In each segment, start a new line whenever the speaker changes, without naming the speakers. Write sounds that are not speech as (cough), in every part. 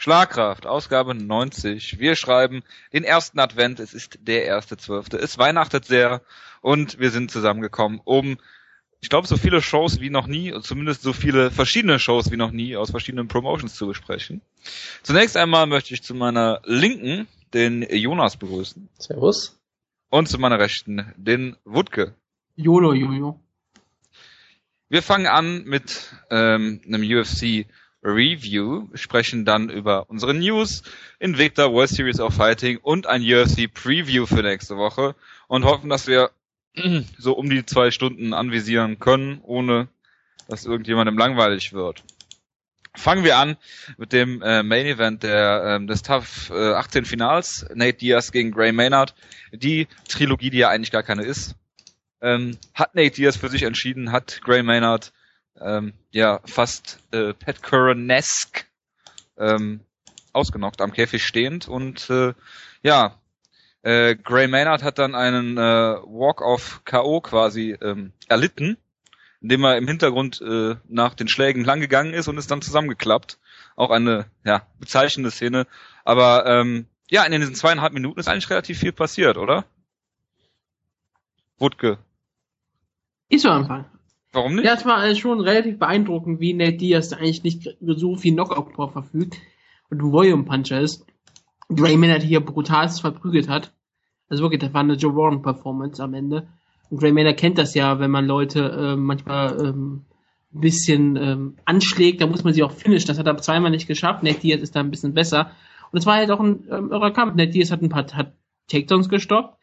Schlagkraft, Ausgabe 90. Wir schreiben den ersten Advent, es ist der erste Zwölfte. Es weihnachtet sehr und wir sind zusammengekommen, um, ich glaube, so viele Shows wie noch nie, zumindest so viele verschiedene Shows wie noch nie aus verschiedenen Promotions zu besprechen. Zunächst einmal möchte ich zu meiner Linken den Jonas begrüßen.
Servus.
Und zu meiner Rechten den Wutke.
YOLO, Jojo.
Wir fangen an mit ähm, einem UFC Review, sprechen dann über unsere News, Invicta World Series of Fighting und ein UFC Preview für nächste Woche und hoffen, dass wir (clears throat) so um die zwei Stunden anvisieren können, ohne dass irgendjemandem langweilig wird. Fangen wir an mit dem äh, Main Event der, ähm, des TAF äh, 18 Finals, Nate Diaz gegen Gray Maynard. Die Trilogie, die ja eigentlich gar keine ist, ähm, hat Nate Diaz für sich entschieden, hat Gray Maynard ähm, ja fast äh, Pat Curran-esque ähm, ausgenockt, am Käfig stehend und äh, ja, äh, Gray Maynard hat dann einen äh, Walk-off K.O. quasi ähm, erlitten, indem er im Hintergrund äh, nach den Schlägen langgegangen ist und ist dann zusammengeklappt. Auch eine ja, bezeichnende Szene. Aber ähm, ja, in diesen zweieinhalb Minuten ist eigentlich relativ viel passiert, oder? Wutke.
Ist so Anfang.
Warum nicht?
Ja, es war schon relativ beeindruckend, wie Nate Diaz eigentlich nicht so viel Knockout-Power verfügt und ein Volume-Puncher ist. Grayman hat hier brutalst verprügelt hat. Also wirklich, das war eine Joe Warren-Performance am Ende. Und Grayman erkennt das ja, wenn man Leute äh, manchmal ähm, ein bisschen ähm, anschlägt, dann muss man sie auch finishen. Das hat er zweimal nicht geschafft. Nate Diaz ist da ein bisschen besser. Und es war halt auch ein ähm, irrer Kampf. Nate Diaz hat ein paar hat Takedowns gestoppt.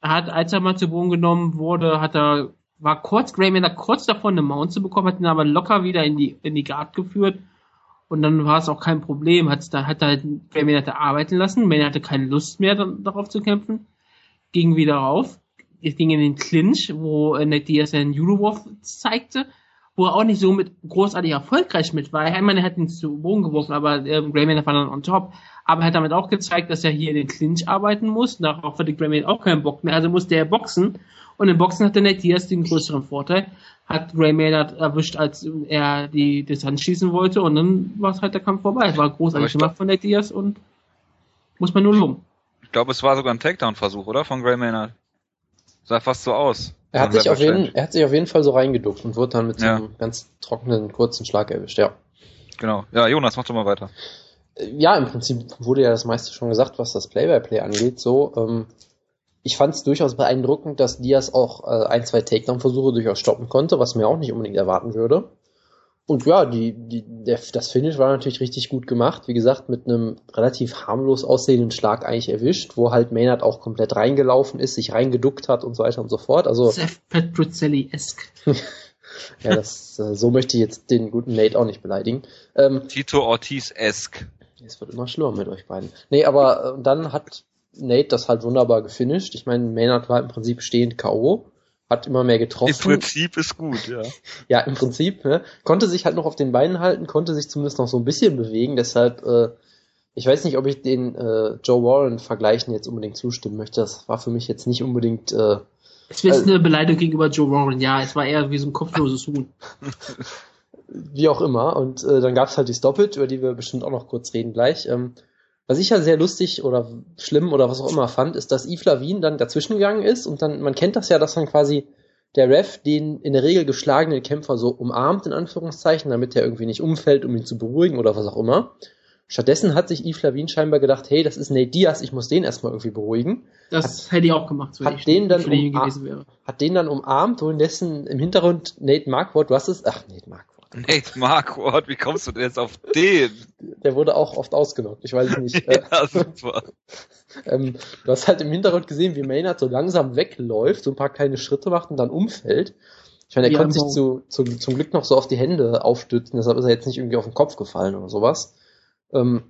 Er hat, als er mal zu Boden genommen wurde, hat er war kurz, Gray Maynard kurz davon, eine Mount zu bekommen, hat ihn aber locker wieder in die, in die Guard geführt. Und dann war es auch kein Problem, hat's da, hat halt Gray Maynard arbeiten lassen. Maynard hatte keine Lust mehr, dann, darauf zu kämpfen. Ging wieder rauf. Es ging in den Clinch, wo äh, Nate Diaz einen Judo-Wurf zeigte, wo er auch nicht so mit großartig erfolgreich mit war. Ich meine, er hat ihn zu Boden geworfen, aber äh, Gray Maynard war dann on top. Aber er hat damit auch gezeigt, dass er hier in den Clinch arbeiten muss. Darauf hatte Gray Maynard auch keinen Bock mehr. Also musste er boxen. Und im Boxen hatte Nate Diaz den größeren Vorteil. Hat Gray Maynard erwischt, als er die Distanz schießen wollte. Und dann war es halt der Kampf vorbei. Es war großartig gemacht von Nate Diaz und muss man nur loben.
Ich glaube, es war sogar ein Takedown-Versuch, oder? Von Gray Maynard. Sah fast so aus.
Er hat, sich auf jeden, er hat sich auf jeden Fall so reingeduckt und wurde dann mit
Ja.
so einem ganz trockenen, kurzen Schlag erwischt, ja.
Genau. Ja, Jonas, mach doch mal weiter.
Ja, im Prinzip wurde ja das meiste schon gesagt, was das Play-by-Play angeht. So, ähm, ich fand es durchaus beeindruckend, dass Diaz auch äh, ein, zwei Takedown-Versuche durchaus stoppen konnte, was mir auch nicht unbedingt erwarten würde. Und ja, die, die, der, das Finish war natürlich richtig gut gemacht. Wie gesagt, mit einem relativ harmlos aussehenden Schlag eigentlich erwischt, wo halt Maynard auch komplett reingelaufen ist, sich reingeduckt hat und so weiter und so fort. Also
Seth Petruzzelli-esque. (laughs)
ja, das, äh, so möchte ich jetzt den guten Nate auch nicht beleidigen. Ähm,
Tito Ortiz-esque.
Es wird immer schlimmer mit euch beiden. Nee, aber äh, dann hat Nate das halt wunderbar gefinisht. Ich meine, Maynard war im Prinzip stehend K.O., hat immer mehr
Im
getroffen.
Prinzip ist gut, ja. (laughs)
Ja, im Prinzip, ne? Konnte sich halt noch auf den Beinen halten, konnte sich zumindest noch so ein bisschen bewegen, deshalb, äh, ich weiß nicht, ob ich den äh, Joe Warren-Vergleichen jetzt unbedingt zustimmen möchte. Das war für mich jetzt nicht unbedingt äh,
Es ist eine Beleidigung gegenüber Joe Warren. Ja, es war eher wie so ein kopfloses Huhn. (laughs)
wie auch immer. Und äh, dann gab's halt die Stoppage, über die wir bestimmt auch noch kurz reden gleich. Ähm, was ich ja sehr lustig oder schlimm oder was auch immer fand, ist, dass Yves Lavin dann dazwischen gegangen ist und dann, man kennt das ja, dass dann quasi der Ref den in der Regel geschlagenen Kämpfer so umarmt, in Anführungszeichen, damit er irgendwie nicht umfällt, um ihn zu beruhigen oder was auch immer. Stattdessen hat sich Yves Lavin scheinbar gedacht, hey, das ist Nate Diaz, ich muss den erstmal irgendwie beruhigen.
Das hätte ich auch gemacht, so
hat
wenn ich
den dann um-
gewesen wäre.
Hat den dann umarmt, wohindessen im Hintergrund Nate Marquardt, du hast es, ach, Nate Marquardt.
Nate Marquardt, wie kommst du denn jetzt auf den?
Der wurde auch oft ausgenockt, ich weiß nicht. (laughs) Äh,
ja, super.
ähm, du hast halt im Hintergrund gesehen, wie Maynard so langsam wegläuft, so ein paar kleine Schritte macht und dann umfällt. Ich meine, er
Ja,
konnte sich
genau.
zu, zu, zum Glück noch so auf die Hände aufstützen, deshalb ist er jetzt nicht irgendwie auf den Kopf gefallen oder sowas. Ähm,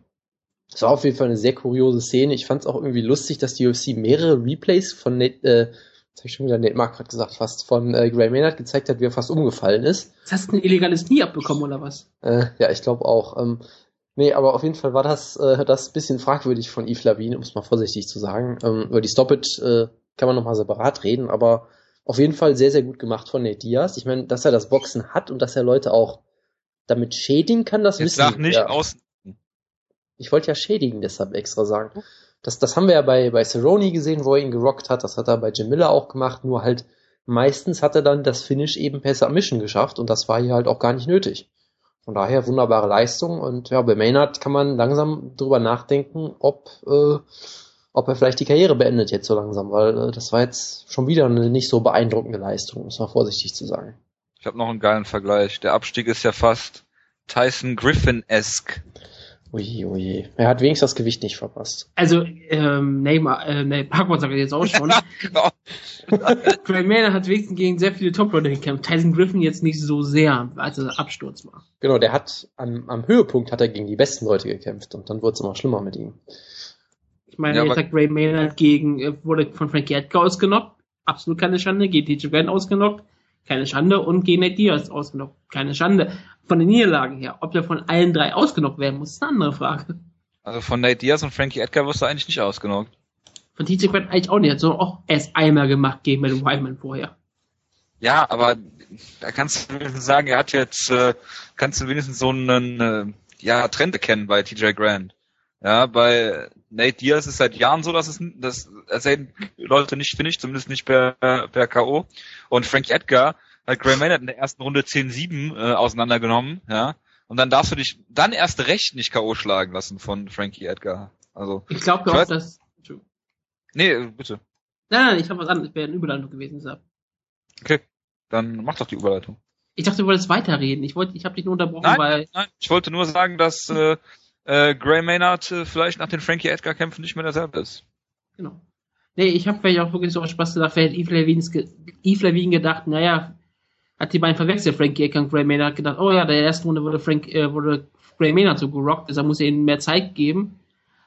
es war auf jeden Fall eine sehr kuriose Szene. Ich fand es auch irgendwie lustig, dass die UFC mehrere Replays von Nate, äh, jetzt habe ich schon wieder Nate Mark gerade gesagt, fast von äh, Gray Maynard gezeigt hat, wie er fast umgefallen ist.
Jetzt hast du ein illegales Knie abbekommen, oder was?
Äh, ja, ich glaube auch. Ähm, nee, aber auf jeden Fall war das äh, das ein bisschen fragwürdig von Yves Lavin, um es mal vorsichtig zu sagen. Ähm, über die Stoppage äh, kann man nochmal separat reden, aber auf jeden Fall sehr, sehr gut gemacht von Nate Diaz. Ich meine, dass er das Boxen hat und dass er Leute auch damit schädigen kann, das
Jetzt
wissen
sag nicht
ja.
aus.
ich wollte ja schädigen deshalb extra sagen. Das, das haben wir ja bei, bei Cerrone gesehen, wo er ihn gerockt hat. Das hat er bei Jim Miller auch gemacht. Nur halt meistens hat er dann das Finish eben per Submission geschafft und das war hier halt auch gar nicht nötig. Von daher wunderbare Leistung und ja, bei Maynard kann man langsam drüber nachdenken, ob, äh, ob er vielleicht die Karriere beendet jetzt so langsam, weil äh, das war jetzt schon wieder eine nicht so beeindruckende Leistung, muss man vorsichtig zu sagen.
Ich habe noch einen geilen Vergleich. Der Abstieg ist ja fast Tyson Griffin-esque.
Oje, oje. Er hat wenigstens das Gewicht nicht verpasst.
Also, ähm, Neymar, äh, nee, Parkwood sagt er jetzt auch schon. (laughs)
genau. (laughs)
Craig Maynard hat wenigstens gegen sehr viele Top-Leute gekämpft. Tyson Griffin jetzt nicht so sehr, als er Absturz war.
Genau, der hat am, am Höhepunkt hat er gegen die besten Leute gekämpft und dann wurde es immer schlimmer mit ihm.
Ich meine,
Ja,
jetzt
aber-
hat Craig Maynard gegen, äh, wurde von Frankie Edgar ausgenockt. Absolut keine Schande. Gegen TJ Grant ausgenockt. Keine Schande. Und gegen Nate Diaz ausgenockt. Keine Schande. Von den Niederlagen her. Ob der von allen drei ausgenockt werden muss, ist eine andere Frage.
Also von Nate Diaz und Frankie Edgar wirst du eigentlich nicht ausgenockt.
Von TJ Grant eigentlich auch nicht. So auch erst einmal gemacht gegen Matt Wyman vorher.
Ja, aber da kannst du wenigstens sagen, er hat jetzt, äh, kannst du wenigstens so einen, äh, ja, Trend erkennen bei TJ Grant. Ja, bei Nate Diaz ist seit Jahren so, dass es, dass, er Leute nicht finisht, zumindest nicht per, per K.O. Und Frankie Edgar hat Gray Maynard in der ersten Runde 10-7 äh, auseinandergenommen, ja. Und dann darfst du dich dann erst recht nicht K.O. schlagen lassen von Frankie Edgar. Also,
Ich glaube
Ich
auch, dass.
Nee, äh, bitte.
Nein, nein, ich habe was anderes. Wäre eine Überleitung gewesen. Deshalb.
Okay. Dann mach doch die Überleitung.
Ich dachte, du wolltest weiterreden. Ich wollte, ich habe dich nur unterbrochen,
Nein,
weil
Nein, ich wollte nur sagen, dass äh, äh, Gray Maynard äh, vielleicht nach den Frankie Edgar Kämpfen nicht mehr derselbe ist.
Genau. Nee, ich habe vielleicht auch wirklich so aus Spaß gedacht, hätte Eve Levine, ge Levine gedacht, naja, hat die beiden verwechselt, Frankie Edgar und Gray Maynard hat gedacht, oh ja, der ersten Runde wurde Frank, äh, wurde Gray Maynard so gerockt, deshalb muss er ihnen mehr Zeit geben.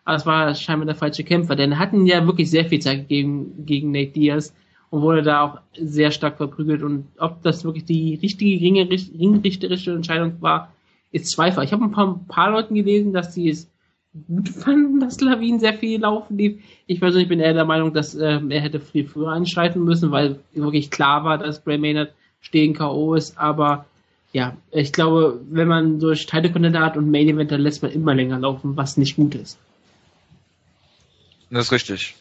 Aber es war scheinbar der falsche Kämpfer, denn er hatten ja wirklich sehr viel Zeit gegeben gegen Nate Diaz und wurde da auch sehr stark verprügelt und ob das wirklich die richtige ringrichterische Entscheidung war, ist zweifelhaft. Ich habe ein paar, ein paar Leuten gelesen, dass sie es gut (laughs) fanden, dass Lavin sehr viel laufen lief. Ich persönlich bin eher der Meinung, dass ähm, er hätte viel früher einschreiten müssen, weil wirklich klar war, dass Gray Maynard stehen K.O. ist. Aber ja, ich glaube, wenn man durch Title Contender hat und Main Event, dann lässt man immer länger laufen, was nicht gut ist.
Das ist richtig.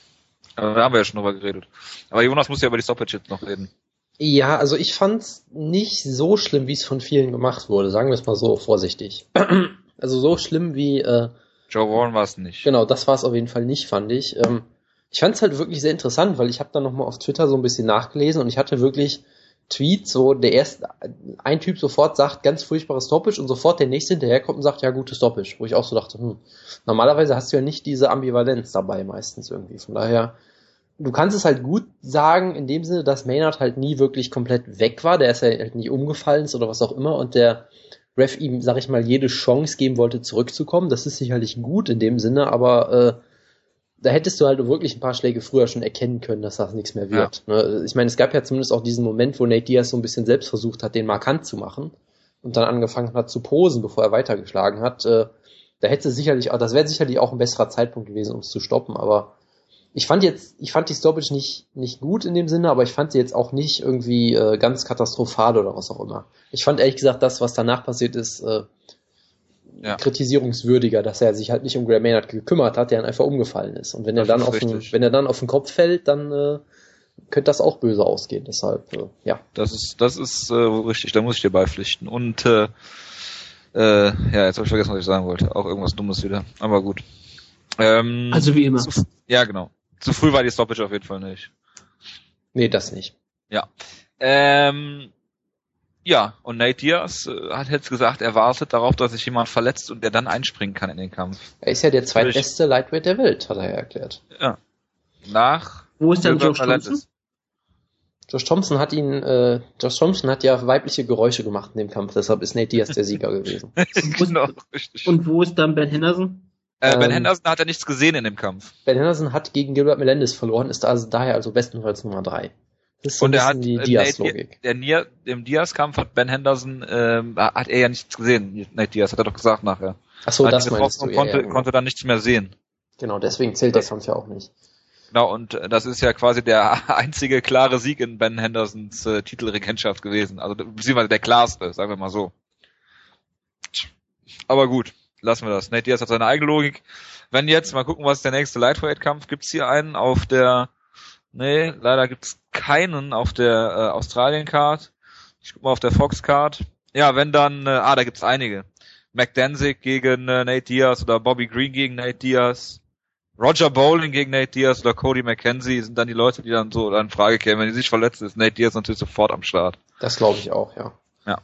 Aber da haben wir ja schon drüber geredet. Aber Jonas muss ja über die Stoppage jetzt noch reden.
Ja, also ich fand's nicht so schlimm, wie es von vielen gemacht wurde, sagen wir es mal so vorsichtig. (clears throat) also so schlimm wie, äh,
Joe Warren war es nicht.
genau, das war es auf jeden Fall nicht, fand ich. Ähm, ich fand's halt wirklich sehr interessant, weil ich habe dann nochmal auf Twitter so ein bisschen nachgelesen und ich hatte wirklich Tweets, so der erste, ein Typ sofort sagt, ganz furchtbares Stoppage und sofort der nächste hinterherkommt und sagt, ja, gutes Stoppage. Wo ich auch so dachte, hm, normalerweise hast du ja nicht diese Ambivalenz dabei meistens irgendwie. Von daher, du kannst es halt gut sagen, in dem Sinne, dass Maynard halt nie wirklich komplett weg war, der ist ja halt nie umgefallen ist oder was auch immer und der Ref ihm, sag ich mal, jede Chance geben wollte, zurückzukommen. Das ist sicherlich gut in dem Sinne, aber äh, da hättest du halt wirklich ein paar Schläge früher schon erkennen können, dass das nichts mehr wird. Ne? Ich meine, es gab ja zumindest auch diesen Moment, wo Nate Diaz so ein bisschen selbst versucht hat, den markant zu machen und dann angefangen hat zu posen, bevor er weitergeschlagen hat. Äh, da hätte sicherlich, auch- das wäre sicherlich auch ein besserer Zeitpunkt gewesen, um es zu stoppen, aber ich fand jetzt, ich fand die Stoppage nicht, nicht gut in dem Sinne, aber ich fand sie jetzt auch nicht irgendwie äh, ganz katastrophal oder was auch immer. Ich fand ehrlich gesagt, das, was danach passiert ist, äh,
Ja.
kritisierungswürdiger, dass er sich halt nicht um Graham Maynard gekümmert hat, der dann einfach umgefallen ist. Und wenn er dann
ist
auf den, wenn er dann auf den Kopf fällt, dann äh, könnte das auch böse ausgehen. Deshalb, äh, ja.
Das ist, das ist äh, richtig, da muss ich dir beipflichten. Und äh, äh, ja, jetzt habe ich vergessen, was ich sagen wollte. Auch irgendwas Dummes wieder. Aber gut. Ähm,
Also wie immer.
ja, genau. Zu früh war die Stoppage auf jeden Fall nicht.
Nee, das nicht.
Ähm, ja, und Nate Diaz äh, hat jetzt gesagt, er wartet darauf, dass sich jemand verletzt und er dann einspringen kann in den Kampf.
Er ist ja der zweitbeste Lightweight der Welt, hat er ja erklärt.
Nach
Wo ist Joe
Melendez.
Thompson?
Josh Thompson hat ihn, äh, Josh Thompson hat ja weibliche Geräusche gemacht in dem Kampf, deshalb ist Nate Diaz der Sieger gewesen. (laughs)
genau, richtig.
Und wo ist dann Ben Henderson?
Äh, Ben
ähm,
Henderson hat ja nichts gesehen in dem Kampf.
Ben Henderson hat gegen Gilbert Melendez verloren, ist also daher also bestenfalls Nummer drei. Das ist so
Und er hat
die
äh,
Diaz-Logik.
der Nia, im Diaz-Kampf hat Ben Henderson ähm, hat er ja nichts gesehen. Nate Diaz hat er doch gesagt nachher.
Ach so,
Hat
das meinst du.
und
Ja,
konnte,
ja,
konnte dann nichts mehr sehen.
Genau, deswegen zählt der Kampf ja auch nicht.
Genau, und äh, das ist ja quasi der (laughs) einzige klare Sieg in Ben Hendersons äh, Titelregentschaft gewesen. Also beziehungsweise der klarste, sagen wir mal so. Aber gut. Lassen wir das. Nate Diaz hat seine eigene Logik. Wenn jetzt, mal gucken, was ist der nächste Lightweight-Kampf, gibt's hier einen auf der, nee, leider gibt's keinen auf der äh, Australien-Card. Ich guck mal auf der Fox-Card. Ja, wenn dann, äh, ah, da gibt's einige. Mac Danzig gegen äh, Nate Diaz oder Bobby Green gegen Nate Diaz. Roger Bowling gegen Nate Diaz oder Cody McKenzie sind dann die Leute, die dann so in Frage kämen. Wenn die sich verletzen, ist Nate Diaz natürlich sofort am Start.
Das glaube ich auch, ja.
Ja.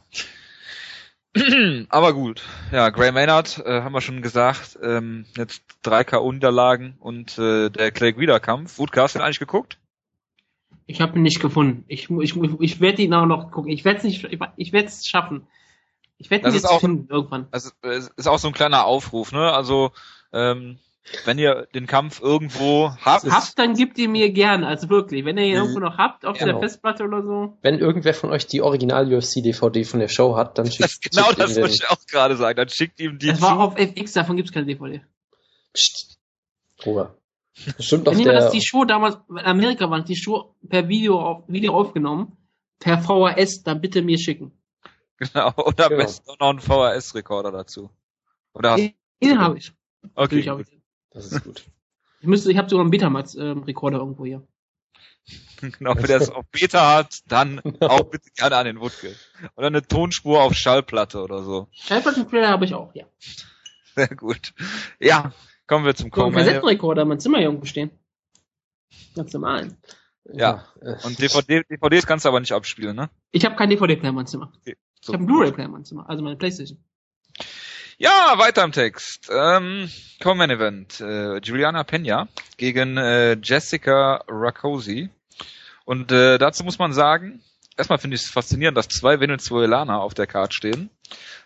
(clears throat) Aber gut. Ja, Gray Maynard, äh, haben wir schon gesagt, ähm, jetzt drei K.O.-Niederlagen und äh, der Clay Guida-Kampf. Wutke, hast du eigentlich geguckt?
Ich habe ihn nicht gefunden. Ich, ich, ich werde ihn auch noch gucken. Ich werde es nicht, ich, werde es schaffen. Ich werde ihn jetzt
auch-
finden irgendwann.
Also es ist auch so ein kleiner Aufruf, ne? Also ähm, wenn ihr den Kampf irgendwo habt,
Habt, dann gebt ihr mir gerne, also wirklich. Wenn ihr ihn
Mhm.
irgendwo noch habt, auf
Genau.
der Festplatte oder so.
Wenn irgendwer von euch die Original-UFC-DVD von der Show hat, dann (laughs) schickt,
das, genau
schickt
das wollte ich auch gerade sagen, dann schickt ihm die
Das war auf FX, davon gibt's keine DVD.
Psst. Ruhe.
Wenn jemand
der,
das die Show damals, in Amerika war, die Show per Video, auf, Video aufgenommen, per VHS, dann bitte mir schicken.
Genau, (laughs) und am
Genau.
besten auch noch einen VHS-Rekorder dazu. Oder hast
Den, den habe ich.
okay,
Natürlich hab
gut.
ich.
Das ist gut.
Ich müsste, ich habe sogar einen Betamax-Rekorder irgendwo hier. (laughs)
genau, wer das auf Beta hat, dann auch bitte gerne an den Wutke. Oder eine Tonspur auf Schallplatte oder so.
Schallplattenspieler habe ich auch, ja.
Sehr gut. Ja, kommen wir zum
So einen
Comment.
Kassettenrekorder, mein Zimmer hier irgendwo stehen. Ganz normal.
Ja. Und DVD, DVDs kannst du aber nicht abspielen, ne?
Ich habe keinen DVD-Player in meinem Zimmer.
Okay.
Ich habe einen Blu-ray-Player in meinem Zimmer, also meine Playstation.
Ja, weiter im Text. Ähm, Common Event. Äh, Juliana Pena gegen äh, Jessica Rakosi. Und äh, dazu muss man sagen, erstmal finde ich es faszinierend, dass zwei Venezuelaner auf der Karte stehen.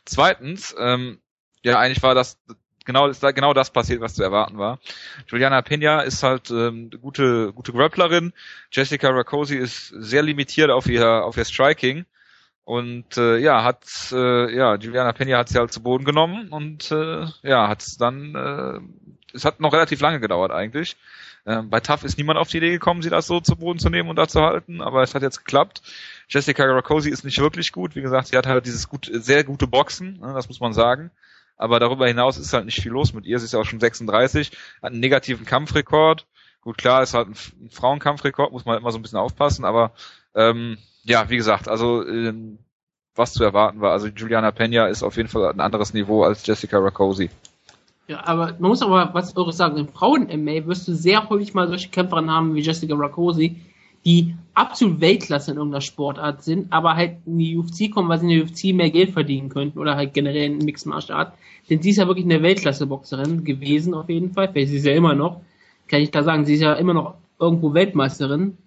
Zweitens, ähm, ja, eigentlich war das genau, ist da genau das passiert, was zu erwarten war. Juliana Pena ist halt ähm, gute, gute Grapplerin. Jessica Rakosi ist sehr limitiert auf ihr, auf ihr Striking. Und äh, ja, hat äh, ja Juliana Pena hat sie halt zu Boden genommen und äh, ja, hat es dann äh, es hat noch relativ lange gedauert eigentlich. Ähm, bei TAF ist niemand auf die Idee gekommen, sie das so zu Boden zu nehmen und da zu halten, aber es hat jetzt geklappt. Jessica Rakosi ist nicht wirklich gut, wie gesagt, sie hat halt dieses gut, sehr gute Boxen, ne, das muss man sagen. Aber darüber hinaus ist halt nicht viel los mit ihr. Sie ist ja auch schon 36, hat einen negativen Kampfrekord. Gut, klar, ist halt ein, ein Frauenkampfrekord, muss man halt immer so ein bisschen aufpassen, aber ähm, ja, wie gesagt, also ähm, was zu erwarten war. Also Juliana Pena ist auf jeden Fall ein anderes Niveau als Jessica Rakosi.
Ja, aber man muss aber was Irres sagen. Im Frauen-MA wirst du sehr häufig mal solche Kämpferinnen haben wie Jessica Rakosi, die absolut Weltklasse in irgendeiner Sportart sind, aber halt in die UFC kommen, weil sie in der UFC mehr Geld verdienen könnten oder halt generell in Mixed Martial Art. Denn sie ist ja wirklich eine Weltklasse-Boxerin gewesen, auf jeden Fall. Sie ist ja immer noch. Kann ich da sagen, sie ist ja immer noch irgendwo Weltmeisterin.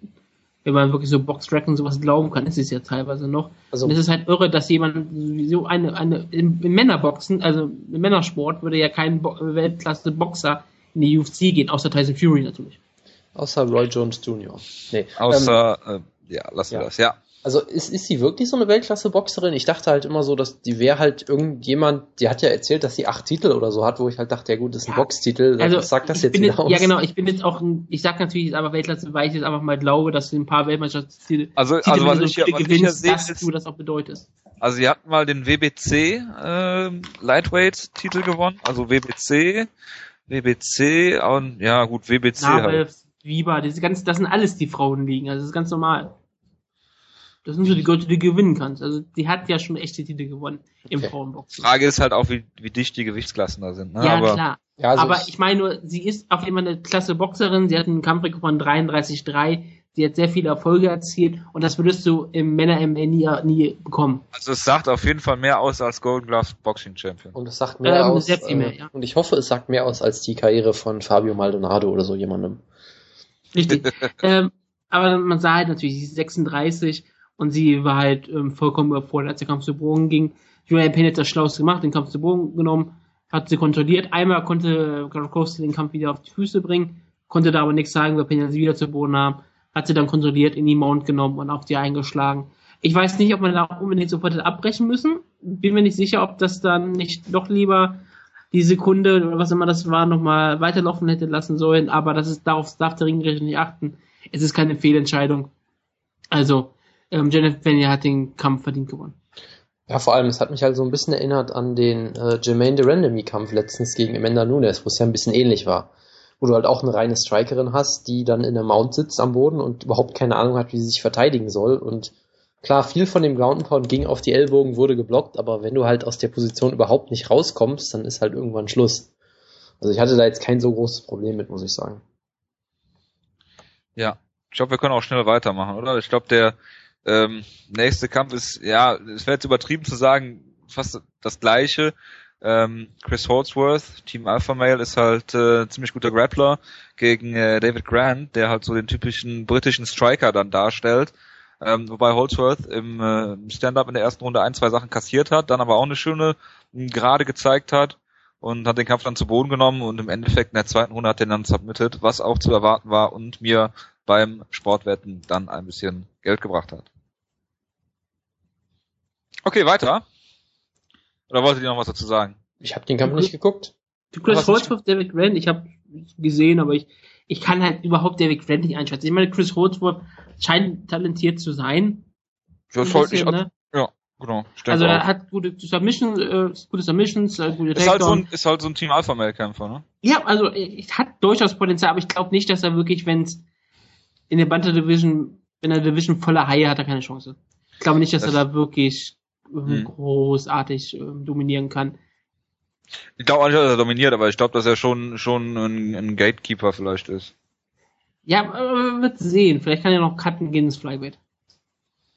Wenn man wirklich so Boxtrack und sowas glauben kann, ist es ja teilweise noch.
Also,
Und es ist halt irre, dass jemand so eine, eine im, Männerboxen, also im Männersport, würde ja kein Bo Weltklasse-Boxer in die UFC gehen, außer Tyson Fury natürlich.
außer Roy Jones Jr. Nee, ähm,
Außer, äh, ja, lassen wir
ja.
das, ja.
Also ist, ist sie wirklich so eine Weltklasse-Boxerin? Ich dachte halt immer so, dass die wäre halt irgendjemand, die hat ja erzählt, dass sie acht Titel oder so hat, wo ich halt dachte, ja gut, das ist ein
Ja.
Boxtitel,
Also,
was sagt das
ich
jetzt
bin jetzt,
aus?
Ja, genau, ich bin jetzt auch, ein, ich sag natürlich jetzt aber Weltklasse, weil ich jetzt einfach mal glaube, dass du ein paar Weltmeisterschaftstitel
Also,
Titel,
also was
du
ich, hier- was ich hier
gewinnst,
sehe,
dass
ist,
du das auch bedeutest.
also sie hat mal den WBC äh, Lightweight-Titel gewonnen, also WBC, WBC und ja gut, WBC halt.
Nabev, Viva, diese ganzen, das sind alles die Frauenligen, also das ist ganz normal. Das sind so die Leute, die du gewinnen kannst. Also die hat ja schon echte Titel gewonnen im
Okay.
Frauenboxen.
Frage ist halt auch, wie, wie dicht die Gewichtsklassen da sind. Ne?
Ja,
Aber
klar.
Ja, also
aber ich meine nur, sie ist auf jeden Fall eine klasse Boxerin. Sie hat einen Kampfrekord von 33,3. Sie hat sehr viele Erfolge erzielt und das würdest du im Männer-MA nie, nie bekommen.
Also es sagt auf jeden Fall mehr aus als Golden Gloves Boxing Champion.
Und es sagt mehr
Ähm,
aus.
sehr viel mehr,
äh,
ja.
Und ich hoffe, es sagt mehr aus als die Karriere von Fabio Maldonado oder so jemandem.
Richtig. (laughs) ähm, aber man sah halt natürlich, sie ist 36 und sie war halt ähm, vollkommen überfordert, als der Kampf zu Boden ging. Julian Payne hat das Schlauste gemacht, den Kampf zu Boden genommen, hat sie kontrolliert. Einmal konnte Gronkowski den Kampf wieder auf die Füße bringen, konnte da aber nichts sagen, weil Payne sie wieder zu Boden nahm. Hat sie dann kontrolliert, in die Mount genommen und auf die eingeschlagen. Ich weiß nicht, ob man da unbedingt sofort abbrechen müssen. Bin mir nicht sicher, ob das dann nicht doch lieber die Sekunde oder was immer das war, nochmal weiterlaufen hätte lassen sollen, aber das ist, darauf darf der Ringrichter nicht achten. Es ist keine Fehlentscheidung. Also, ähm, Jennifer Pena hat den Kampf verdient gewonnen.
Ja, vor allem, es hat mich halt so ein bisschen erinnert an den äh, Jermaine de Randomy-Kampf letztens gegen Amanda Nunes, wo es ja ein bisschen ähnlich war. Wo du halt auch eine reine Strikerin hast, die dann in der Mount sitzt am Boden und überhaupt keine Ahnung hat, wie sie sich verteidigen soll. Und klar, viel von dem Ground Pound ging auf die Ellbogen, wurde geblockt, aber wenn du halt aus der Position überhaupt nicht rauskommst, dann ist halt irgendwann Schluss. Also ich hatte da jetzt kein so großes Problem mit, muss ich sagen.
Ja, ich glaube, wir können auch schnell weitermachen, oder? Ich glaube, der ähm, nächste Kampf ist, ja, es wäre jetzt übertrieben zu sagen, fast das gleiche. Ähm, Chris Holdsworth, Team Alpha Male, ist halt äh, ziemlich guter Grappler gegen äh, David Grant, der halt so den typischen britischen Striker dann darstellt. Ähm, wobei Holdsworth im äh, Stand-up in der ersten Runde ein, zwei Sachen kassiert hat, dann aber auch eine schöne Gerade gezeigt hat und hat den Kampf dann zu Boden genommen und im Endeffekt in der zweiten Runde hat er dann submitted, was auch zu erwarten war und mir beim Sportwetten dann ein bisschen Geld gebracht hat. Okay, weiter. Oder wolltet ihr noch was dazu sagen?
Ich habe den Kampf nicht geguckt.
Du Chris Holdsworth, David Grant, ich habe gesehen, aber ich, ich kann halt überhaupt David Grant nicht einschätzen. Ich meine, Chris Holdsworth scheint talentiert zu sein.
Das
Ein
wollte ich,
bisschen, ne?
ja, genau.
Also er hat gute Submissions, äh, gute Submissions, äh, gute
ist halt so ein, ist halt so ein Team Alpha Male Kämpfer, ne?
Ja, also äh, hat durchaus Potenzial, aber ich glaube nicht, dass er wirklich, wenn es in der Banter Division, in der Division voller Haie hat er keine Chance. Ich glaube nicht, dass
Das-
er da wirklich ähm,
Hm.
großartig ähm, dominieren kann.
Ich glaube auch nicht, dass er dominiert, aber ich glaube, dass er schon, schon ein, ein Gatekeeper vielleicht ist.
Ja, äh, wird sehen. Vielleicht kann er noch cutten gegen das Flyweight.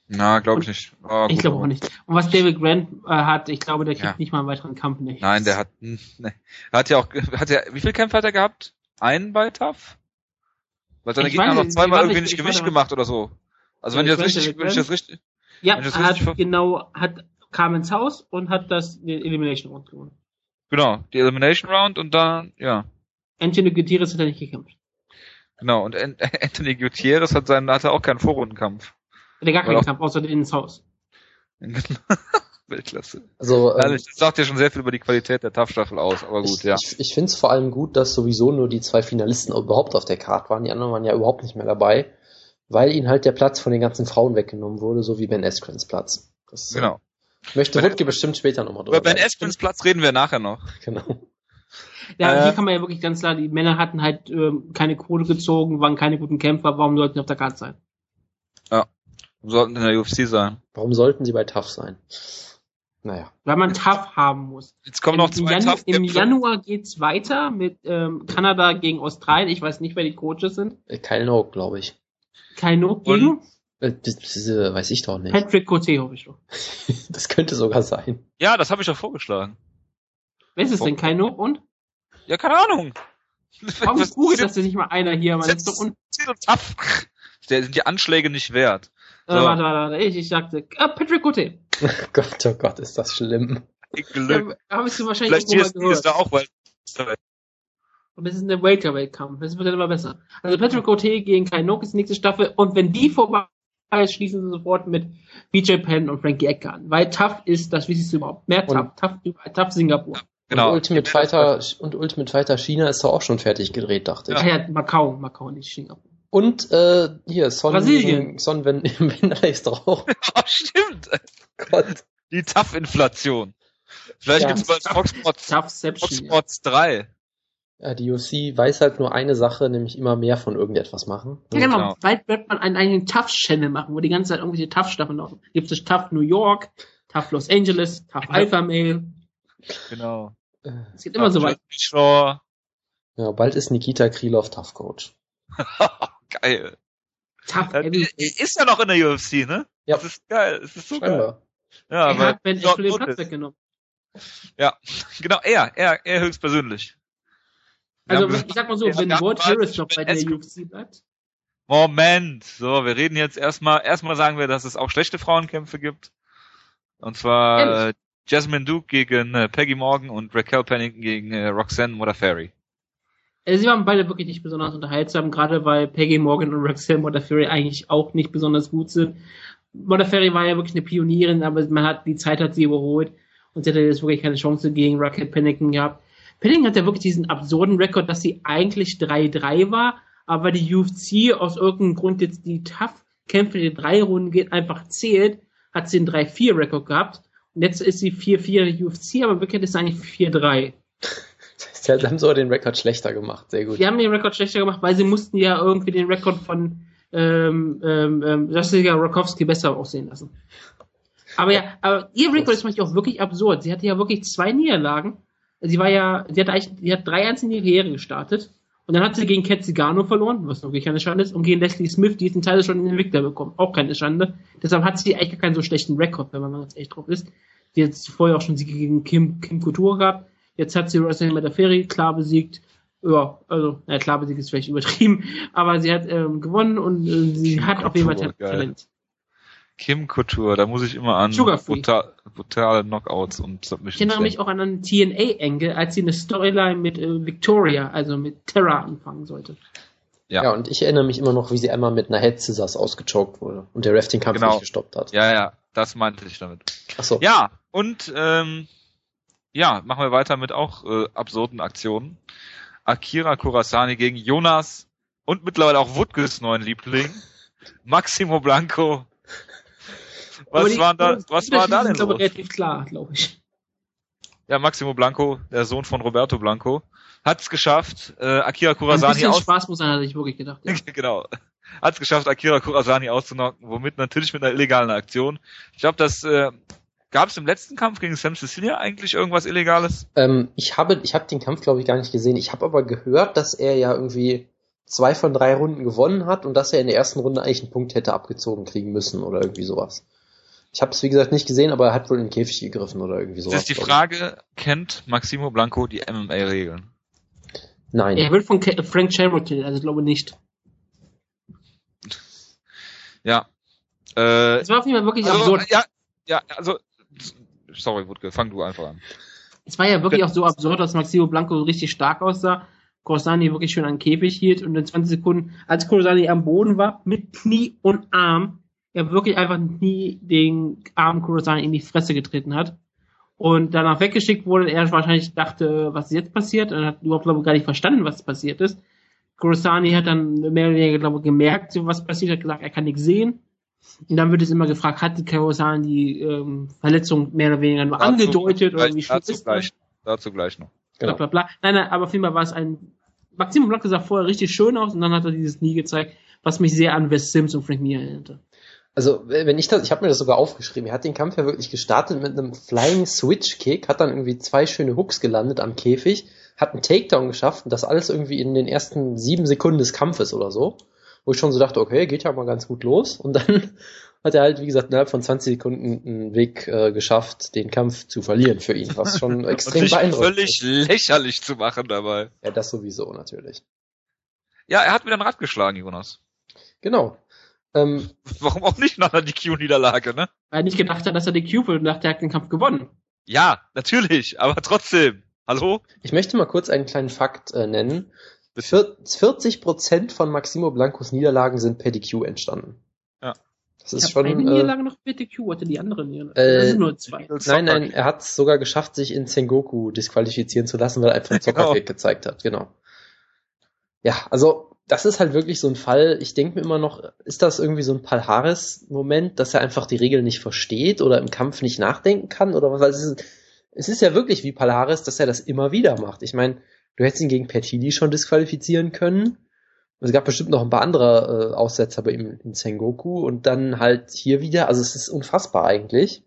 Na, glaube ich nicht. Ah,
Ich glaube auch nicht. Und was David Grant äh, hat, ich glaube, der kriegt
Ja.
nicht mal einen weiteren Kampf.
Nein, der hat, (laughs) ne. Er hat ja auch, hat ja, wie viele Kämpfe hat er gehabt? Einen bei TAF? Weil seine
Ich
Gegner haben noch zweimal irgendwie
nicht,
nicht
ich
Gewicht gemacht oder so. Also wenn ich das richtig, wenn ich das richtig,
Ja,
das
er hat genau, hat kam ins Haus und hat das den Elimination Round gewonnen.
genau, die Elimination Round und dann, ja,
Anthony Gutierrez hat er nicht gekämpft.
genau. Und An- (laughs) Anthony Gutierrez hat seinen, hatte auch keinen Vorrundenkampf.
Hat er gar keinen Kampf, außer den ins Haus. (laughs)
Weltklasse.
Also ähm,
das sagt ja schon sehr viel über die Qualität der TAF-Staffel aus, aber gut,
ich,
ja.
ich, ich finde es vor allem gut, dass sowieso nur die zwei Finalisten überhaupt auf der Karte waren. Die anderen waren ja überhaupt nicht mehr dabei, weil ihnen halt der Platz von den ganzen Frauen weggenommen wurde, so wie Ben Eskrens Platz. Das, äh,
Genau.
Möchte
Ben-
Wutke bestimmt später nochmal drüber
Über Ben
reden.
Esprins Platz reden wir nachher noch.
Genau.
Ja,
Äh,
hier kann man ja wirklich ganz klar, die Männer hatten halt ähm, keine Kohle gezogen, waren keine guten Kämpfer, warum sollten sie auf der Karte sein?
Sollten in der UFC sein.
Warum sollten sie bei TAF sein? Naja.
Weil man tough haben muss.
Jetzt kommen
Im,
noch
im,
zwei
Janu Im
TAF-Kämpfe.
Januar geht's weiter mit ähm, Kanada gegen Australien. Ich weiß nicht, wer die Coaches sind.
Äh, Kyle Noak, glaube ich.
Kai Nook gegen
Äh, das, das, äh, weiß ich doch nicht.
Patrick Cote, hoffe ich doch. (laughs)
Das könnte sogar sein.
Ja, das habe ich doch vorgeschlagen.
Wer ist es denn? Kai Nook und?
Ja, keine Ahnung.
Warum (laughs)
Was-
googelt das denn nicht mal einer hier? Man ist doch un
Taff. Der sind die Anschläge nicht wert.
Äh,
So.
warte, warte, warte. Ich, ich sagte, ah, Patrick Cote. (laughs)
Gott, oh Gott, ist das schlimm.
Glück.
Ja, Habe ich du wahrscheinlich
Vielleicht GSP ist da auch, weil
Und das ist ein Welterweight-Kampf. Das wird dann immer besser. Also Patrick Cote gegen Kai Nook ist die nächste Staffel. Und wenn die vorbei ist, schließen sie sofort mit BJ Penn und Frankie Edgar an. Weil Tough ist das Wichtigste überhaupt. Mehr
Und-
Tough. Tough. Tough Singapur.
genau.
Und Ultimate Fighter und Ultimate Fighter China ist doch auch schon fertig gedreht, dachte ich.
Ah ja, Macau. Macau, nicht Singapur.
Und äh, hier, Son,
Brasilien.
Son Wen- Wenderlei ist doch auch.
Oh, stimmt.
Gott.
Die Taff-Inflation. Vielleicht
Ja.
gibt's bald Fox Sports, Fox
Toughception. Ja.
Sports 3.
Ja, die UFC weiß halt nur eine Sache, nämlich immer mehr von irgendetwas machen.
Ja, genau.
Genau.
Bald wird man einen eigenen Tough-Channel machen, wo die ganze Zeit irgendwelche Tough-Staffeln laufen. Gibt es Tough New York, Tough Los Angeles, Tough Alpha Male.
Genau.
Äh,
Es geht immer so weit.
Ja, bald ist Nikita Krylov Tough Coach. (laughs)
Geil.
Tough
Äh,
Heavy.
Ist ja noch in der UFC, ne?
Ja.
Das ist geil. Das ist so geil.
Scheinbar.
Ja,
Er
aber
hat Ben Askren den Platz weggenommen. (laughs)
Genau, er, er, er höchstpersönlich.
Also,
gesagt,
ich sag mal so, wenn Ward Harris noch bei der UFC bleibt,
Moment, so, wir reden jetzt erstmal, erstmal sagen wir, dass es auch schlechte Frauenkämpfe gibt. Und zwar äh, Jasmine Duke gegen äh, Peggy Morgan und Raquel Pennington gegen äh, Roxanne Modafferi.
Also sie waren beide wirklich nicht besonders unterhaltsam, gerade weil Peggy Morgan und Roxanne Modafferi eigentlich auch nicht besonders gut sind. Modafferi war ja wirklich eine Pionierin, aber man hat, die Zeit hat sie überholt und sie hatte jetzt wirklich keine Chance gegen Raquel Pennington gehabt. Pennington hat ja wirklich diesen absurden Rekord, dass sie eigentlich 3-3 war, aber die UFC aus irgendeinem Grund jetzt die Tough-Kämpfe, die drei Runden geht, einfach zählt, hat sie einen 3-4-Rekord gehabt Und jetzt ist sie 4-4 UFC, aber wirklich ist sie eigentlich 4-3.
Die haben sogar den Rekord schlechter gemacht. Sehr gut.
Die haben den Rekord schlechter gemacht, weil sie mussten ja irgendwie den Rekord von ähm, ähm, ähm, Jessica Rakowski besser aussehen lassen. Aber ja, aber ihr Rekord ist manchmal auch wirklich absurd. Sie hatte ja wirklich zwei Niederlagen. Sie war ja, sie hat eigentlich, sie hat drei einzelne Karriere gestartet. Und dann hat sie gegen Cat Zigano verloren, was wirklich keine Schande ist, und gegen Leslie Smith, die diesen Teil schon in den Entwickler bekommen. Auch keine Schande. Deshalb hat sie eigentlich gar keinen so schlechten Rekord, wenn man ganz echt drauf ist. Die hat vorher auch schon Siege gegen Kim, Kim Couture gehabt. Jetzt hat sie Rosemary Metaferi klar besiegt. Ja, also, ja, klar besiegt ist vielleicht übertrieben, (laughs) aber sie hat ähm, gewonnen und äh, sie
Kim
hat auf jeden Fall. Talent.
Kim Couture, da muss ich immer an brutal, brutale Knockouts und Submissions
Ich erinnere mich auch an einen TNA-Engel, als sie eine Storyline mit äh, Victoria, also mit Terra anfangen sollte.
Ja.
Ja. und ich erinnere mich immer noch, wie sie einmal mit einer Head Scissors ausgechoked wurde und der Ref den Kampf
Genau.
nicht gestoppt hat.
Ja, ja, das meinte ich damit.
Achso.
Ja, und ähm, ja, machen wir weiter mit auch äh, absurden Aktionen. Akira Kurasani gegen Jonas und mittlerweile auch Wutges neuen Liebling, (laughs) Maximo Blanco. Was
die-
war da, was war da denn
sind
los?
relativ klar, glaube ich.
Ja, Maximo Blanco, der Sohn von Roberto Blanco, hat es geschafft, äh, Akira
Ein
Kurasani
bisschen
aus
Spaß muss sein, hatte ich wirklich gedacht. Ja. (laughs)
genau. Hat es geschafft, Akira Kurasani auszunocken, womit natürlich mit einer illegalen Aktion. Ich glaube, das äh, gab es im letzten Kampf gegen Sam Cecilia eigentlich irgendwas Illegales?
Ähm, ich habe, ich habe den Kampf, glaube ich, gar nicht gesehen. Ich habe aber gehört, dass er ja irgendwie zwei von drei Runden gewonnen hat und dass er in der ersten Runde eigentlich einen Punkt hätte abgezogen kriegen müssen oder irgendwie sowas. Ich habe es wie gesagt nicht gesehen, aber er hat wohl in den Käfig gegriffen oder irgendwie sowas.
Das ist die. Frage, kennt Maximo Blanco die MMA-Regeln?
Nein.
Er wird von Ke Frank Shamrock killen, also ich glaube nicht.
Ja. Äh,
Es war auf jeden Fall wirklich
also,
absurd.
ja, ja, also, sorry, Wutke, fang du einfach an.
Es war ja wirklich auch so absurd, dass Maximo Blanco richtig stark aussah. Corsani wirklich schön an den Käfig hielt und in 20 Sekunden, als Corsani am Boden war, mit Knie und Arm, er wirklich einfach nie den Arm Corsani in die Fresse getreten hat. Und danach weggeschickt wurde, er wahrscheinlich dachte, was ist jetzt passiert, und hat überhaupt, glaube ich, gar nicht verstanden, was passiert ist. Kurosani hat dann mehr oder weniger, glaube ich, gemerkt, was passiert, hat gesagt, er kann nichts sehen. Und dann wird es immer gefragt, hat die Kurosani die ähm, Verletzung mehr oder weniger nur angedeutet oder wie schlimm
dazu
ist das?
gleich, dazu gleich noch.
Genau.
bla bla bla. Nein, nein, aber auf jeden Fall war es ein. Maximo Blanco sah vorher richtig schön aus und dann hat er dieses Nie gezeigt, was mich sehr an Wes Sims und Frank Mir erinnerte.
Also, wenn ich das, ich habe mir das sogar aufgeschrieben. Er hat den Kampf ja wirklich gestartet mit einem Flying Switch Kick, hat dann irgendwie zwei schöne Hooks gelandet am Käfig, hat einen Takedown geschafft und das alles irgendwie in den ersten sieben Sekunden des Kampfes oder so. Wo ich schon so dachte, okay, geht ja mal ganz gut los. Und dann (laughs) hat er halt, wie gesagt, innerhalb von 20 Sekunden einen Weg äh, geschafft, den Kampf zu verlieren für ihn, was schon (laughs) extrem beeindruckend
völlig
ist.
lächerlich zu machen dabei.
Ja, das sowieso natürlich.
Ja, er hat wieder ein Rad geschlagen, Jonas.
Genau. Ähm, (laughs)
Warum auch nicht nach einer DQ-Niederlage, ne?
Weil er nicht gedacht hat, dass er die Cube und dachte, er hat den Kampf gewonnen.
Ja, natürlich, aber trotzdem. Hallo?
Ich möchte mal kurz einen kleinen Fakt äh, nennen.
Bitte.
Vier- 40% von Maximo Blancos Niederlagen sind per DQ entstanden.
Ja.
Das
Ich
ist
hab
schon.
eine
Äh,
Niederlage noch mit DQ, hatte die andere Niederlage.
Äh,
das sind nur zwei.
nein, nein, er hat es sogar geschafft, sich in Sengoku disqualifizieren zu lassen, weil er einfach einen (laughs) Zockerkick gezeigt hat. Genau. Ja, also das ist halt wirklich so ein Fall. Ich denke mir immer noch, ist das irgendwie so ein Palhares-Moment, dass er einfach die Regeln nicht versteht oder im Kampf nicht nachdenken kann oder was? Weil es ist, es ist ja wirklich wie Palhares, dass er das immer wieder macht. Ich meine, du hättest ihn gegen Pertini schon disqualifizieren können. Es gab bestimmt noch ein paar andere äh, Aussetzer bei ihm in Sengoku und dann halt hier wieder. Also es ist unfassbar eigentlich.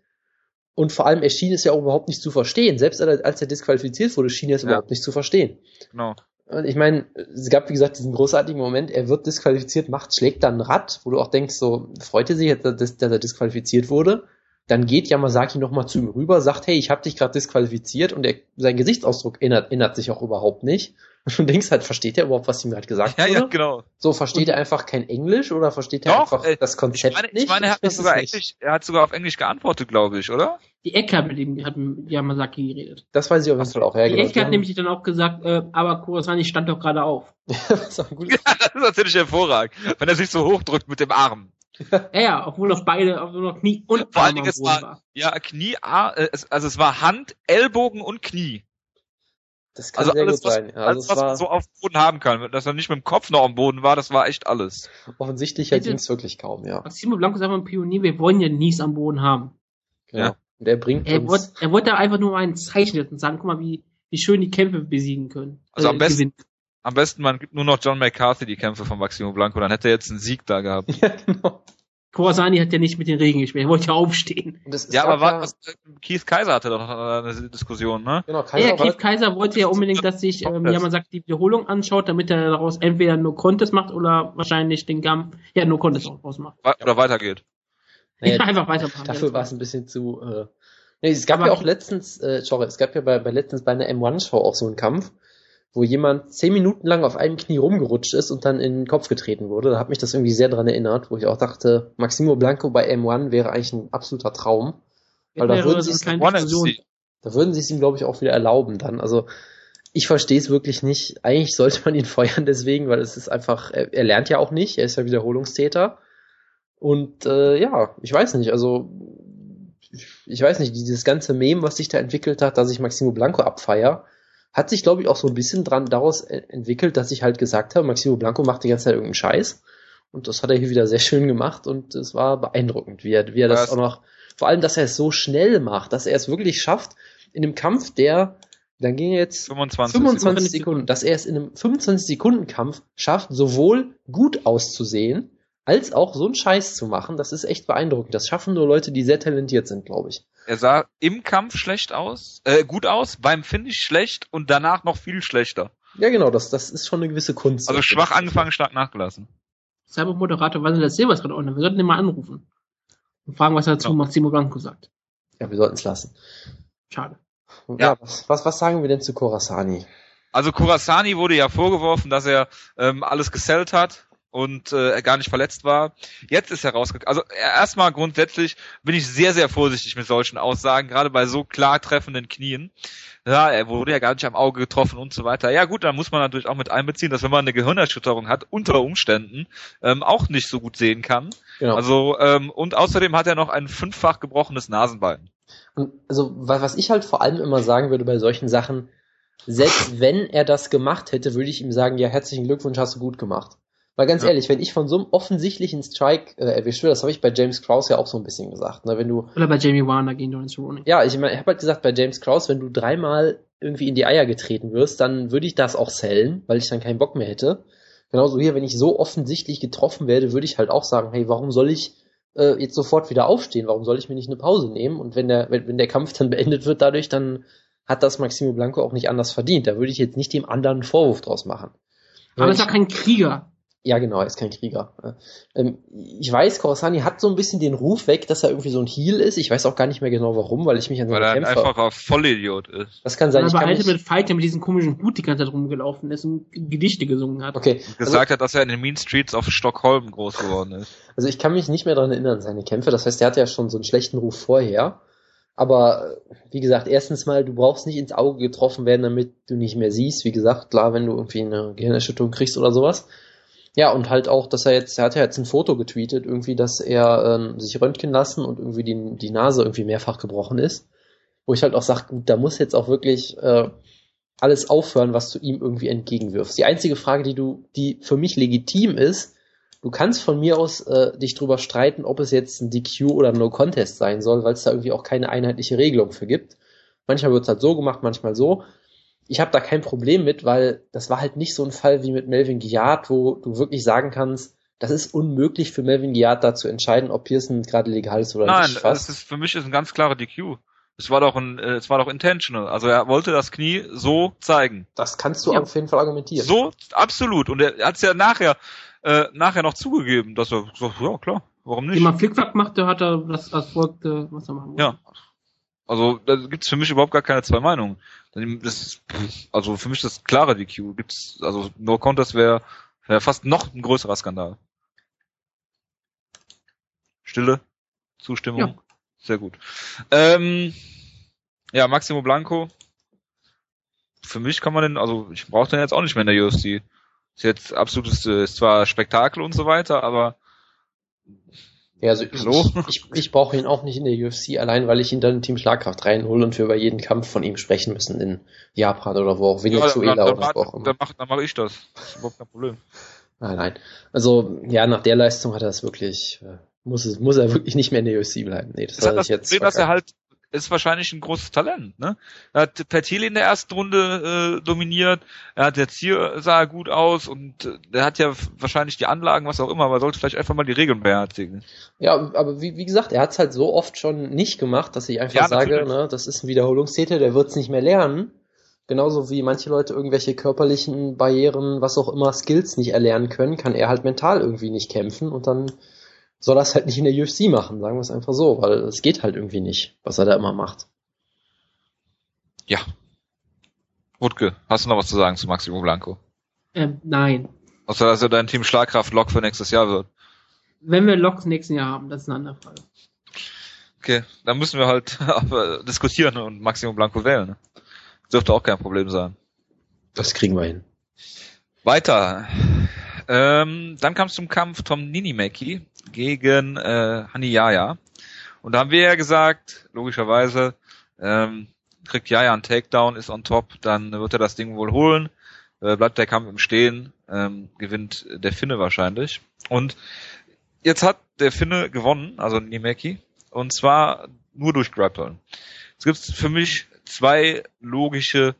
Und vor allem, er schien es ja auch überhaupt nicht zu verstehen. Selbst als er disqualifiziert wurde, schien er es
Ja.
überhaupt nicht zu verstehen.
Genau.
Und ich meine, es gab, wie gesagt, diesen großartigen Moment, er wird disqualifiziert, macht, schlägt dann ein Rad, wo du auch denkst, so, freut er sich, dass er disqualifiziert wurde. Dann geht Yamazaki nochmal zu ihm rüber, sagt, hey, ich habe dich gerade disqualifiziert und er, sein Gesichtsausdruck erinnert, erinnert sich auch überhaupt nicht. Und du denkst halt, versteht er überhaupt, was ihm gerade gesagt
Ja,
wurde?
ja, genau.
So, versteht er einfach kein Englisch oder versteht er einfach
äh,
das
Ich
Konzept
meine,
nicht?
ich meine, er hat, sogar
nicht.
Englisch, er hat sogar auf Englisch geantwortet, glaube ich, oder?
Die Ecke hat mit ihm hat mit Yamazaki geredet.
Das weiß ich auf jeden Fall auch. Ja,
Die
genau.
Ecke hat nämlich dann auch gesagt, äh, aber Kurosani stand doch gerade auf. (laughs)
das ist gutes- (laughs)
das ist natürlich hervorragend, wenn er sich so hochdrückt mit dem Arm.
Ja, ja, obwohl auf beide, auf nur noch Knie und
Vor allen Dingen,
am
es
Boden
war, ja, Knie, äh, also es war Hand, Ellbogen und Knie.
Das kann
Also
sehr
alles,
gut
was,
sein. Also
alles,
es
was man
war,
so auf dem Boden haben kann. Dass er nicht mit dem Kopf noch am Boden war, das war echt alles.
offensichtlicher
Hätte-
ging es wirklich kaum, ja.
Maximo Blanco ist einfach ein Pionier, wir wollen ja Nies am Boden haben.
Genau.
Ja.
Und er bringt
Er
uns.
wollte, er wollte einfach nur mal ein Zeichen setzen und sagen, guck mal, wie, wie schön die Kämpfe besiegen können.
Also am besten-
gewinnen.
Am besten man gibt nur noch John McCarthy die Kämpfe von Maximo Blanco, dann hätte er jetzt einen Sieg da gehabt. (laughs)
ja, genau.
Corsani hat ja nicht mit den Regeln gespielt, er wollte ja aufstehen.
Ja, aber was, Keith Kaiser hatte doch eine Diskussion, ne?
Genau,
Ja,
Kaiser war,
Keith Kaiser wollte ja unbedingt, dass sich, ähm, ja, man sagt, die Wiederholung anschaut, damit er daraus entweder nur Contest macht oder wahrscheinlich den Gam, ja, nur Contest auch rausmacht.
Oder weitergeht.
naja, (laughs)
einfach weitermachen.
Dafür war es ein bisschen zu. Äh, nee, es gab
Aber-
ja auch letztens, äh, sorry, es gab ja bei, bei letztens bei einer M1-Show auch so einen Kampf, wo jemand zehn Minuten lang auf einem Knie rumgerutscht ist und dann in den Kopf getreten wurde. Da hat mich das irgendwie sehr dran erinnert, wo ich auch dachte, Maximo Blanco bei M1 wäre eigentlich ein absoluter Traum. Weil da würden
so
sie
Diskussion.
MC.
da würden sie es ihm, glaube ich, auch wieder erlauben dann. Also ich verstehe es wirklich nicht. Eigentlich sollte man ihn (laughs) feuern deswegen, weil es ist einfach, er, er lernt ja auch nicht, er ist ja Wiederholungstäter. Und äh, ja, ich weiß nicht, also ich, ich weiß nicht, dieses ganze Meme, was sich da entwickelt hat, dass ich Maximo Blanco abfeier, hat sich, glaube ich, auch so ein bisschen dran daraus entwickelt, dass ich halt gesagt habe, Maximo Blanco macht die ganze Zeit irgendeinen Scheiß. Und das hat er hier wieder sehr schön gemacht und es war beeindruckend, wie er, wie er das auch noch, vor allem, dass er es so schnell macht, dass er es wirklich schafft, in einem Kampf, der, dann ging er jetzt
25.
25 Sekunden, dass er es in einem 25 Sekunden Kampf schafft, sowohl gut auszusehen, als auch so einen Scheiß zu machen, das ist echt beeindruckend. Das schaffen nur Leute, die sehr talentiert sind, glaube ich.
Er sah im Kampf schlecht aus, äh, gut aus, beim Finish schlecht und danach noch viel schlechter.
Ja, genau, das, das ist schon eine gewisse Kunst.
Also schwach angefangen, stark nachgelassen.
Cybermoderator Vasil das Silvers gerade online. Wir sollten den mal anrufen. Und fragen, was er zu
Ja.
Maximo Blanco sagt.
Ja, wir sollten es lassen.
Schade.
Ja,
Ja.
was, was, was sagen wir denn zu Korasani?
Also Kurasani wurde ja vorgeworfen, dass er ähm, alles gesellt hat und äh, er gar nicht verletzt war. Jetzt ist er rausgekommen. Also erstmal grundsätzlich bin ich sehr, sehr vorsichtig mit solchen Aussagen, gerade bei so klar treffenden Knien. Ja, er wurde ja gar nicht am Auge getroffen und so weiter. Ja gut, dann muss man natürlich auch mit einbeziehen, dass wenn man eine Gehirnerschütterung hat, unter Umständen ähm, auch nicht so gut sehen kann.
Genau.
Also ähm, und außerdem hat er noch ein fünffach gebrochenes Nasenbein.
Und also, wa- was ich halt vor allem immer sagen würde bei solchen Sachen, selbst wenn er das gemacht hätte, würde ich ihm sagen, ja, herzlichen Glückwunsch, hast du gut gemacht. Weil ganz
Ja.
ehrlich, wenn ich von so einem offensichtlichen Strike äh, erwischt werde, das habe ich bei James Krause ja auch so ein bisschen gesagt, ne, wenn du,
Oder bei Jamie Warner gegen Donald Cerrone.
ja, ich, mein, ich habe halt gesagt, bei James Krause, wenn du dreimal irgendwie in die Eier getreten wirst, dann würde ich das auch sellen, weil ich dann keinen Bock mehr hätte. Genauso hier, wenn ich so offensichtlich getroffen werde, würde ich halt auch sagen, hey, warum soll ich äh, jetzt sofort wieder aufstehen? Warum soll ich mir nicht eine Pause nehmen? Und wenn der, wenn, wenn der Kampf dann (laughs) beendet wird dadurch, dann hat das Maximo Blanco auch nicht anders verdient. Da würde ich jetzt nicht dem anderen einen Vorwurf draus machen.
Aber er ist auch kein Krieger.
Ja, genau, er ist kein Krieger. Ähm, ich weiß, Corsani hat so ein bisschen den Ruf weg, dass er irgendwie so ein Heel ist. Ich weiß auch gar nicht mehr genau warum, weil ich mich an
Weil
seine
er ein
Kämpfe...
einfacher Vollidiot ist.
Das kann sein,
Oder
ich mich,
Ultimate Fight, der mit diesem komischen Hut die ganze Zeit rumgelaufen ist und Gedichte gesungen hat.
Okay,
Und gesagt hat, dass er in den Mean Streets auf Stockholm groß geworden ist.
Also ich kann mich nicht mehr dran erinnern, seine Kämpfe. Das heißt, er hatte ja schon so einen schlechten Ruf vorher. Aber wie gesagt, erstens mal, du brauchst nicht ins Auge getroffen werden, damit du nicht mehr siehst. Wie gesagt, klar, wenn du irgendwie eine Gehirnerschütterung kriegst oder sowas. Ja, und halt auch, dass er jetzt, er hat ja jetzt ein Foto getweetet, irgendwie, dass er ähm, sich röntgen lassen und irgendwie die, die Nase irgendwie mehrfach gebrochen ist. Wo ich halt auch sage, gut, da muss jetzt auch wirklich äh, alles aufhören, was du ihm irgendwie entgegenwirfst. Die einzige Frage, die du, die für mich legitim ist, du kannst von mir aus äh, dich drüber streiten, ob es jetzt ein DQ oder ein No Contest sein soll, weil es da irgendwie auch keine einheitliche Regelung für gibt. Manchmal wird es halt so gemacht, manchmal so. Ich habe da kein Problem mit, weil das war halt nicht so ein Fall wie mit Melvin Giard, wo du wirklich sagen kannst, das ist unmöglich für Melvin Giard da zu entscheiden, ob Pearson gerade legal ist oder
Nein,
nicht.
das ist für mich ist ein ganz klarer DQ. Es war doch ein, äh, es war doch intentional. Also er wollte das Knie so zeigen.
das kannst du
Ja.
auf jeden Fall argumentieren.
So, absolut. Und er hat es ja nachher, äh, nachher noch zugegeben, dass er so, ja klar, warum nicht?
Wenn man Flickflack machte, hat er das erfolgte, was er machen wollte.
Ja. Also da gibt's für mich überhaupt gar keine zwei Meinungen. Das, also für mich das klare DQ. Gibt's, also No Contest wäre wär fast noch ein größerer Skandal. Stille, Zustimmung,
Ja.
sehr gut. Ähm, ja, Maximo Blanco. Für mich kann man den, also ich brauche den jetzt auch nicht mehr in der UFC. Ist jetzt absolutes, äh, ist zwar Spektakel und so weiter, aber
Ja, also ich,
Hallo?
ich, ich brauche ihn auch nicht in der UFC, allein weil ich ihn dann in Team Schlagkraft reinhole und wir über jeden Kampf von ihm sprechen müssen in Japan oder wo auch
ja, dann,
Venezuela
dann,
oder wo auch immer.
dann, mach, dann mach ich das. Das ist überhaupt kein Problem.
Nein, nein. Also ja, nach der Leistung hat er es wirklich, äh, muss es, muss er wirklich nicht mehr in der UFC bleiben. Nee, das
Das hat das
ich jetzt.
Problem, dass er halt ist wahrscheinlich ein großes Talent. Ne? Er hat Pertile in der ersten Runde äh, dominiert, er hat jetzt hier sah er gut aus und äh, er hat ja wahrscheinlich die Anlagen, was auch immer, aber sollte vielleicht einfach mal die Regeln beherzigen.
Ja, aber wie, wie gesagt, er hat es halt so oft schon nicht gemacht, dass ich einfach
Ja,
sage,
natürlich.
ne, das ist ein Wiederholungstäter, der wird es nicht mehr lernen. Genauso wie manche Leute irgendwelche körperlichen Barrieren, was auch immer, Skills nicht erlernen können, kann er halt mental irgendwie nicht kämpfen und dann soll er es halt nicht in der UFC machen, sagen wir es einfach so, weil es geht halt irgendwie nicht, was er da immer macht.
Ja. Wutke, hast du noch was zu sagen zu Maximo Blanco?
Ähm, nein.
Außer dass er dein Team Schlagkraft Lock für nächstes Jahr wird.
Wenn wir Loks nächsten Jahr haben, das ist eine andere Frage.
Okay, dann müssen wir halt (laughs) aber diskutieren und Maximo Blanco wählen. Ne? Das dürfte auch kein Problem sein.
Das kriegen wir hin.
Weiter. Ähm, dann kam es zum Kampf Tom Ninimeki gegen äh, Hani Yaya. Und da haben wir ja gesagt, logischerweise, ähm, kriegt Yaya einen Takedown, ist on top, dann wird er das Ding wohl holen, äh, bleibt der Kampf im Stehen, ähm, gewinnt der Finne wahrscheinlich. Und jetzt hat der Finne gewonnen, also Nimeki, und zwar nur durch Grappeln. Es gibt für mich zwei logische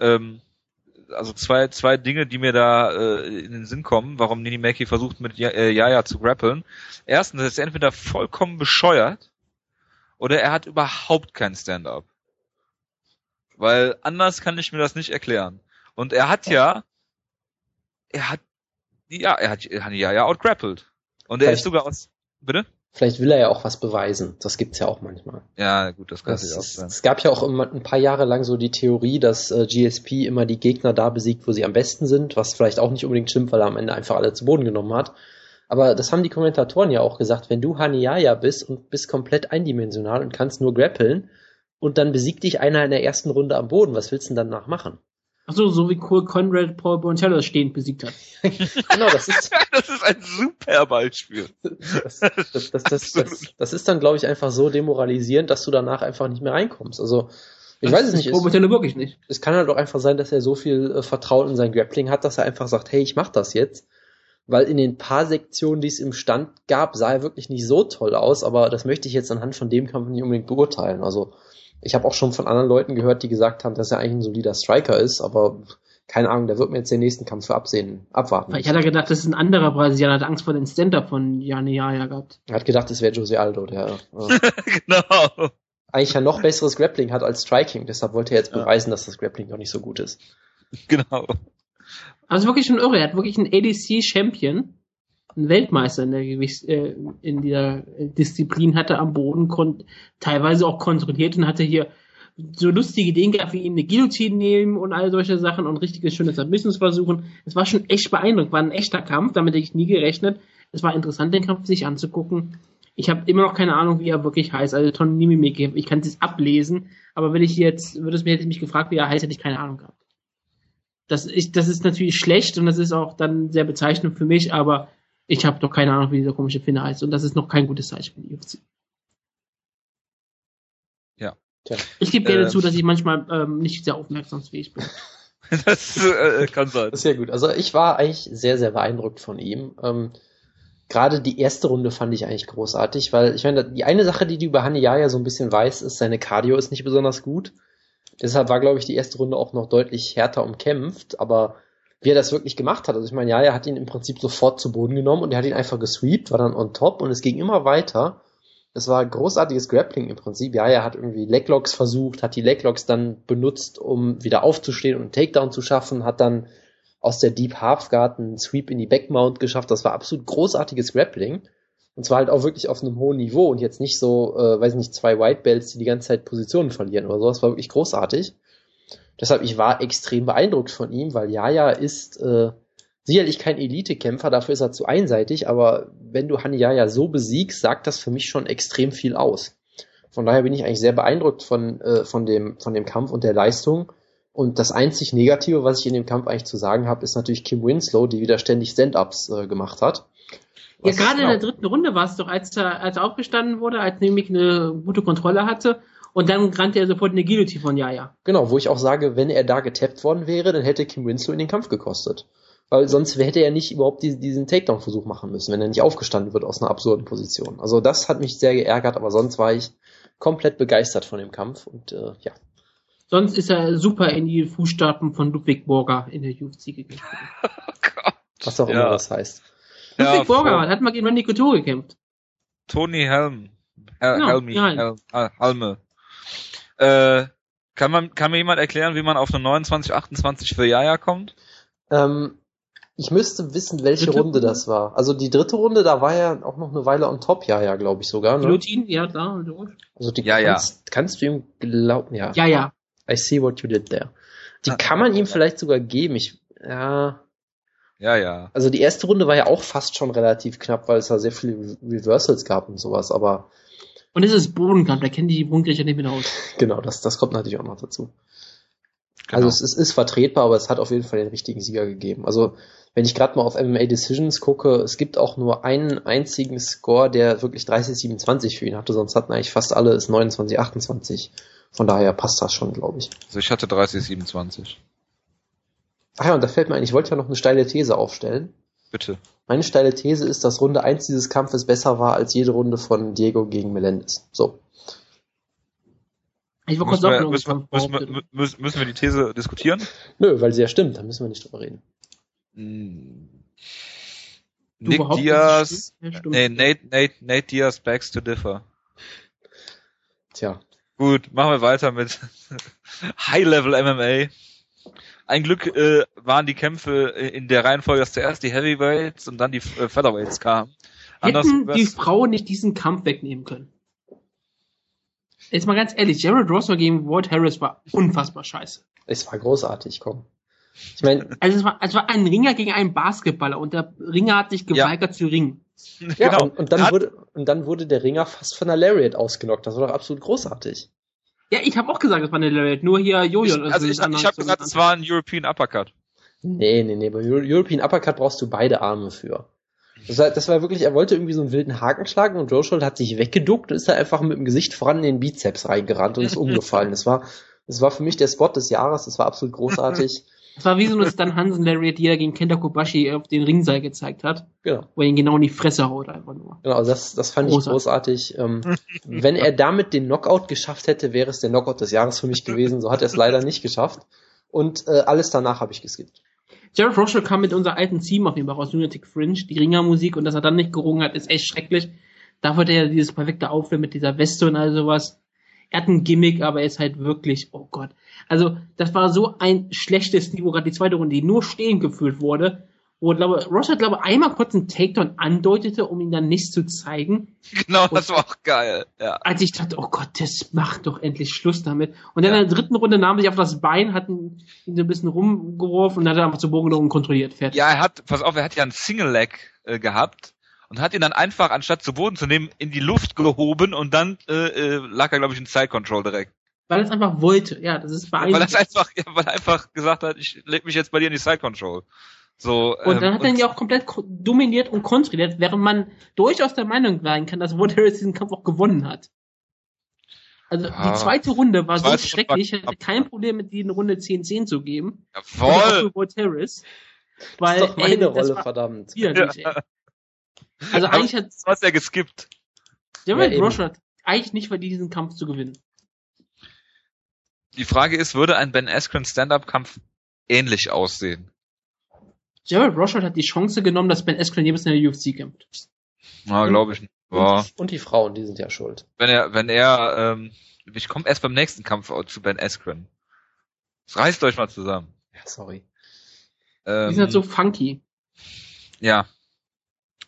ähm, also zwei, zwei Dinge, die mir da äh, in den Sinn kommen, warum Nini Mackie versucht mit Ja- äh, Yaya zu grappeln. Erstens, er ist entweder vollkommen bescheuert oder er hat überhaupt kein Stand-up. Weil anders kann ich mir das nicht erklären. Und er hat ja, er hat, ja, er hat Hani Yaya outgrappled. Und er ist sogar aus, bitte?
Vielleicht will er ja auch was beweisen. Das gibt's ja auch manchmal.
Ja, gut, das kann
Das
auch sein.
es gab ja auch immer ein paar Jahre lang so die Theorie, dass äh, GSP immer die Gegner da besiegt, wo sie am besten sind, was vielleicht auch nicht unbedingt stimmt, weil er am Ende einfach alle zu Boden genommen hat. Aber das haben die Kommentatoren ja auch gesagt, wenn du Haniyaya bist und bist komplett eindimensional und kannst nur grappeln und dann besiegt dich einer in der ersten Runde am Boden, was willst du denn danach machen?
Achso, so wie Cole Conrad Paul Boncello stehend besiegt hat. (laughs)
Genau, das ist, (laughs)
das ist ein super Beispiel.
das, das, das, das, (laughs) das, das ist dann, glaube ich, einfach so demoralisierend, dass du danach einfach nicht mehr reinkommst. Also, ich weiß es nicht.
Paul
es-
Boncello wirklich nicht.
es kann halt auch einfach sein, dass er so viel äh, Vertrauen in sein Grappling hat, dass er einfach sagt, hey, ich mach das jetzt. Weil in den paar Sektionen, die es im Stand gab, sah er wirklich nicht so toll aus, aber das möchte ich jetzt anhand von dem Kampf nicht unbedingt beurteilen. Also ich habe auch schon von anderen Leuten gehört, die gesagt haben, dass er eigentlich ein solider Striker ist, aber keine Ahnung, der wird mir jetzt den nächsten Kampf für absehen, abwarten.
Ich hatte gedacht, das ist ein anderer Brasilianer, hat Angst vor den Stand-Up von Jani Jaya gehabt.
Er hat gedacht, es wäre Jose Aldo, der äh, (laughs)
genau.
eigentlich ein noch besseres Grappling hat als Striking. Deshalb wollte er jetzt
Ja.
beweisen, dass das Grappling noch nicht so gut ist.
Genau.
Also wirklich schon irre. Er hat wirklich einen ADC-Champion, einen Weltmeister in der Gewichts, äh, in der Disziplin hatte am Boden, kon teilweise auch kontrolliert und hatte hier so lustige Ideen gehabt, wie ihn eine Guillotine nehmen und all solche Sachen und richtige schöne Submissions versuchen. Es war schon echt beeindruckend, war ein echter Kampf, damit hätte ich nie gerechnet. Es war interessant, den Kampf sich anzugucken. Ich habe immer noch keine Ahnung, wie er wirklich heißt. Also Ton Nimimeki, ich kann es ablesen, aber wenn ich jetzt, würde es mir hätte ich mich gefragt, wie er heißt, hätte ich keine Ahnung gehabt. Das ist, das ist natürlich schlecht und das ist auch dann sehr bezeichnend für mich, aber ich habe doch keine Ahnung, wie dieser komische Finne heißt und das ist noch kein gutes Zeichen für die UFC.
Ja.
Ich gebe gerne
Ähm.
zu, dass ich manchmal ähm, nicht sehr aufmerksamsfähig bin. (laughs)
Das äh, kann sein.
Das ist ja gut. Also ich war eigentlich sehr, sehr beeindruckt von ihm. Ähm, Gerade die erste Runde fand ich eigentlich großartig, weil ich meine, die eine Sache, die du über Hani Yaya so ein bisschen weißt, ist, seine Cardio ist nicht besonders gut. Deshalb war, glaube ich, die erste Runde auch noch deutlich härter umkämpft, aber wie er das wirklich gemacht hat, also ich meine, Yaya hat ihn im Prinzip sofort zu Boden genommen und er hat ihn einfach gesweept, war dann on top und es ging immer weiter. Es war großartiges Grappling im Prinzip. Yaya hat irgendwie Leglocks versucht, hat die Leglocks dann benutzt, um wieder aufzustehen und einen Takedown zu schaffen, hat dann aus der Deep Half Guard einen Sweep in die Backmount geschafft. Das war absolut großartiges Grappling. Und zwar halt auch wirklich auf einem hohen Niveau und jetzt nicht so, äh, weiß nicht, zwei White Belts, die die ganze Zeit Positionen verlieren oder so. Das war wirklich großartig. Deshalb, ich war extrem beeindruckt von ihm, weil Yaya ist äh, sicherlich kein Elite-Kämpfer, dafür ist er zu einseitig, aber wenn du Hani Yaya so besiegst, sagt das für mich schon extrem viel aus. Von daher bin ich eigentlich sehr beeindruckt von, äh, von, dem, von dem Kampf und der Leistung. Und das einzig Negative, was ich in dem Kampf eigentlich zu sagen habe, ist natürlich Kim Winslow, die wieder ständig Stand-Ups äh, gemacht hat.
Ja,
Was-
gerade in
genau.
der dritten Runde war es doch, als er, als er aufgestanden wurde, als nämlich eine gute Kontrolle hatte und dann rannte er sofort in eine Guillotine von Jaja.
Genau, wo ich auch sage, wenn er da getappt worden wäre, dann hätte Kim Winslow in den Kampf gekostet. Weil sonst hätte er nicht überhaupt diesen, diesen Takedown-Versuch machen müssen, wenn er nicht aufgestanden wird aus einer absurden Position. Also das hat mich sehr geärgert, aber sonst war ich komplett begeistert von dem Kampf und äh, ja.
Sonst ist er super in die Fußstapfen von Ludwig Borger in der UFC gegangen. (laughs)
Oh Gott.
Was auch
Ja.
immer das heißt.
Ja,
Ludwig Borger
voll.
hat mal gegen Randy Couture gekämpft.
Tony Helm. Hel
Genau,
Helmi.
ja.
Hel Hel Helme. Äh, kann man, kann mir jemand erklären, wie man auf eine 29, 28 für Jaja kommt?
Ähm, ich müsste wissen, welche
Dritte
Runde das war. Also die dritte Runde, da war ja auch noch eine Weile on top, ja, ja, glaube ich sogar. Ne?
Guillotine, ja logisch.
Also die
Ja, ja.
kannst, kannst du ihm glauben, ja.
Ja, ja.
I see what you did there. Die
Ah.
kann man ihm vielleicht sogar geben. Ich, ja,
Ja, ja.
also die erste Runde war ja auch fast schon relativ knapp, weil es da sehr viele Re- Reversals gab und sowas, aber
Und es ist Bodenkampf, da kennen die Bodenkriecher nicht mehr aus.
genau, das, das kommt natürlich auch noch dazu.
Genau.
Also es ist, ist vertretbar, aber es hat auf jeden Fall den richtigen Sieger gegeben. Also wenn ich gerade mal auf MMA Decisions gucke, es gibt auch nur einen einzigen Score, der wirklich 30-27 für ihn hatte, sonst hatten eigentlich fast alle es 29-28. Von daher passt das schon, glaube ich.
Also ich hatte 30, 27.
Ach ja, und da fällt mir ein, ich wollte ja noch eine steile These aufstellen.
Bitte.
Meine steile These ist, dass Runde 1 dieses Kampfes besser war als jede Runde von Diego gegen Melendez. So.
Ich
Müssen wir,
noch
müssen, wir, müssen, wir, müssen, müssen wir die These diskutieren?
Nö, weil sie ja stimmt, da müssen wir nicht drüber reden.
Hm.
Du
Nick Diaz, nee, Nate, Nate, Nate Diaz begs to differ.
Tja.
Gut, machen wir weiter mit (laughs) High-Level MMA. Ein Glück äh, waren die Kämpfe äh, in der Reihenfolge, dass zuerst die Heavyweights und dann die äh, Featherweights kamen. Anders
Hätten die Frauen nicht diesen Kampf wegnehmen können. Jetzt mal ganz ehrlich, Jared Rossler gegen Ward Harris war unfassbar scheiße.
Es war großartig, komm. Ich meine, (laughs)
Also es war, es war ein Ringer gegen einen Basketballer und der Ringer hat sich geweigert zu ringen. (laughs)
ja,
genau.
und, und, dann wurde, und dann wurde der Ringer fast von der Lariat ausgenockt. Das war doch absolut großartig.
Ja, ich habe auch gesagt, es war eine Lariat, nur hier Jojo.
ich, also ich, ich habe gesagt, es war ein European Uppercut.
Nee, nee, nee, bei Euro- European Uppercut brauchst du beide Arme für. Das war, das war wirklich, er wollte irgendwie so einen wilden Haken schlagen und Roshold hat sich weggeduckt und ist da einfach mit dem Gesicht voran in den Bizeps reingerannt und ist (laughs) umgefallen. Das war, das war für mich der Spot des Jahres, das war absolut großartig. (laughs)
Es war wie so eine Stan Hansen Lariat, die er gegen Kenta Kobashi auf den Ringseil gezeigt hat,
Genau.
wo er ihn genau in die Fresse haut einfach nur.
Genau, das, das fand ich
Großartig.
großartig. Ähm, wenn er damit den Knockout geschafft hätte, wäre es der Knockout des Jahres für mich gewesen. So hat er es leider nicht geschafft. Und äh, alles danach habe ich geskippt.
Jared Rosher kam mit unserer alten Team auf jeden Fall aus Lunatic Fringe, die Ringermusik und dass er dann nicht gerungen hat, ist echt schrecklich. Da wollte er ja dieses perfekte Aufnehmen mit dieser Weste und all sowas. Er hat ein Gimmick, aber er ist halt wirklich, oh Gott. Also, das war so ein schlechtes Niveau, gerade die zweite Runde, die nur stehen gefühlt wurde. Wo, glaube, Rosher, glaube einmal kurz einen Takedown andeutete, um ihn dann nicht zu zeigen.
Genau, das war auch geil. Ja.
Als ich dachte, oh Gott, das macht doch endlich Schluss damit. Und dann
Ja.
in der dritten Runde nahm er sich auf das Bein, hat ihn, so ein bisschen rumgeworfen und hat er einfach zu genommen und kontrolliert. Fertig.
ja, er hat, pass auf, er hat ja einen Single Leg äh, gehabt und hat ihn dann einfach, anstatt zu Boden zu nehmen, in die Luft gehoben und dann äh, äh, lag er, glaube ich, in Side Control direkt.
Weil er es einfach wollte. Ja, das ist
Weil er einfach, ja, weil er einfach gesagt hat, ich leg mich jetzt bei dir in die Side Control. So,
und
ähm,
dann hat er ihn ja auch komplett ko- dominiert und kontrolliert, während man durchaus der Meinung sein kann, dass Wood Harris diesen Kampf auch gewonnen hat. Also
Ah.
die zweite Runde war so schrecklich, ich hatte kein Problem mit in Runde 10-10 zu geben.
Jawohl!
Und auch für Wood Harris. Weil,
das ist doch meine
ey,
Rolle,
war
verdammt.
widerlich, ey. Also eigentlich hat
Das hast du ja geskippt.
Jared
Ja, eben.
Rosher eigentlich nicht verdient, diesen Kampf zu gewinnen.
Die Frage ist, würde ein Ben Askren Stand-Up-Kampf ähnlich aussehen?
Jared Rosher hat die Chance genommen, dass Ben Askren jemals in der UFC kämpft.
Na, glaube ich nicht. Ja.
Und, und die Frauen, die sind ja schuld.
Wenn er, wenn er, ähm, ich komme erst beim nächsten Kampf zu Ben Askren. Das reißt euch mal zusammen.
Ja, sorry.
Ähm,
Die sind halt so funky.
Ja.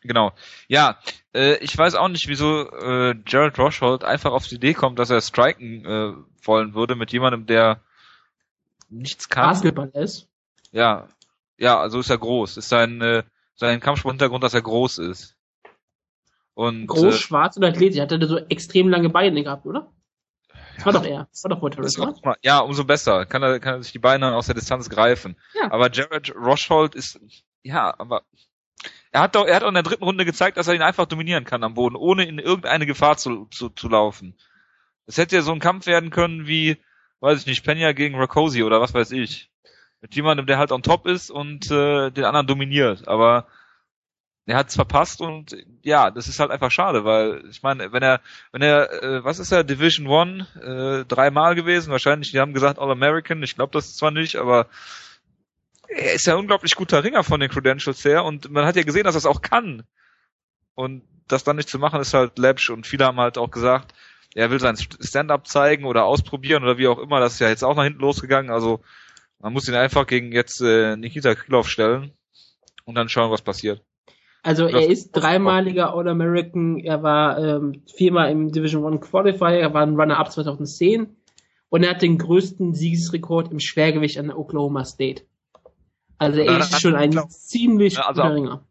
Genau. Ja, äh, ich weiß auch nicht, wieso äh, Jared Roshold einfach auf die Idee kommt, dass er striken äh, wollen würde mit jemandem, der nichts kann.
Basketball ist.
Ja. Ja, also ist er groß. Ist sein, äh, sein Kampfsporthintergrund, dass er groß ist. Und
Groß,
äh,
schwarz und athletisch. Hat er so extrem lange Beine gehabt, oder? Das war doch er. Das war doch Harris,
Das
oder?
auch- ja, umso besser. Kann er, kann er sich die Beine aus der Distanz greifen.
Ja.
Aber Jared Roshold ist, ja, aber er hat doch, er hat auch in der dritten Runde gezeigt, dass er ihn einfach dominieren kann am Boden, ohne in irgendeine Gefahr zu, zu, zu laufen. Es hätte ja so ein Kampf werden können wie, weiß ich nicht, Pena gegen Rakosi oder was weiß ich. Mit jemandem, der halt on top ist und äh, den anderen dominiert. Aber er hat es verpasst und ja, das ist halt einfach schade, weil ich meine, wenn er, wenn er, äh, was ist er, Division One, äh, dreimal gewesen, wahrscheinlich, die haben gesagt All American, ich glaube das zwar nicht, aber er ist ja ein unglaublich guter Ringer von den Credentials her und man hat ja gesehen, dass er es auch kann. Und das dann nicht zu machen, ist halt läppsch und viele haben halt auch gesagt, er will sein Stand-up zeigen oder ausprobieren oder wie auch immer, das ist ja jetzt auch nach hinten losgegangen, also man muss ihn einfach gegen jetzt äh, Nikita Krylov stellen und dann schauen, was passiert.
Also er ist dreimaliger All-American, er war ähm, viermal im Division One Qualifier, er war ein Runner-Up 2010 und er hat den größten Siegesrekord im Schwergewicht an der Oklahoma State. Also er ist schon ein ziemlich
Ja, also
guter Ringer.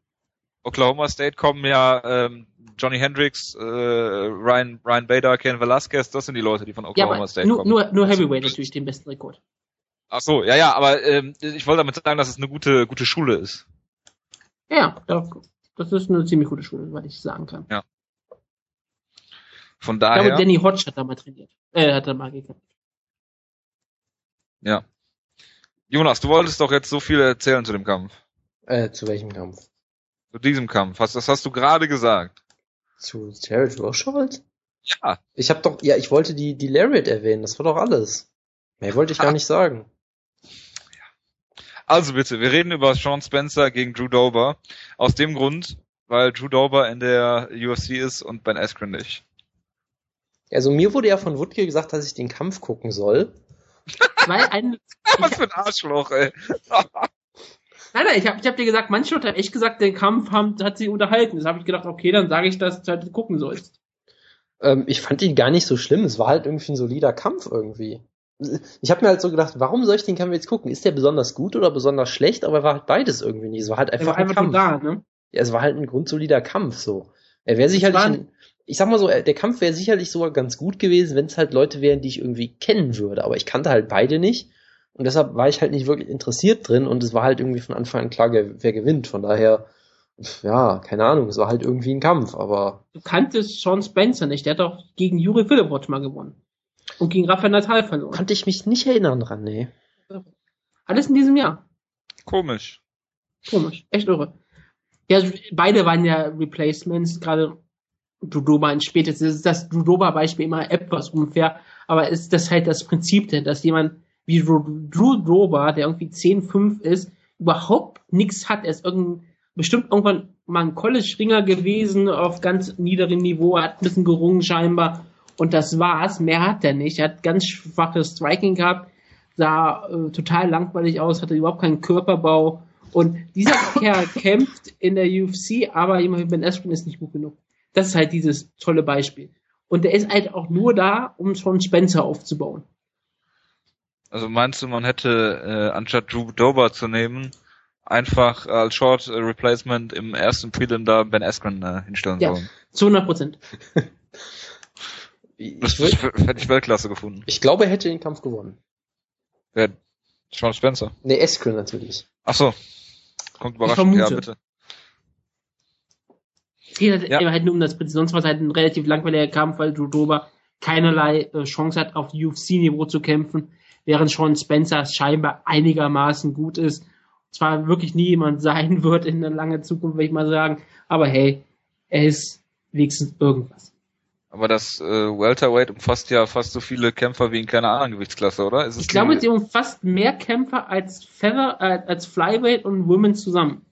Oklahoma State kommen ja ähm, Johnny Hendricks, äh, Ryan, Ryan Bader, Ken Velasquez, das sind die Leute, die von
Ja,
Oklahoma
aber
State
nur,
kommen.
nur, nur Heavyweight natürlich den besten Rekord.
Ach so, ja, ja, aber ähm, ich wollte damit sagen, dass es eine gute, gute Schule ist.
Ja, da- das ist eine ziemlich gute Schule, was ich sagen kann.
Von
Ich
daher,
glaube, Danny Hodge hat da mal trainiert. Äh, hat da mal gekämpft.
ja. Jonas, du wolltest doch jetzt so viel erzählen zu dem Kampf.
Äh, zu welchem Kampf?
Zu diesem Kampf. Was, das hast du gerade gesagt.
Zu Jared Roshold?
Ja.
Ich habe doch, ja, ich wollte die, die Lariat erwähnen, das war doch alles. Mehr wollte ich gar (laughs) nicht sagen.
Also bitte, wir reden über Sean Spencer gegen Drew Dober. Aus dem Grund, weil Drew Dober in der UFC ist und Ben Askren nicht.
Also mir wurde ja von Woodke gesagt, dass ich den Kampf gucken soll.
Weil ein, (laughs)
Was für ein Arschloch, ey. (laughs)
nein, nein, ich habe ich hab dir gesagt, manche Leute haben echt gesagt, den Kampf haben, hat sie unterhalten. Das habe ich gedacht, okay, dann sage ich, dass du halt gucken sollst.
Ähm, ich fand ihn gar nicht so schlimm. Es war halt irgendwie ein solider Kampf irgendwie. Ich habe mir halt so gedacht, warum soll ich den Kampf jetzt gucken? Ist der besonders gut oder besonders schlecht? Aber er war halt beides irgendwie nicht. Es war halt einfach
war
ein
einfach
Kampf.
da, ne?
Ja, es war halt ein grundsolider Kampf so. Er wäre sicherlich,
war-
ein, ich sag mal so, äh, der Kampf wäre sicherlich sogar ganz gut gewesen, wenn es halt Leute wären, die ich irgendwie kennen würde. Aber ich kannte halt beide nicht. Und deshalb war ich halt nicht wirklich interessiert drin und es war halt irgendwie von Anfang an klar, wer gewinnt. Von daher, ja, keine Ahnung, es war halt irgendwie ein Kampf, aber
Du kanntest Sean Spencer nicht. Der hat doch gegen Juri Philippot mal gewonnen. Und gegen Rafael Natal verloren.
konnte ich mich nicht erinnern dran, nee.
Alles in diesem Jahr.
Komisch.
Komisch. Echt irre. Ja, beide waren ja Replacements, gerade Dudoba spätes. Das ist das Dudoba-Beispiel immer etwas unfair, aber ist das halt das Prinzip denn, dass jemand wie Dober, der irgendwie 10-5 ist, überhaupt nichts hat. Er ist irgendein, bestimmt irgendwann mal ein College-Ringer gewesen auf ganz niederem Niveau, er hat ein bisschen gerungen scheinbar und das war's. Mehr hat er nicht. Er hat ganz schwaches Striking gehabt, sah äh, total langweilig aus, hatte überhaupt keinen Körperbau. Und dieser Kerl (laughs) kämpft in der UFC, aber jemand wie Ben Askren ist nicht gut genug. Das ist halt dieses tolle Beispiel. Und der ist halt auch nur da, um schon Spencer aufzubauen.
Also meinst du, man hätte, äh, anstatt Drew Dober zu nehmen, einfach als Short äh, Replacement im ersten Prelim da Ben Askren äh, hinstellen
Ja.
sollen?
Zu 100 Prozent. (laughs)
Das
Ich, würd-
hätte ich Weltklasse gefunden.
ich glaube, er hätte den Kampf gewonnen.
Wer? Sean Spencer.
Nee, Eskren natürlich.
Ach so. Kommt überraschend. Ja, bitte.
Es geht halt
Ja.
halt nur um das Prinzip. Sonst war es halt ein relativ langweiliger Kampf, weil Dober keinerlei äh, Chance hat, auf UFC-Niveau zu kämpfen, während Sean Spencer scheinbar einigermaßen gut ist. Zwar wirklich nie jemand (laughs) sein wird in der langen Zukunft, würde ich mal sagen, aber hey, er ist wenigstens irgendwas.
Aber das äh, Welterweight umfasst ja fast so viele Kämpfer wie in keiner anderen Gewichtsklasse, oder?
Ich glaube, sie umfasst mehr Kämpfer als Feather, äh, als Flyweight und Women zusammen.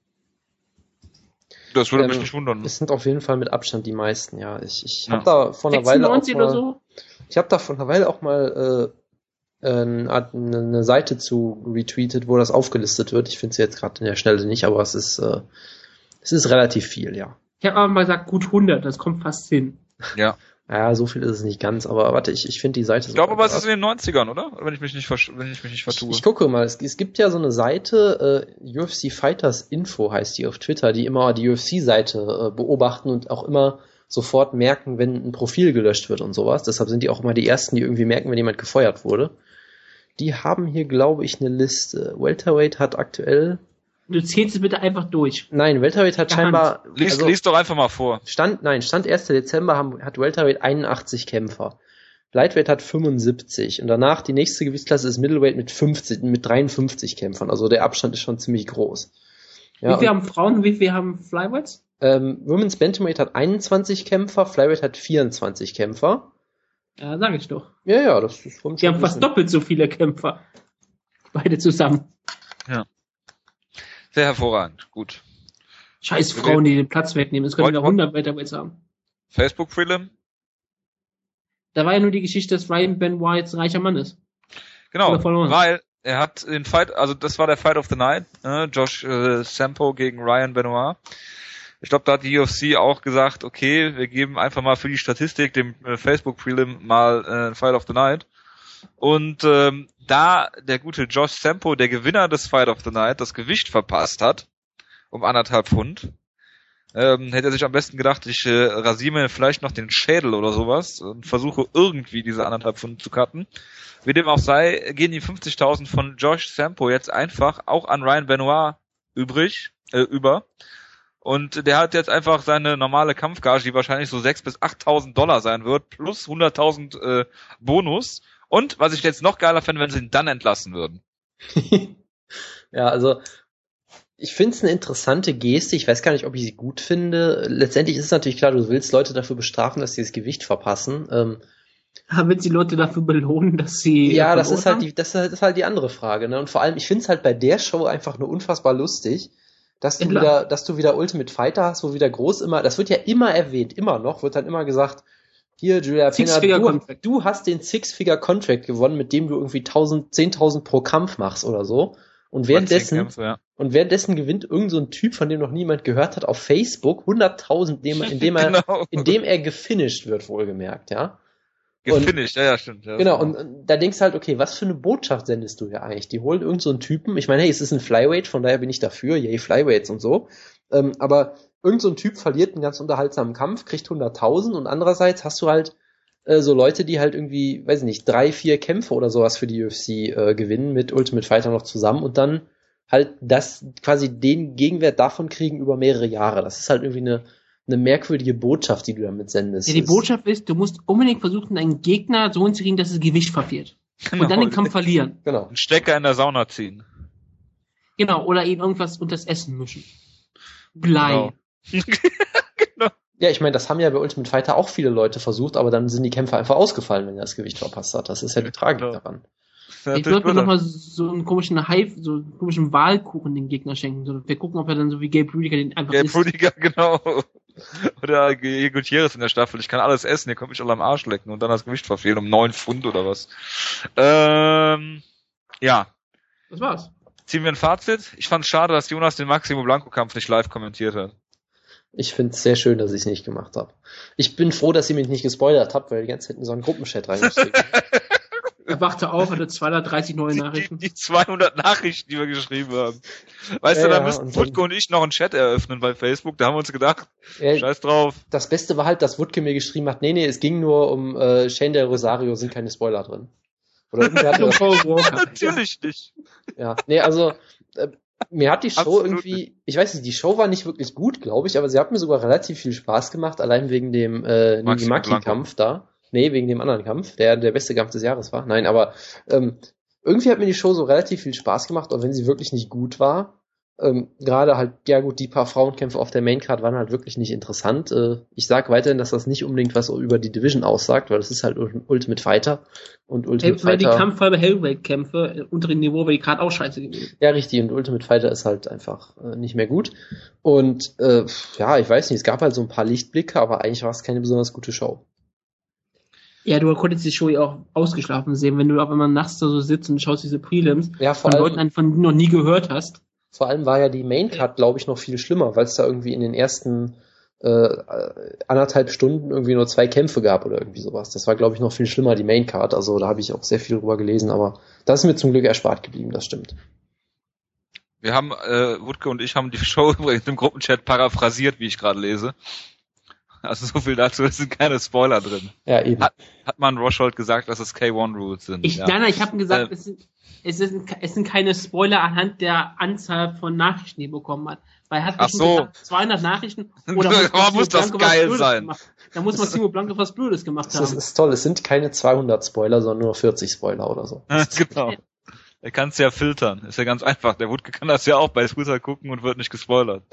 Das würde mich
ähm,
nicht wundern.
Es sind auf jeden Fall mit Abstand die meisten, ja. Ich, ich
Ja.
habe da vor einer Weile auch
96
mal,
so.
ich habe da vor einer Weile auch mal äh, eine, eine eine Seite zu retweetet, wo das aufgelistet wird. Ich finde es jetzt gerade in der Schnelle nicht, aber es ist äh, es ist relativ viel, ja.
Ich habe aber mal gesagt, gut 100, das kommt fast hin.
Ja.
Ja, so viel ist es nicht ganz, aber warte, ich, ich finde die Seite
Ich glaube aber, es ist in den 90ern, oder? Wenn ich mich nicht, wenn ich mich nicht
Ich,
vertue.
ich gucke mal, es, es gibt ja so eine Seite, äh, UFC Fighters Info heißt die auf Twitter, die immer die UFC-Seite äh, beobachten und auch immer sofort merken, wenn ein Profil gelöscht wird und sowas. Deshalb sind die auch immer die ersten, die irgendwie merken, wenn jemand gefeuert wurde. Die haben hier, glaube ich, eine Liste. Welterweight hat aktuell.
Du zählst es bitte einfach durch.
Nein, Welterweight hat
Ja,
scheinbar.
lies,
also,
lies doch einfach mal vor.
Stand, nein, Stand 1. Dezember haben, hat Welterweight 81 Kämpfer. Lightweight hat 75 und danach die nächste Gewichtsklasse ist Middleweight mit 50, mit 53 Kämpfern. Also der Abstand ist schon ziemlich groß. Ja,
wie viel haben Frauen, wie viel haben Flyweights?
Ähm, Women's Bantamweight hat 21 Kämpfer, Flyweight hat 24 Kämpfer.
Ja, sag ich doch.
Ja, ja, das ist schon
Die haben fast doppelt so viele Kämpfer. Beide zusammen.
Sehr hervorragend. Gut.
Scheiß
Wir
Frauen, die den Platz wegnehmen. Das können wir
Wollt-
100 Welterweights haben.
Facebook Prelim.
Da war ja nur die Geschichte, dass Ryan Benoit jetzt ein reicher Mann ist.
Genau, weil er hat den Fight, also das war der Fight of the Night, äh, Josh äh, Sampo gegen Ryan Benoit. Ich glaube, da hat die UFC auch gesagt, okay, wir geben einfach mal für die Statistik dem äh, Facebook Prelim mal äh, Fight of the Night. Und ähm, da der gute Josh Sampo, der Gewinner des Fight of the Night, das Gewicht verpasst hat, um anderthalb Pfund, ähm, hätte er sich am besten gedacht, ich äh, rasiere mir vielleicht noch den Schädel oder sowas und versuche irgendwie diese anderthalb Pfund zu cutten. Wie dem auch sei, gehen die 50.000 von Josh Sampo jetzt einfach auch an Ryan Benoit übrig, äh, über. Und der hat jetzt einfach seine normale Kampfgage, die wahrscheinlich so 6.000 bis 8.000 Dollar sein wird, plus 100.000 äh, Bonus. Und was ich jetzt noch geiler fände, wenn sie ihn dann entlassen würden. (laughs)
ja, also ich finde es eine interessante Geste. Ich weiß gar nicht, ob ich sie gut finde. Letztendlich ist es natürlich klar, du willst Leute dafür bestrafen, dass sie das Gewicht verpassen. Ähm,
Ja, Wenn sie Leute dafür belohnen, dass sie.
ja,
äh,
das ist halt die, das ist halt die andere Frage. Ne? Und vor allem, ich finde es halt bei der Show einfach nur unfassbar lustig, dass du wieder, dass du wieder Ultimate Fighter hast, wo wieder groß immer, das wird ja immer erwähnt, immer noch, wird dann immer gesagt, hier, Julia Pena,
Six-Figure
du, du hast den Six-Figure-Contract gewonnen, mit dem du irgendwie 1000, 10.000 pro Kampf machst oder so. Und währenddessen,
Kämpfe, ja.
und währenddessen gewinnt irgend so ein Typ, von dem noch niemand gehört hat, auf Facebook 100.000, indem, indem er,
genau.
indem er gefinisht wird, wohlgemerkt, ja. und-
Gefinisht, ja, ja, stimmt. Ja,
Genau, und, und da denkst du halt, okay, was für eine Botschaft sendest du hier eigentlich? Die holen irgend so einen Typen, ich meine, hey, es ist ein Flyweight, von daher bin ich dafür, yay, Flyweights und so. Ähm, aber irgend so ein Typ verliert einen ganz unterhaltsamen Kampf, kriegt 100.000 und andererseits hast du halt äh, so Leute, die halt irgendwie, weiß ich nicht, drei, vier Kämpfe oder sowas für die UFC äh, gewinnen mit Ultimate Fighter noch zusammen und dann halt das quasi den Gegenwert davon kriegen über mehrere Jahre. Das ist halt irgendwie eine, eine merkwürdige Botschaft, die du damit sendest.
Ja, die Botschaft ist, du musst unbedingt versuchen, deinen Gegner so hinzukriegen, dass das Gewicht verfehlt.
genau.
Und dann den Kampf verlieren. (laughs)
Genau.
Einen Stecker in der Sauna ziehen.
Genau, oder eben irgendwas unter das Essen mischen. Blei.
Genau. (laughs)
Ja, ich meine, das haben ja bei Ultimate Fighter auch viele Leute versucht, aber dann sind die Kämpfer einfach ausgefallen, wenn er das Gewicht verpasst hat. Das ist ja die Tragik
Genau.
daran.
Ich würde mir nochmal so einen komischen Hype, so einen komischen Wahlkuchen den Gegner schenken. So, wir gucken, ob er dann so wie Gabe Rudiger den einfach
Gabe
isst.
Rudiger, (laughs) genau. Oder Gutierrez in der Staffel. Ich kann alles essen, ihr könnt mich alle am Arsch lecken und dann das Gewicht verfehlen um neun Pfund oder was. Ähm, ja.
Das war's.
Ziehen wir ein Fazit. Ich fand schade, dass Jonas den Maximo Blanco Kampf nicht live kommentiert hat.
Ich finde es sehr schön, dass ich es nicht gemacht habe. Ich bin froh, dass ihr mich nicht gespoilert habt, weil die ganze Zeit in so einen Gruppenchat reingeschrieben. (laughs)
Er wachte auf, hatte 230 neue
Die,
Nachrichten.
die 200 Nachrichten, die wir geschrieben haben. Weißt
Ja,
du, da müssten Wutke und ich noch einen Chat eröffnen bei Facebook. Da haben wir uns gedacht,
ja,
scheiß drauf.
das Beste war halt, dass Wutke mir geschrieben hat, nee, nee, es ging nur um äh, Shane Del Rosario, sind keine Spoiler drin. Oder (laughs) irgendwer hat.
Natürlich nicht.
ja. Nee, also äh, mir hat die Show
Absolut
irgendwie, ich weiß nicht, die Show war nicht wirklich gut, glaube ich, aber sie hat mir sogar relativ viel Spaß gemacht, allein wegen dem äh, Nigimaki-Kampf da. Nee, wegen dem anderen Kampf, der der beste Kampf des Jahres war. Nein, aber ähm, irgendwie hat mir die Show so relativ viel Spaß gemacht, auch wenn sie wirklich nicht gut war. Ähm, Gerade halt, ja gut, die paar Frauenkämpfe auf der Maincard waren halt wirklich nicht interessant. Äh, ich sag weiterhin, dass das nicht unbedingt was über die Division aussagt, weil das ist halt Ul- Ultimate Fighter und Ultimate
Weil die
Fighter.
Kampffarbe Hellweight-Kämpfe äh, unter dem Niveau, weil die gerade auch scheiße gewesen.
Ja, richtig, und Ultimate Fighter ist halt einfach äh, nicht mehr gut. Und äh, ja, ich weiß nicht, es gab halt so ein paar Lichtblicke, aber eigentlich war es keine besonders gute Show.
Ja, du konntest die Show ja auch ausgeschlafen sehen, wenn du auf einmal nachts da so sitzt und schaust diese Prelims
Ja,
von Leuten an, von denen du noch nie gehört hast.
Vor allem war ja die Maincard, glaube ich, noch viel schlimmer, weil es da irgendwie in den ersten äh, anderthalb Stunden irgendwie nur zwei Kämpfe gab oder irgendwie sowas. Das war, glaube ich, noch viel schlimmer, die Maincard. Also da habe ich auch sehr viel drüber gelesen, aber das ist mir zum Glück erspart geblieben, das stimmt.
Wir haben, äh, Wutke und ich haben die (laughs) Show übrigens im Gruppenchat paraphrasiert, wie ich gerade lese. Also so viel dazu, es sind keine Spoiler drin.
Ja, eben.
Hat, hat man Roshold gesagt, dass es K1 Rules sind.
Ich,
ja.
Nein, nein, ich habe gesagt,
Äh,
es, sind, es, sind, es sind keine Spoiler anhand der Anzahl von Nachrichten, die er bekommen hat. Weil er hat
Ach so.
gesagt, 200 Nachrichten oder (laughs) Massimo
muss das
Blanco
geil sein.
Da muss Massimo Blanco was Blödes gemacht
Das ist,
haben.
ist toll, es sind keine 200 Spoiler, sondern nur 40 Spoiler oder so. (laughs)
genau. Er kann es ja filtern. Ist ja ganz einfach. Der Wutke kann das ja auch bei Twitter gucken und wird nicht gespoilert.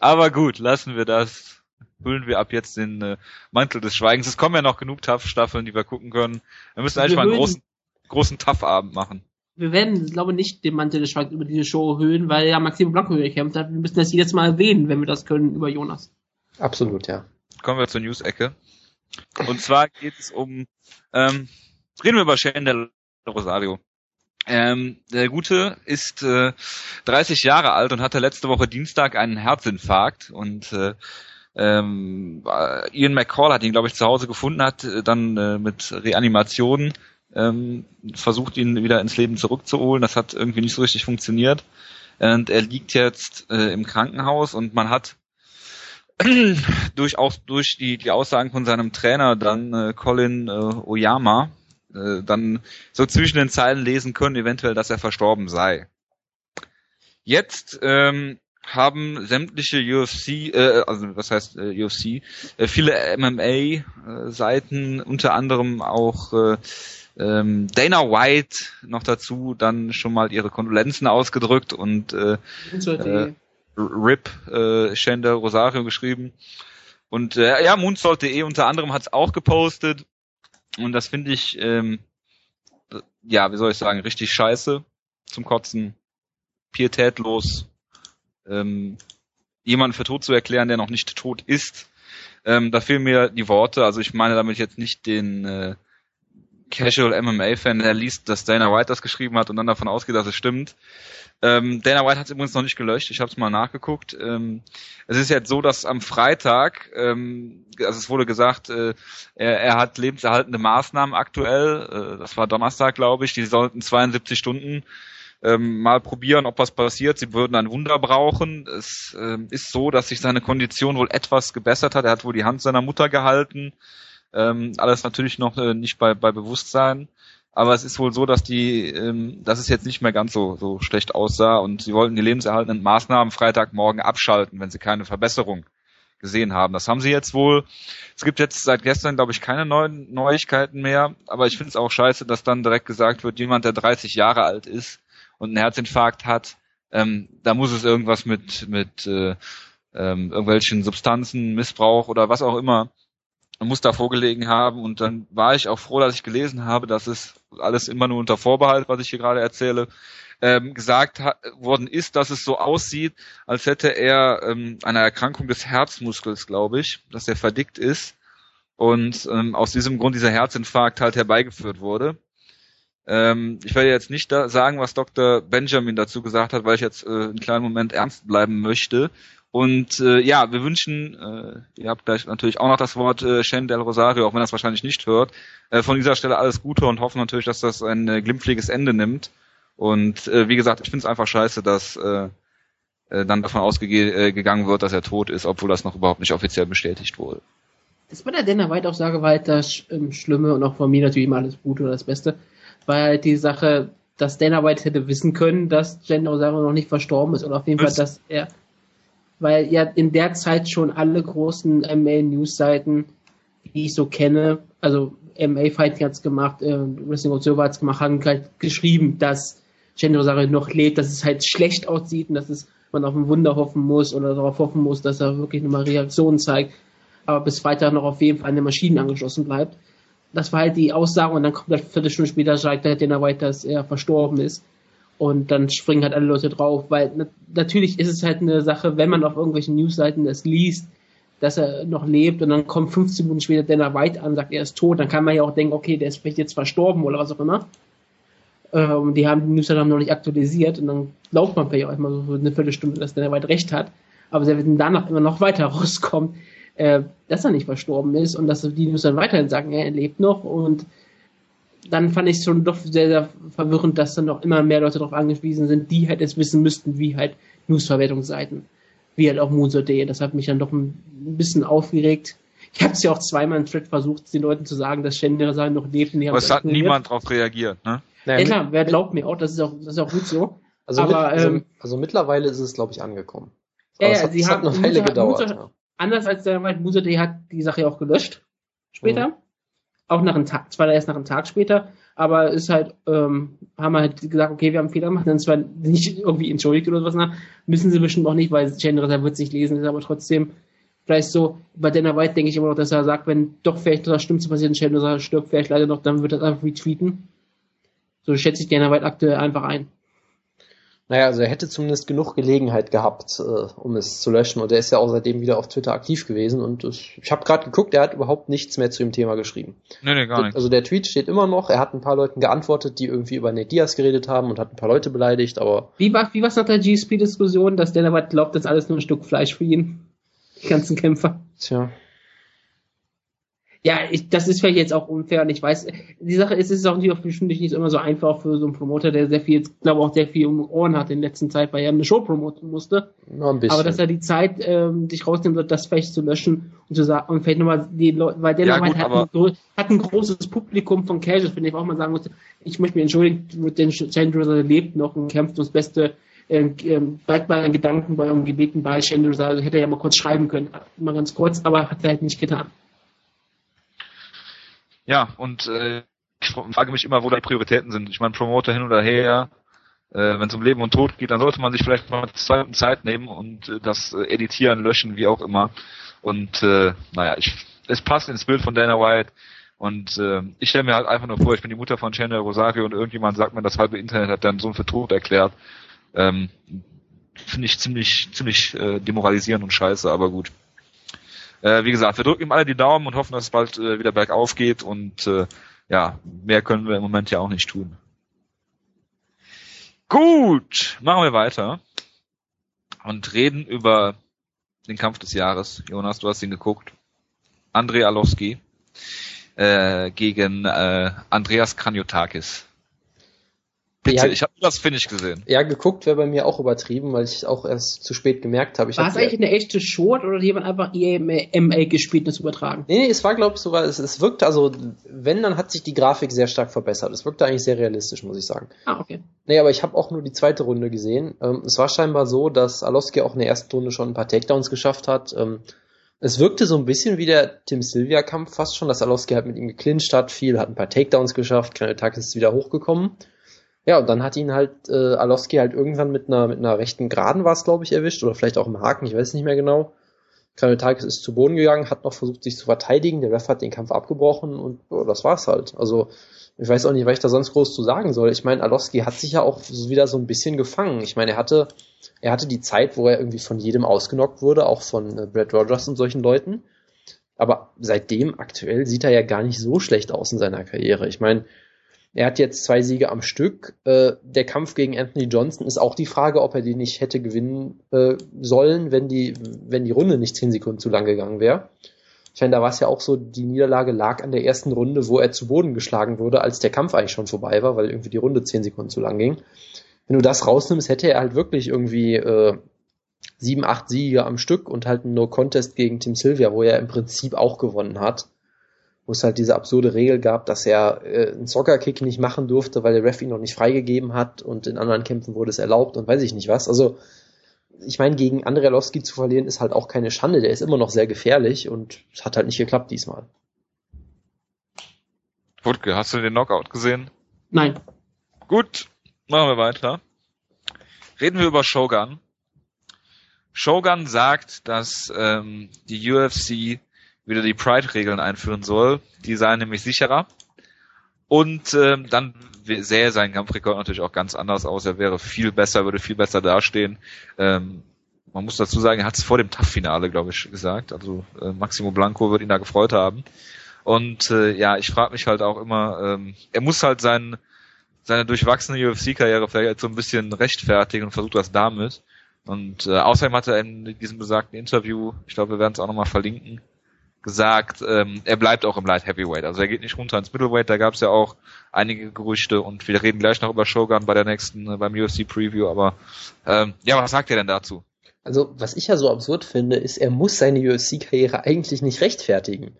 Aber gut, lassen wir das. Hüllen wir ab jetzt den äh, Mantel des Schweigens. Es kommen ja noch genug Tough-Staffeln, die wir gucken können. Wir müssen eigentlich
Wir
mal einen
hüllen-
großen, großen Tough-Abend machen.
Wir werden, glaube ich, nicht den Mantel des Schweigens über diese Show erhöhen, weil ja Maximo Blanco gekämpft hat. Wir müssen das jedes Mal erwähnen, wenn wir das können, über Jonas.
Absolut, ja.
Kommen wir zur News-Ecke. Und zwar geht es um, ähm, reden wir über Shane Del Rosario. Ähm, der Gute ist äh, 30 Jahre alt und hatte letzte Woche Dienstag einen Herzinfarkt und äh, ähm, äh, Ian McCall hat ihn, glaube ich, zu Hause gefunden, hat äh, dann äh, mit Reanimation ähm, versucht, ihn wieder ins Leben zurückzuholen. Das hat irgendwie nicht so richtig funktioniert. Und er liegt jetzt äh, im Krankenhaus und man hat (clears throat) durch auch durch die die Aussagen von seinem Trainer dann äh, Colin äh, Oyama äh, dann so zwischen den Zeilen lesen können, eventuell, dass er verstorben sei. Jetzt ähm, haben sämtliche UFC, äh, also was heißt äh, UFC, äh, viele MMA-Seiten, unter anderem auch äh, ähm, Dana White noch dazu dann schon mal ihre Kondolenzen ausgedrückt und äh, Äh, RIP äh, Shanda Rosario geschrieben. Und äh, ja, Moonsault.de unter anderem hat es auch gepostet. Und das finde ich, ähm, äh, ja, wie soll ich sagen, richtig scheiße zum Kotzen, pietätlos, ähm, jemanden für tot zu erklären, der noch nicht tot ist. Ähm, da fehlen mir die Worte. Also ich meine damit jetzt nicht den äh, Casual MMA-Fan, der liest, dass Dana White das geschrieben hat und dann davon ausgeht, dass es stimmt. Ähm, Dana White hat es übrigens noch nicht gelöscht, ich habe es mal nachgeguckt. Ähm, es ist jetzt so, dass am Freitag, ähm, also es wurde gesagt, äh, er, er hat lebenserhaltende Maßnahmen aktuell, äh, das war Donnerstag, glaube ich, die sollten 72 Stunden ähm, mal probieren, ob was passiert. Sie würden ein Wunder brauchen. Es ähm, ist so, dass sich seine Kondition wohl etwas gebessert hat. Er hat wohl die Hand seiner Mutter gehalten. Ähm, alles natürlich noch äh, nicht bei, bei Bewusstsein. Aber es ist wohl so, dass die, ähm, dass es jetzt nicht mehr ganz so, so schlecht aussah und sie wollten die lebenserhaltenden Maßnahmen Freitagmorgen abschalten, wenn sie keine Verbesserung gesehen haben. Das haben sie jetzt wohl. Es gibt jetzt seit gestern, glaube ich, keine neuen Neuigkeiten mehr, aber ich finde es auch scheiße, dass dann direkt gesagt wird, jemand, der 30 Jahre alt ist und einen Herzinfarkt hat, ähm, da muss es irgendwas mit, mit äh, ähm, irgendwelchen Substanzen, Missbrauch oder was auch immer muss da vorgelegen haben und dann war ich auch froh, dass ich gelesen habe, dass es alles immer nur unter Vorbehalt, was ich hier gerade erzähle, ähm, gesagt worden ist, dass es so aussieht, als hätte er ähm, eine Erkrankung des Herzmuskels, glaube ich, dass er verdickt ist und ähm, aus diesem Grund dieser Herzinfarkt halt herbeigeführt wurde. Ähm, ich werde jetzt nicht sagen, was Dr. Benjamin dazu gesagt hat, weil ich jetzt äh, einen kleinen Moment ernst bleiben möchte. Und äh, ja, wir wünschen, äh, ihr habt gleich natürlich auch noch das Wort äh, Shen del Rosario, auch wenn es wahrscheinlich nicht hört, äh, von dieser Stelle alles Gute und hoffen natürlich, dass das ein äh, glimpfliches Ende nimmt. Und äh, wie gesagt, ich finde es einfach scheiße, dass äh, äh, dann davon ausgegangen äh, wird, dass er tot ist, obwohl das noch überhaupt nicht offiziell bestätigt wurde.
Das bei der Dana White Aussage war halt das ähm, Schlimme und auch von mir natürlich immer alles Gute oder das Beste, war halt die Sache, dass Dana White hätte wissen können, dass Jen Rosario noch nicht verstorben ist oder auf jeden Fall,
Was?
dass er, weil ja in der Zeit schon alle großen MA-News-Seiten, die ich so kenne, also MA Fighting hat's gemacht, äh, Wrestling Observer hat's gemacht, haben halt geschrieben, dass Jen Rosario noch lebt, dass es halt schlecht aussieht und dass es man auf ein Wunder hoffen muss oder darauf hoffen muss, dass er wirklich nochmal Reaktionen zeigt aber bis Freitag noch auf jeden Fall an der Maschine angeschlossen bleibt. Das war halt die Aussage und dann kommt halt Viertelstunde später, sagt der Dana White, dass er verstorben ist. Und dann springen halt alle Leute drauf, weil na natürlich ist es halt eine Sache, wenn man auf irgendwelchen Newsseiten das liest, dass er noch lebt und dann kommt 15 Minuten später Dana White an, sagt, er ist tot, dann kann man ja auch denken, okay, der ist vielleicht jetzt verstorben oder was auch immer. Ähm, die haben die haben noch nicht aktualisiert und dann glaubt man vielleicht auch immer so eine Viertelstunde, dass Dana White recht hat. Aber wenn danach immer noch weiter (laughs) rauskommt, äh, dass er nicht verstorben ist und dass die News dann weiterhin sagen, ja, er lebt noch und dann fand ich es schon doch sehr, sehr verwirrend, dass dann noch immer mehr Leute darauf angewiesen sind, die halt es wissen müssten, wie halt Newsverwertungsseiten, wie halt auch Moonso.de. Das hat mich dann doch ein bisschen aufgeregt. Ich habe es ja auch zweimal im Thread versucht, den Leuten zu sagen, dass Shendera sagen noch lebt. Und die
Aber es hat niemand darauf reagiert, ne?
Naja,
Ja klar, wer glaubt mir auch, das ist auch, das ist auch gut so.
Also,
Aber,
mit, also,
ähm,
also mittlerweile ist es, glaube ich, angekommen.
Ja,
Aber
ja,
es hat,
sie
es hat
haben-
eine Weile gedauert.
Musa-
ja.
Anders als der White Moonso.de hat die Sache ja auch gelöscht. Später. auch nach einem Tag, zwar erst nach einem Tag später, aber ist halt, ähm, haben wir halt gesagt, okay, wir haben einen Fehler gemacht, dann zwar nicht irgendwie entschuldigt oder sowas, nach, müssen sie bestimmt auch nicht, weil Chandler wird es nicht lesen, ist aber trotzdem vielleicht so, bei Dana White denke ich immer noch, dass er sagt, wenn doch vielleicht das Schlimmste passiert und Chandler stirbt vielleicht leider noch, dann wird er einfach retweeten. So schätze ich Dana White aktuell einfach ein.
Naja, also er hätte zumindest genug Gelegenheit gehabt, äh, um es zu löschen. Und er ist ja auch seitdem wieder auf Twitter aktiv gewesen. Und ich, ich habe gerade geguckt, er hat überhaupt nichts mehr zu dem Thema geschrieben.
Nee, nee, gar nicht.
Also der Tweet steht immer noch. Er hat ein paar Leuten geantwortet, die irgendwie über Nate Diaz geredet haben und hat ein paar Leute beleidigt, aber...
Wie war wie war's nach der GSP-Diskussion, dass Dana White glaubt, das ist alles nur ein Stück Fleisch für ihn? Die ganzen Kämpfer.
Tja.
Ja, ich, das ist vielleicht jetzt auch unfair und ich weiß, die Sache ist, es ist auch nicht, bestimmt nicht immer so einfach für so einen Promoter, der sehr viel, jetzt glaube auch sehr viel um Ohren hat in der letzten Zeit, weil er eine Show promoten musste.
Noch ein bisschen.
Aber dass er die Zeit ähm, sich rausnimmt, wird, das vielleicht zu löschen und zu sagen, und vielleicht nochmal die Leute, weil der
Ja,
nochmal hat, ein, hat ein großes Publikum von Casuals, wenn ich auch mal sagen muss, ich möchte mich entschuldigen, denn Chandler lebt noch und kämpft ums Beste. Ähm, ähm, bleibt mal ein Gedanken bei eurem gebeten bei Chandler, also hätte er ja mal kurz schreiben können, mal ganz kurz, aber hat er halt nicht getan.
Ja, und äh, ich frage mich immer, wo da Prioritäten sind. Ich meine, Promoter hin oder her, äh, wenn es um Leben und Tod geht, dann sollte man sich vielleicht mal zwei Minuten Zeit nehmen und äh, das äh, editieren, löschen, wie auch immer. Und äh, naja, ich, es passt ins Bild von Dana White. Und äh, ich stelle mir halt einfach nur vor, ich bin die Mutter von Chandler Rosario und irgendjemand sagt mir, das halbe Internet hat deinen Sohn für tot erklärt. Ähm, Finde ich ziemlich, ziemlich äh, demoralisierend und scheiße, aber gut. Äh, wie gesagt, wir drücken ihm alle die Daumen und hoffen, dass es bald äh, wieder bergauf geht und äh, ja, mehr können wir im Moment ja auch nicht tun. Gut, machen wir weiter und reden über den Kampf des Jahres. Jonas, du hast ihn geguckt. Andrei Alowski äh, gegen äh, Andreas Kranjotakis. Bitte,
Ja.
ich habe nur das Finish gesehen.
Ja, geguckt wäre bei mir auch übertrieben, weil ich auch erst zu spät gemerkt habe. Ich
War
hab
es eigentlich eine echte Short oder hat jemand einfach EMA gespielt und das übertragen?
Nee, nee, es war, glaube ich, sogar, es, es wirkte, also, wenn, dann hat sich die Grafik sehr stark verbessert. Es wirkte eigentlich sehr realistisch, muss ich sagen.
Ah, okay.
Nee, aber ich habe auch nur die zweite Runde gesehen. Ähm, es war scheinbar so, dass Alowski auch in der ersten Runde schon ein paar Takedowns geschafft hat. Ähm, es wirkte so ein bisschen wie der Tim Sylvia-Kampf fast schon, dass Alowski halt mit ihm geclincht hat, viel, hat ein paar Takedowns geschafft, Kranjotakis ist wieder hochgekommen. Ja, und dann hat ihn halt äh, Alowski halt irgendwann mit einer, mit einer rechten Geraden war es, glaube ich, erwischt, oder vielleicht auch im Haken, ich weiß nicht mehr genau. Kranjotakis ist zu Boden gegangen, hat noch versucht, sich zu verteidigen, der Ref hat den Kampf abgebrochen und oh, das war's halt. Also, ich weiß auch nicht, was ich da sonst groß zu sagen soll. Ich meine, Alowski hat sich ja auch wieder so ein bisschen gefangen. Ich meine, er hatte, er hatte die Zeit, wo er irgendwie von jedem ausgenockt wurde, auch von äh, Brad Rogers und solchen Leuten. Aber seitdem aktuell sieht er ja gar nicht so schlecht aus in seiner Karriere. Ich meine, er hat jetzt zwei Siege am Stück. Äh, der Kampf gegen Anthony Johnson ist auch die Frage, ob er den nicht hätte gewinnen äh, sollen, wenn die, wenn die Runde nicht zehn Sekunden zu lang gegangen wäre. Ich meine, da war es ja auch so, die Niederlage lag an der ersten Runde, wo er zu Boden geschlagen wurde, als der Kampf eigentlich schon vorbei war, weil irgendwie die Runde zehn Sekunden zu lang ging. Wenn du das rausnimmst, hätte er halt wirklich irgendwie äh, sieben, acht Siege am Stück und halt ein No-Contest gegen Tim Sylvia, wo er im Prinzip auch gewonnen hat. Wo es halt diese absurde Regel gab, dass er äh, einen Soccer-Kick nicht machen durfte, weil der Ref ihn noch nicht freigegeben hat und in anderen Kämpfen wurde es erlaubt und weiß ich nicht was. Also ich meine, gegen Andrei Arlovski zu verlieren ist halt auch keine Schande. Der ist immer noch sehr gefährlich und es hat halt nicht geklappt diesmal.
Wutke, hast du den Knockout gesehen?
Nein.
Gut, machen wir weiter. Reden wir über Shogun. Shogun sagt, dass ähm, die UFC wieder die Pride-Regeln einführen soll. Die seien nämlich sicherer. Und ähm, dann sähe sein Kampfrekord natürlich auch ganz anders aus. Er wäre viel besser, würde viel besser dastehen. Ähm, man muss dazu sagen, er hat es vor dem TAF-Finale, glaube ich, gesagt. Also äh, Maximo Blanco wird ihn da gefreut haben. Und äh, ja, ich frage mich halt auch immer, ähm, er muss halt seinen seine durchwachsene UFC-Karriere vielleicht so ein bisschen rechtfertigen und versucht das damit. Und äh, außerdem hat er in diesem besagten Interview, ich glaube, wir werden es auch nochmal verlinken, gesagt, ähm, er bleibt auch im Light Heavyweight. Also er geht nicht runter ins Middleweight, da gab es ja auch einige Gerüchte und wir reden gleich noch über Shogun bei der nächsten, äh, beim UFC Preview, aber ähm, ja, was sagt er denn dazu?
Also, was ich ja so absurd finde, ist, er muss seine UFC-Karriere eigentlich nicht rechtfertigen.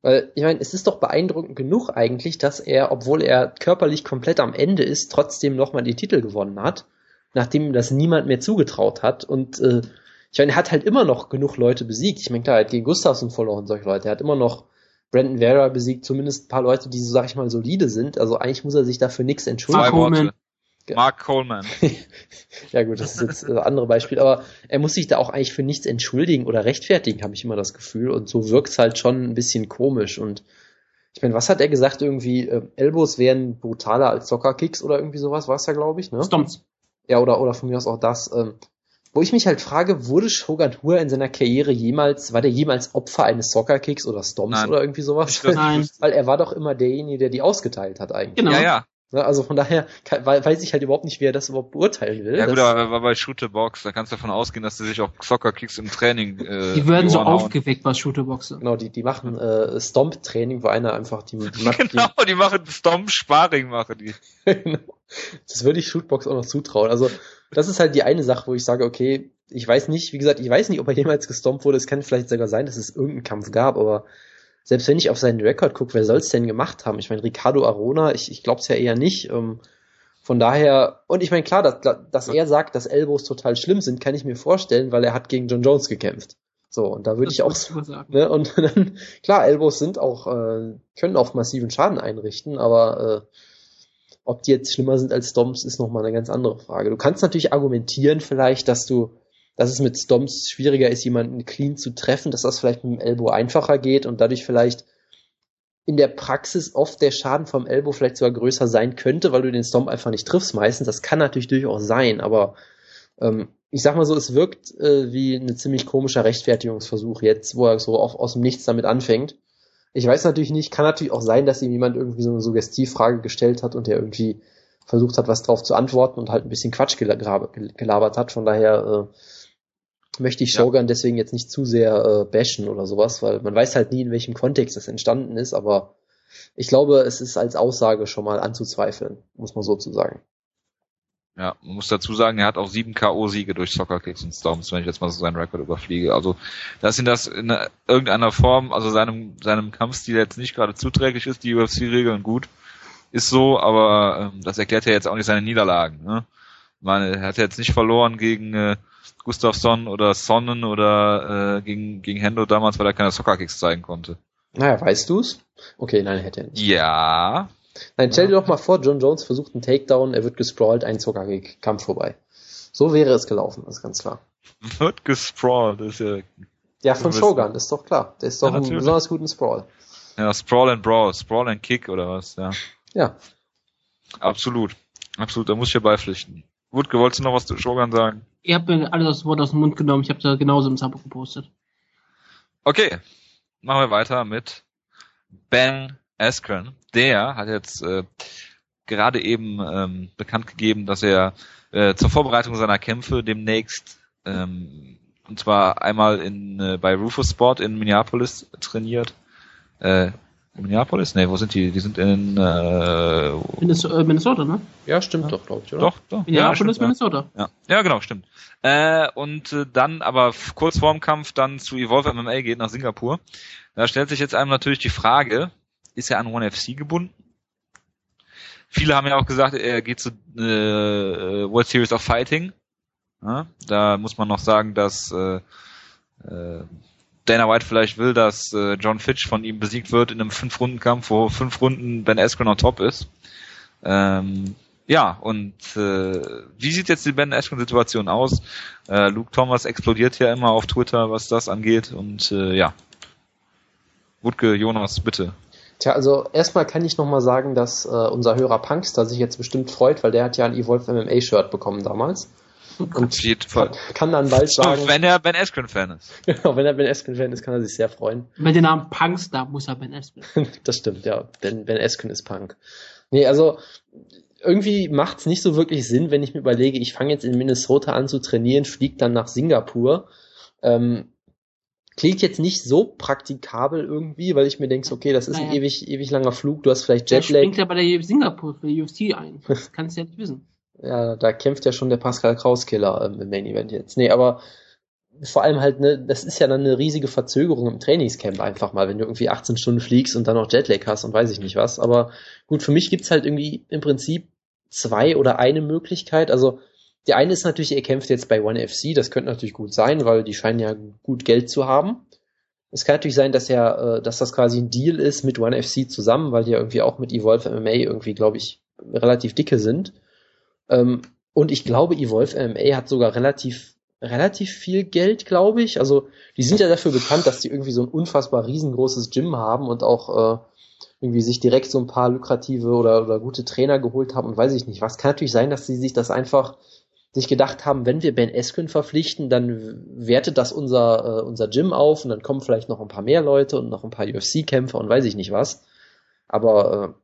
Weil, ich meine, es ist doch beeindruckend genug eigentlich, dass er, obwohl er körperlich komplett am Ende ist, trotzdem nochmal die Titel gewonnen hat, nachdem ihm das niemand mehr zugetraut hat. Und äh, ich meine, er hat halt immer noch genug Leute besiegt. Ich meine, klar, er hat gegen Gustafsson verloren, solche Leute. Er hat immer noch Brandon Vera besiegt zumindest ein paar Leute, die so, sag ich mal, solide sind. Also eigentlich muss er sich dafür nichts entschuldigen.
Zwei
Mark Coleman.
Worte. Mark Coleman. (laughs)
ja gut, das ist jetzt ein anderes Beispiel, aber er muss sich da auch eigentlich für nichts entschuldigen oder rechtfertigen, habe ich immer das Gefühl. Und so wirkt's halt schon ein bisschen komisch. Und ich meine, was hat er gesagt? Irgendwie, äh, Elbows wären brutaler als Soccer-Kicks oder irgendwie sowas, war es ja, glaube ich, ne?
Stomps.
Ja, oder, oder von mir aus auch das. Ähm, wo ich mich halt frage, wurde Shogun Hua in seiner Karriere jemals, war der jemals Opfer eines Soccer-Kicks oder Stomps
Nein.
oder irgendwie sowas?
Nein.
Weil er war doch immer derjenige, der die ausgeteilt hat eigentlich.
Genau.
Ja, ja.
Ne, Also von daher weiß ich halt überhaupt nicht, wer das überhaupt beurteilen will.
Ja gut, aber war bei Shoot the Box, da kannst du davon ausgehen, dass die sich auch Soccer-Kicks im Training äh,
Die werden so aufgeweckt bei Shooterboxen.
Genau, die, die machen äh, Stomp-Training, wo einer einfach die, die (laughs) macht
Genau, die machen Stomp Sparring machen die. (laughs)
Genau. Das würde ich Shootbox auch noch zutrauen. Also, das ist halt die eine Sache, wo ich sage, okay, ich weiß nicht, wie gesagt, ich weiß nicht, ob er jemals gestompt wurde. Es kann vielleicht sogar sein, dass es irgendeinen Kampf gab, aber selbst wenn ich auf seinen Rekord gucke, wer soll es denn gemacht haben? Ich meine, Ricardo Arona, ich, ich glaube es ja eher nicht. Ähm, von daher, und ich meine, klar, dass, dass er sagt, dass Elbows total schlimm sind, kann ich mir vorstellen, weil er hat gegen John Jones gekämpft. So, und da würde ich auch
sagen.
Ne? Und (laughs) dann, klar, Elbows sind auch, äh, können auch massiven Schaden einrichten, aber äh, ob die jetzt schlimmer sind als Stomps, ist nochmal eine ganz andere Frage. Du kannst natürlich argumentieren vielleicht, dass du, dass es mit Stomps schwieriger ist, jemanden clean zu treffen, dass das vielleicht mit dem Elbow einfacher geht und dadurch vielleicht in der Praxis oft der Schaden vom Elbow vielleicht sogar größer sein könnte, weil du den Stomp einfach nicht triffst meistens. Das kann natürlich durchaus sein, aber ähm, ich sag mal so, es wirkt äh, wie ein ziemlich komischer Rechtfertigungsversuch jetzt, wo er so auf, aus dem Nichts damit anfängt. Ich weiß natürlich nicht, kann natürlich auch sein, dass ihm jemand irgendwie so eine Suggestivfrage gestellt hat und der irgendwie versucht hat, was drauf zu antworten und halt ein bisschen Quatsch gelabert, hat. Von daher äh, möchte ich
Ja.
Shogun deswegen jetzt nicht zu sehr äh, bashen oder sowas, weil man weiß halt nie, in welchem Kontext das entstanden ist, aber ich glaube, es ist als Aussage schon mal anzuzweifeln, muss man so zu sagen.
Ja, man muss dazu sagen, er hat auch sieben K.O.-Siege durch Soccer-Kicks und Stomps, wenn ich jetzt mal so seinen Rekord überfliege. Also, dass ihn das in irgendeiner Form, also seinem, seinem Kampfstil jetzt nicht gerade zuträglich ist, die UFC-Regeln gut, ist so, aber ähm, das erklärt ja jetzt auch nicht seine Niederlagen. Ne? Ich meine, er hat jetzt nicht verloren gegen äh, Gustafsson oder Sonnen oder äh, gegen, gegen Hendo damals, weil er keine Soccer-Kicks zeigen konnte.
Naja, weißt du's? Okay, nein, hätte er nicht.
Ja,
Nein, stell dir doch mal vor, John Jones versucht einen Takedown, er wird gesprawlt, ein Zuckerkick, Kampf vorbei. So wäre es gelaufen, ist ganz klar.
wird gesprawlt, das ist ja,
Ja, von Shogun, ist doch klar. Der ist doch
Ja,
ein besonders guten Sprawl.
ja Sprawl and Brawl, Sprawl and Kick oder was, ja.
Ja.
Absolut. Absolut, da muss ich dir beipflichten. Wutke, wolltest du noch was zu Shogun sagen?
Ihr habt mir alles das Wort aus dem Mund genommen. Ich habe da genauso im Sub gepostet.
Okay, machen wir weiter mit Ben Askren. Der hat jetzt äh, gerade eben ähm, bekannt gegeben, dass er äh, zur Vorbereitung seiner Kämpfe demnächst ähm, und zwar einmal in äh, bei Rufus Sport in Minneapolis trainiert. Äh, Minneapolis? Nee, wo sind die? Die sind in äh,
Minnesota, äh, Minnesota ne?
Ja, stimmt doch, glaube ich, oder?
doch, doch.
Minneapolis,
stimmt, ja.
Minnesota.
Ja, ja genau, stimmt. Äh, und äh, dann aber kurz vorm Kampf dann zu Evolve MMA geht nach Singapur. Da stellt sich jetzt einem natürlich die Frage, ist er an One FC gebunden? Viele haben ja auch gesagt, er geht zu äh, World Series of Fighting. Ja, da muss man noch sagen, dass äh, äh, Dana White vielleicht will, dass äh, John Fitch von ihm besiegt wird in einem Fünf-Runden-Kampf, wo fünf Runden Ben Askren on top ist. Ähm, ja, und äh, wie sieht jetzt die Ben Askren-Situation aus? Äh, Luke Thomas explodiert ja immer auf Twitter, was das angeht. Und äh, ja. Wutke, Jonas, bitte.
Tja, also erstmal kann ich nochmal sagen, dass äh, unser Hörer Punkster sich jetzt bestimmt freut, weil der hat ja ein Evolve MMA-Shirt bekommen damals.
Auf
Und
jeden Fall.
kann dann bald (laughs) sagen,
Wenn er Ben Askren-Fan ist. (laughs)
genau, wenn er Ben Askren-Fan ist, kann er sich sehr freuen.
Mit dem Namen Punks, da muss er Ben Askren. (laughs)
das stimmt, ja. Denn Ben Askren ist Punk. Nee, also irgendwie macht's nicht so wirklich Sinn, wenn ich mir überlege, ich fange jetzt in Minnesota an zu trainieren, fliege dann nach Singapur. Ähm, klingt jetzt nicht so praktikabel irgendwie, weil ich mir denke, okay, das ist ein
Naja.
ewig, ewig langer Flug, du hast vielleicht
Der
Jetlag.
springt ja bei der Singapur für die UFC ein. Das kannst du ja nicht wissen.
Ja, da kämpft ja schon der Pascal Kraus-Killer ähm, im Main Event jetzt. Nee, aber vor allem halt, ne, das ist ja dann eine riesige Verzögerung im Trainingscamp einfach mal, wenn du irgendwie 18 Stunden fliegst und dann noch Jetlag hast und weiß ich nicht was. Aber gut, für mich gibt's halt irgendwie im Prinzip zwei oder eine Möglichkeit. Also die eine ist natürlich, ihr kämpft jetzt bei One FC, das könnte natürlich gut sein, weil die scheinen ja gut Geld zu haben. Es kann natürlich sein, dass er, äh, dass das quasi ein Deal ist mit One FC zusammen, weil die ja irgendwie auch mit Evolve MMA irgendwie, glaube ich, relativ dicke sind. Ähm, und ich glaube, Evolve MMA hat sogar relativ, relativ viel Geld, glaube ich. Also, die sind ja dafür bekannt, dass die irgendwie so ein unfassbar riesengroßes Gym haben und auch, äh, irgendwie sich direkt so ein paar lukrative oder, oder gute Trainer geholt haben und weiß ich nicht was. Kann natürlich sein, dass sie sich das einfach sich gedacht haben, wenn wir Ben Eskün verpflichten, dann wertet das unser, äh, unser Gym auf und dann kommen vielleicht noch ein paar mehr Leute und noch ein paar UFC-Kämpfer und weiß ich nicht was. Aber äh,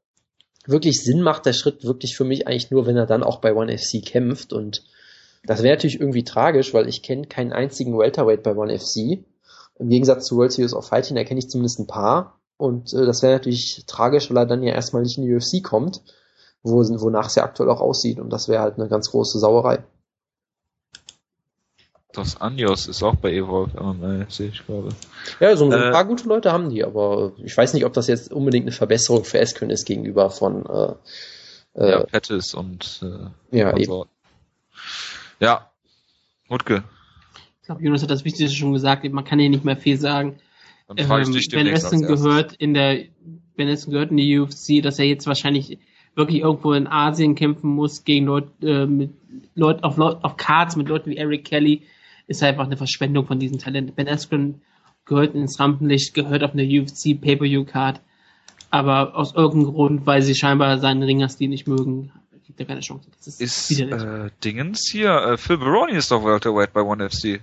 wirklich Sinn macht der Schritt wirklich für mich eigentlich nur, wenn er dann auch bei One FC kämpft und das wäre natürlich irgendwie tragisch, weil ich kenne keinen einzigen Welterweight bei One FC. Im Gegensatz zu World Series of Fighting, da kenne ich zumindest ein paar. Und äh, das wäre natürlich tragisch, weil er dann ja erstmal nicht in die UFC kommt, wo, wonach es ja aktuell auch aussieht. Und das wäre halt eine ganz große Sauerei.
Dos Anjos ist auch bei Evolve MMA, sehe ich gerade.
Ja, so ein äh, paar gute Leute haben die, aber ich weiß nicht, ob das jetzt unbedingt eine Verbesserung für Eskön ist gegenüber von äh,
äh, ja, Pettis und
äh, ja, und eben.
Ja, Mutke.
Ich glaube, Jonas hat das Wichtigste schon gesagt, man kann hier nicht mehr viel sagen. Ähm, ben Essen gehört in der Ben Essen gehört in die UFC, dass er jetzt wahrscheinlich wirklich irgendwo in Asien kämpfen muss gegen Leute äh, mit Leuten auf, auf Cards mit Leuten wie Eric Kelly, ist einfach eine Verschwendung von diesem Talent. Ben Askren gehört ins Rampenlicht, gehört auf eine UFC Pay-Per-View-Card, aber aus irgendeinem Grund, weil sie scheinbar seinen Ringerstil nicht mögen, gibt er keine Chance.
Das ist, ist äh, Dingens hier, äh, Phil Baroni ist doch Welterweight bei ONE FC.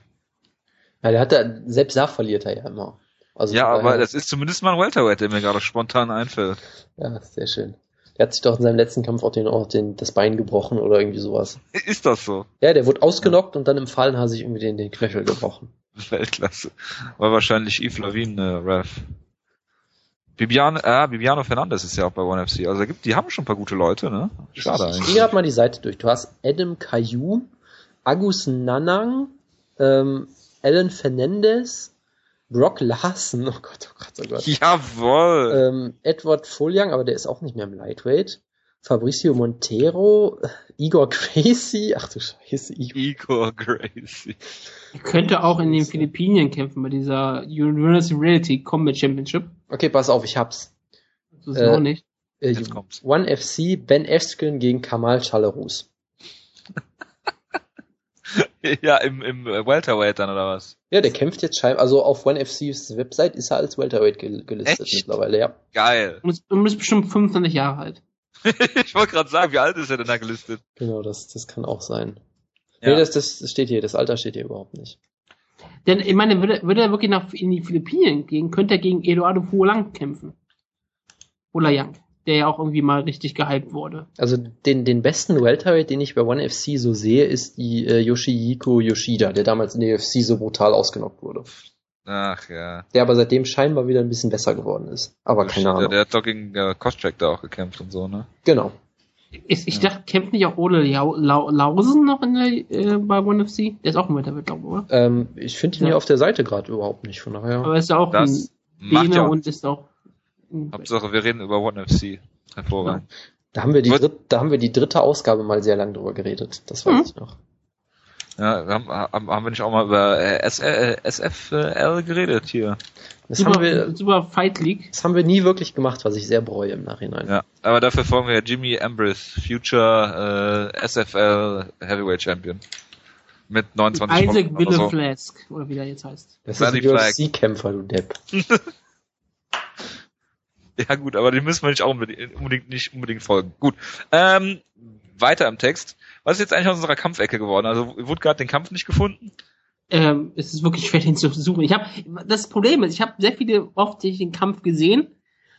Ja, der hat da, selbst da verliert er ja immer.
Also ja, aber das ist zumindest mal ein Welterweight, der mir gerade spontan einfällt.
Ja, sehr schön. Der hat sich doch in seinem letzten Kampf auch, den, auch den, das Bein gebrochen oder irgendwie sowas.
Ist das so?
Ja, der wurde ausgenockt und dann im Fallen hat sich irgendwie den, den Knöchel gebrochen. (laughs)
Weltklasse. War wahrscheinlich Yves Lavin, äh, Ref. Bibiano, äh, Bibiano Fernandes ist ja auch bei ONE FC. Also gibt, die haben schon ein paar gute Leute, ne?
Schade eigentlich. Ich gehe mal die Seite durch. Du hast Adam Caillou, Agus Nanang, ähm, Alan Fernandez, Brock Larson, oh Gott, oh Gott, oh Gott.
Jawoll.
Ähm, Edward Fulliang, aber der ist auch nicht mehr im Lightweight. Fabricio Montero, Igor Gracie, ach du Scheiße,
Igor, Igor Gracie.
Er könnte auch in den Philippinen kämpfen bei dieser Universal Reality Combat Championship.
Okay, pass auf, ich hab's.
Das ist äh, auch nicht.
Äh, One FC, Ben Eskren gegen Kamal Chalerus. (laughs)
ja, im, im Welterweight dann, oder was?
Ja, der kämpft jetzt scheinbar, also auf One FC's Website ist er als Welterweight gelistet Echt? mittlerweile, ja.
Geil.
Und ist, und ist bestimmt 25 Jahre alt. (laughs)
ich wollte gerade sagen, wie alt ist er denn da gelistet?
Genau, das, das kann auch sein. Ja. Nee, das, das steht hier, das Alter steht hier überhaupt nicht.
Denn, ich meine, würde, würde er wirklich nach, in die Philippinen gehen, könnte er gegen Eduardo Fuolang kämpfen. Oder Young der ja auch irgendwie mal richtig gehypt wurde.
Also den, den besten Welterweight, den ich bei One FC so sehe, ist die äh, Yoshihiko Yoshida, der damals in der UFC so brutal ausgenockt wurde.
Ach ja.
Der aber seitdem scheinbar wieder ein bisschen besser geworden ist. Aber Yoshida, keine Ahnung.
Der hat doch gegen äh, Koscheck da auch gekämpft und so, ne?
Genau.
Ich, ich ja. dachte, kämpft nicht auch Ole Lausen noch in der, äh, bei One FC? Der ist auch ein Welterweight, glaube ich, oder?
Ähm, ich finde ihn ja. hier auf der Seite gerade überhaupt nicht, von daher.
Aber ist ja auch
das
ein Däne ja und ist auch
Hauptsache, wir reden über One FC. Hervorragend. Ja.
Da haben wir die, dritt, da haben wir die dritte Ausgabe mal sehr lang drüber geredet. Das weiß mhm. ich noch.
Ja, haben, haben, haben wir nicht auch mal über äh, SL, äh, SFL geredet hier?
Das super, haben wir, super Fight League. Das haben wir nie wirklich gemacht, was ich sehr bereue im Nachhinein.
Ja, aber dafür folgen wir ja Jimmy Ambrose, Future äh, SFL Heavyweight Champion. Mit 29
Isaac Wille Flask, oder wie der jetzt heißt.
Das ist ein UFC-Kämpfer, du Depp. (laughs) (laughs)
Ja gut, aber den müssen wir nicht auch unbedingt, nicht unbedingt folgen. Gut. Ähm, weiter im Text. Was ist jetzt eigentlich aus unserer Kampfecke geworden? Also wurde gerade den Kampf nicht gefunden?
Ähm, es ist wirklich schwer, den zu suchen. Ich habe das Problem ist, ich habe sehr viele oft den Kampf gesehen,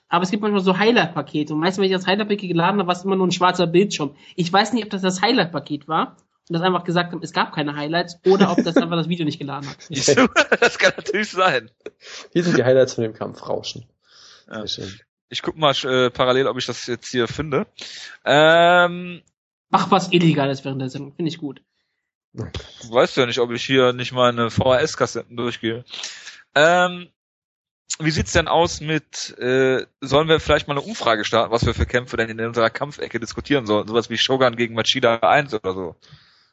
aber es gibt manchmal so Highlight-Pakete und meistens, wenn ich das Highlight-Paket geladen habe, war es immer nur ein schwarzer Bildschirm. Ich weiß nicht, ob das das Highlight-Paket war und das einfach gesagt haben, es gab keine Highlights oder ob das einfach das Video nicht geladen hat. (laughs)
das kann natürlich sein.
Hier sind die Highlights von dem Kampf rauschen.
Ja. Sehr schön. Ich guck mal äh, parallel, ob ich das jetzt hier finde. Ähm,
Mach was Illegales während der Sendung, finde ich gut.
Du weißt ja nicht, ob ich hier nicht meine VHS-Kassetten durchgehe. Ähm, wie sieht's denn aus mit, äh, sollen wir vielleicht mal eine Umfrage starten, was wir für Kämpfe denn in unserer Kampfecke diskutieren sollen? Sowas wie Shogun gegen Machida 1 oder so.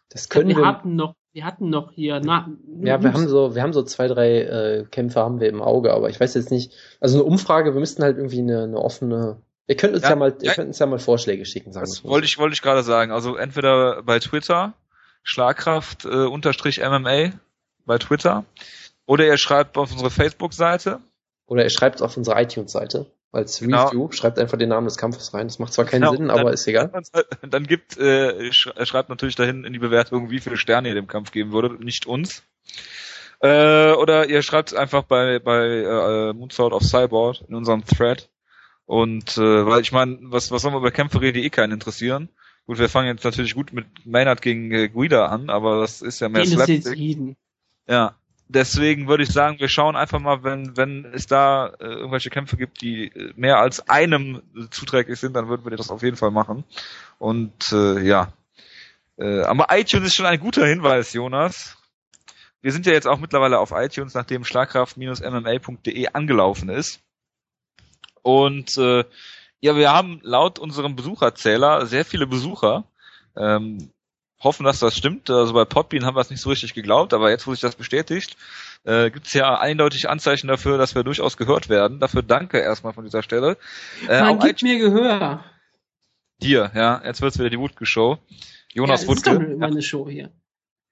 Das können
wir,
wir
hatten noch Wir hatten noch hier, na,
Ja, wir haben so, wir haben so zwei, drei äh, Kämpfe haben wir im Auge, aber ich weiß jetzt nicht. Also eine Umfrage, wir müssten halt irgendwie eine, eine offene. Ihr könnt uns ja,
Ja,
mal, ihr
ja.
könnt uns ja mal Vorschläge schicken, sagen
Das
wir
wollte ich, wollte ich gerade sagen. Also entweder bei Twitter, Schlagkraft äh, unterstrich MMA bei Twitter, oder ihr schreibt auf unsere Facebook-Seite.
Oder ihr schreibt es auf unsere iTunes-Seite als
Genau.
Review, schreibt einfach den Namen des Kampfes rein. Das macht zwar keinen
Genau,
Sinn,
dann-
aber ist egal. (laughs)
Dann gibt, äh, sch schreibt natürlich dahin in die Bewertung, wie viele Sterne ihr dem Kampf geben würdet, nicht uns. Äh, oder ihr schreibt einfach bei, bei äh, Moonsault auf Cyborg in unserem Thread. Und äh, weil ich meine, was, was soll man über Kämpfe reden, die eh keinen interessieren? Gut, wir fangen jetzt natürlich gut mit Maynard gegen äh, Guida an, aber das ist ja mehr Slapstick. Ja, deswegen würde ich sagen, wir schauen einfach mal, wenn wenn es da äh, irgendwelche Kämpfe gibt, die äh, mehr als einem zuträglich sind, dann würden wir das auf jeden Fall machen. Und äh, ja, äh, aber iTunes ist schon ein guter Hinweis, Jonas. Wir sind ja jetzt auch mittlerweile auf iTunes, nachdem schlagkraft-mma.de angelaufen ist. Und äh, ja, wir haben laut unserem Besucherzähler sehr viele Besucher. Ähm, hoffen, dass das stimmt. Also bei Podbean haben wir es nicht so richtig geglaubt, aber jetzt, wo sich das bestätigt, äh, gibt es ja eindeutig Anzeichen dafür, dass wir durchaus gehört werden. Dafür danke erstmal von dieser Stelle. Äh,
Man gibt mir Gehör.
hier, ja, jetzt wird's wieder die Wutke-Show. Jonas
ja, das ist doch
Wutke.
immer eine Show hier.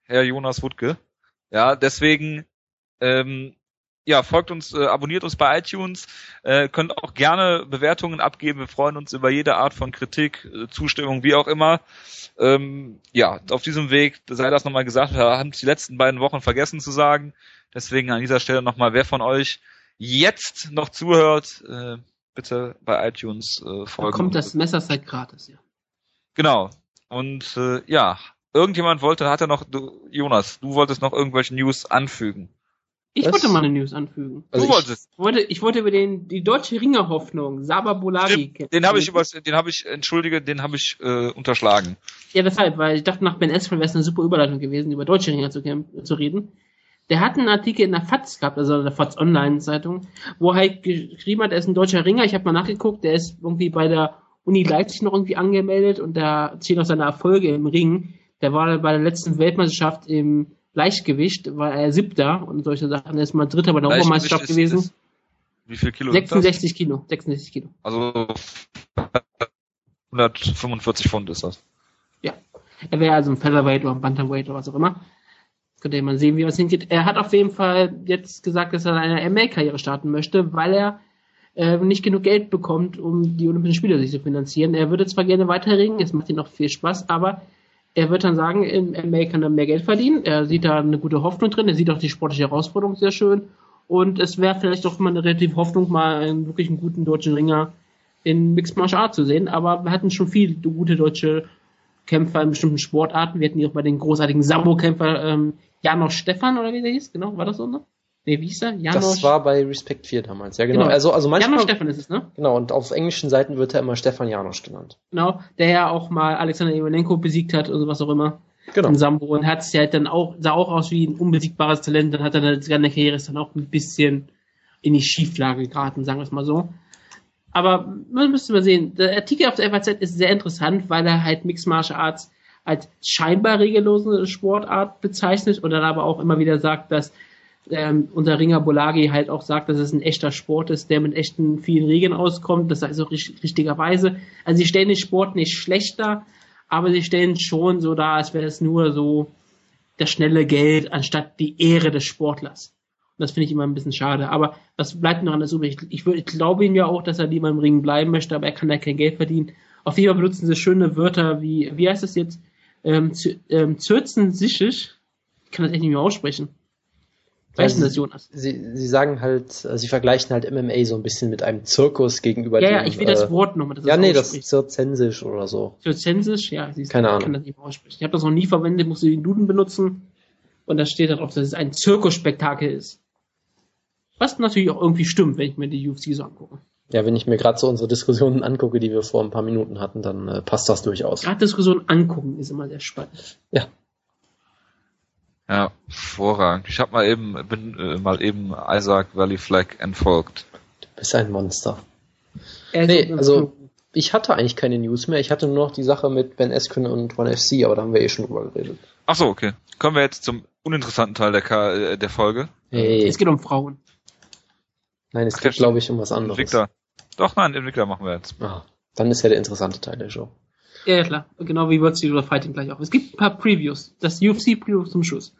Herr Jonas Wutke. Ja, deswegen, ähm, ja, folgt uns, äh, abonniert uns bei iTunes, äh, könnt auch gerne Bewertungen abgeben. Wir freuen uns über jede Art von Kritik, äh, Zustimmung, wie auch immer. Ähm, ja, auf diesem Weg sei das nochmal gesagt, wir haben es die letzten beiden Wochen vergessen zu sagen. Deswegen an dieser Stelle nochmal, wer von euch jetzt noch zuhört, äh, bitte bei iTunes äh,
Da
folgen.
kommt das Messerset gratis, ja.
Genau. Und äh, ja, irgendjemand wollte, hat er noch, du, Jonas, du wolltest noch irgendwelche News anfügen.
Ich
Was?
wollte mal eine News anfügen.
Also
du
ich-
wolltest.
Ich wollte, ich wollte über den, die deutsche Ringerhoffnung, Saba Bolagi.
Stimmt, den habe ich übers, den habe ich, entschuldige, den habe ich äh, unterschlagen.
Ja, deshalb, weil ich dachte, nach Ben Esfeld wäre es eine super Überleitung gewesen, über deutsche Ringer zu, zu reden. Der hat einen Artikel in der FAZ gehabt, also in der FAZ Online-Zeitung, wo er halt geschrieben hat, er ist ein deutscher Ringer. Ich habe mal nachgeguckt, der ist irgendwie bei der Uni Leipzig noch irgendwie angemeldet und da zählt auch seine Erfolge im Ring. Der war bei der letzten Weltmeisterschaft im Leichtgewicht, war er siebter und solche Sachen. Er ist mal dritter bei der Europameisterschaft gewesen.
ist- Wie viel Kilo sind das?
66 Kilo, 66 Kilo.
Also 145 Pfund ist das.
Er wäre also ein Featherweight oder ein Bantamweight oder was auch immer. Könnt ihr mal sehen, wie was hingeht. Er hat auf jeden Fall jetzt gesagt, dass er eine ML-Karriere starten möchte, weil er äh, nicht genug Geld bekommt, um die Olympischen Spiele sich zu finanzieren. Er würde zwar gerne weiter ringen, es macht ihm noch viel Spaß, aber er wird dann sagen, im ML kann er mehr Geld verdienen. Er sieht da eine gute Hoffnung drin, er sieht auch die sportliche Herausforderung sehr schön. Und es wäre vielleicht doch mal eine relative Hoffnung, mal einen wirklich einen guten deutschen Ringer in Mixed Martial Art zu sehen. Aber wir hatten schon viele gute deutsche Kämpfer in bestimmten Sportarten. Wir hatten hier auch bei den großartigen Sambo-Kämpfer ähm, Janosch Stefan oder wie der hieß, genau, war das so, ne? Nee, wie hieß er? Janosch,
Das war bei Respect 4 damals, ja genau.
Genau.
Also, also manchmal,
Janosch Stefan ist es, ne?
genau, und auf englischen Seiten wird er immer Stefan Janosch genannt.
Genau, der ja auch mal Alexander Emelenko besiegt hat und was auch immer.
Genau.
Im Sambo und hat sich halt dann auch, sah auch aus wie ein unbesiegbares Talent, dann hat er dann seine Karriere ist dann auch ein bisschen in die Schieflage geraten, sagen wir es mal so. Aber man müsste mal sehen, der Artikel auf der FAZ ist sehr interessant, weil er halt Mixed Martial Arts als scheinbar regellose Sportart bezeichnet und dann aber auch immer wieder sagt, dass ähm, unser Ringer Bolagi halt auch sagt, dass es ein echter Sport ist, der mit echten vielen Regeln auskommt. Das ist auch richt richtigerweise. Also sie stellen den Sport nicht schlechter, aber sie stellen schon so dar, als wäre es nur so das schnelle Geld anstatt die Ehre des Sportlers. Und das finde ich immer ein bisschen schade. Aber was bleibt noch anders übrig? Ich, ich glaube ihm ja auch, dass er lieber im Ring bleiben möchte, aber er kann da kein Geld verdienen. Auf jeden Fall benutzen sie schöne Wörter wie, wie heißt es jetzt? Ähm, ähm, Zürzen-Sichisch. Ich kann das echt nicht mehr aussprechen. Weißt du das, Jonas?
Sie, sie sagen halt, äh, sie vergleichen halt MMA so ein bisschen mit einem Zirkus gegenüber
Ja,
dem,
ja, ich will das
äh,
Wort nochmal.
Ja, nee, das ist Zirzensisch oder so.
Zürzensisch, ja, siehst
Keine
ich
Ahnung.
kann das nicht aussprechen. Ich habe das noch nie verwendet, musste den Duden benutzen. Und da steht da drauf, dass es ein Zirkusspektakel ist. Was natürlich auch irgendwie stimmt, wenn ich mir die UFC so angucke.
Ja, wenn ich mir gerade so unsere Diskussionen angucke, die wir vor ein paar Minuten hatten, dann äh, passt das durchaus.
Gerade Diskussionen angucken ist immer sehr spannend.
Ja.
Ja, hervorragend. Ich habe mal eben, bin äh, mal eben Isaac Valley Flag entfolgt.
Du bist ein Monster.
Er
Nee, also-. Ich hatte eigentlich keine News mehr. Ich hatte nur noch die Sache mit Ben Askren und One FC, aber da haben wir eh schon drüber geredet.
Ach so, okay. Kommen wir jetzt zum uninteressanten Teil der, Ka äh, der Folge.
Hey.
Es geht um Frauen.
Nein, es
Ach,
geht, glaube ich, um was anderes.
Entwickler. Doch, nein, Entwickler machen wir jetzt.
Ah, dann ist ja der interessante Teil der Show.
Ja, ja, klar. Genau wie World Series of Fighting gleich auch. Es gibt ein paar Previews. Das UFC-Preview zum Schluss.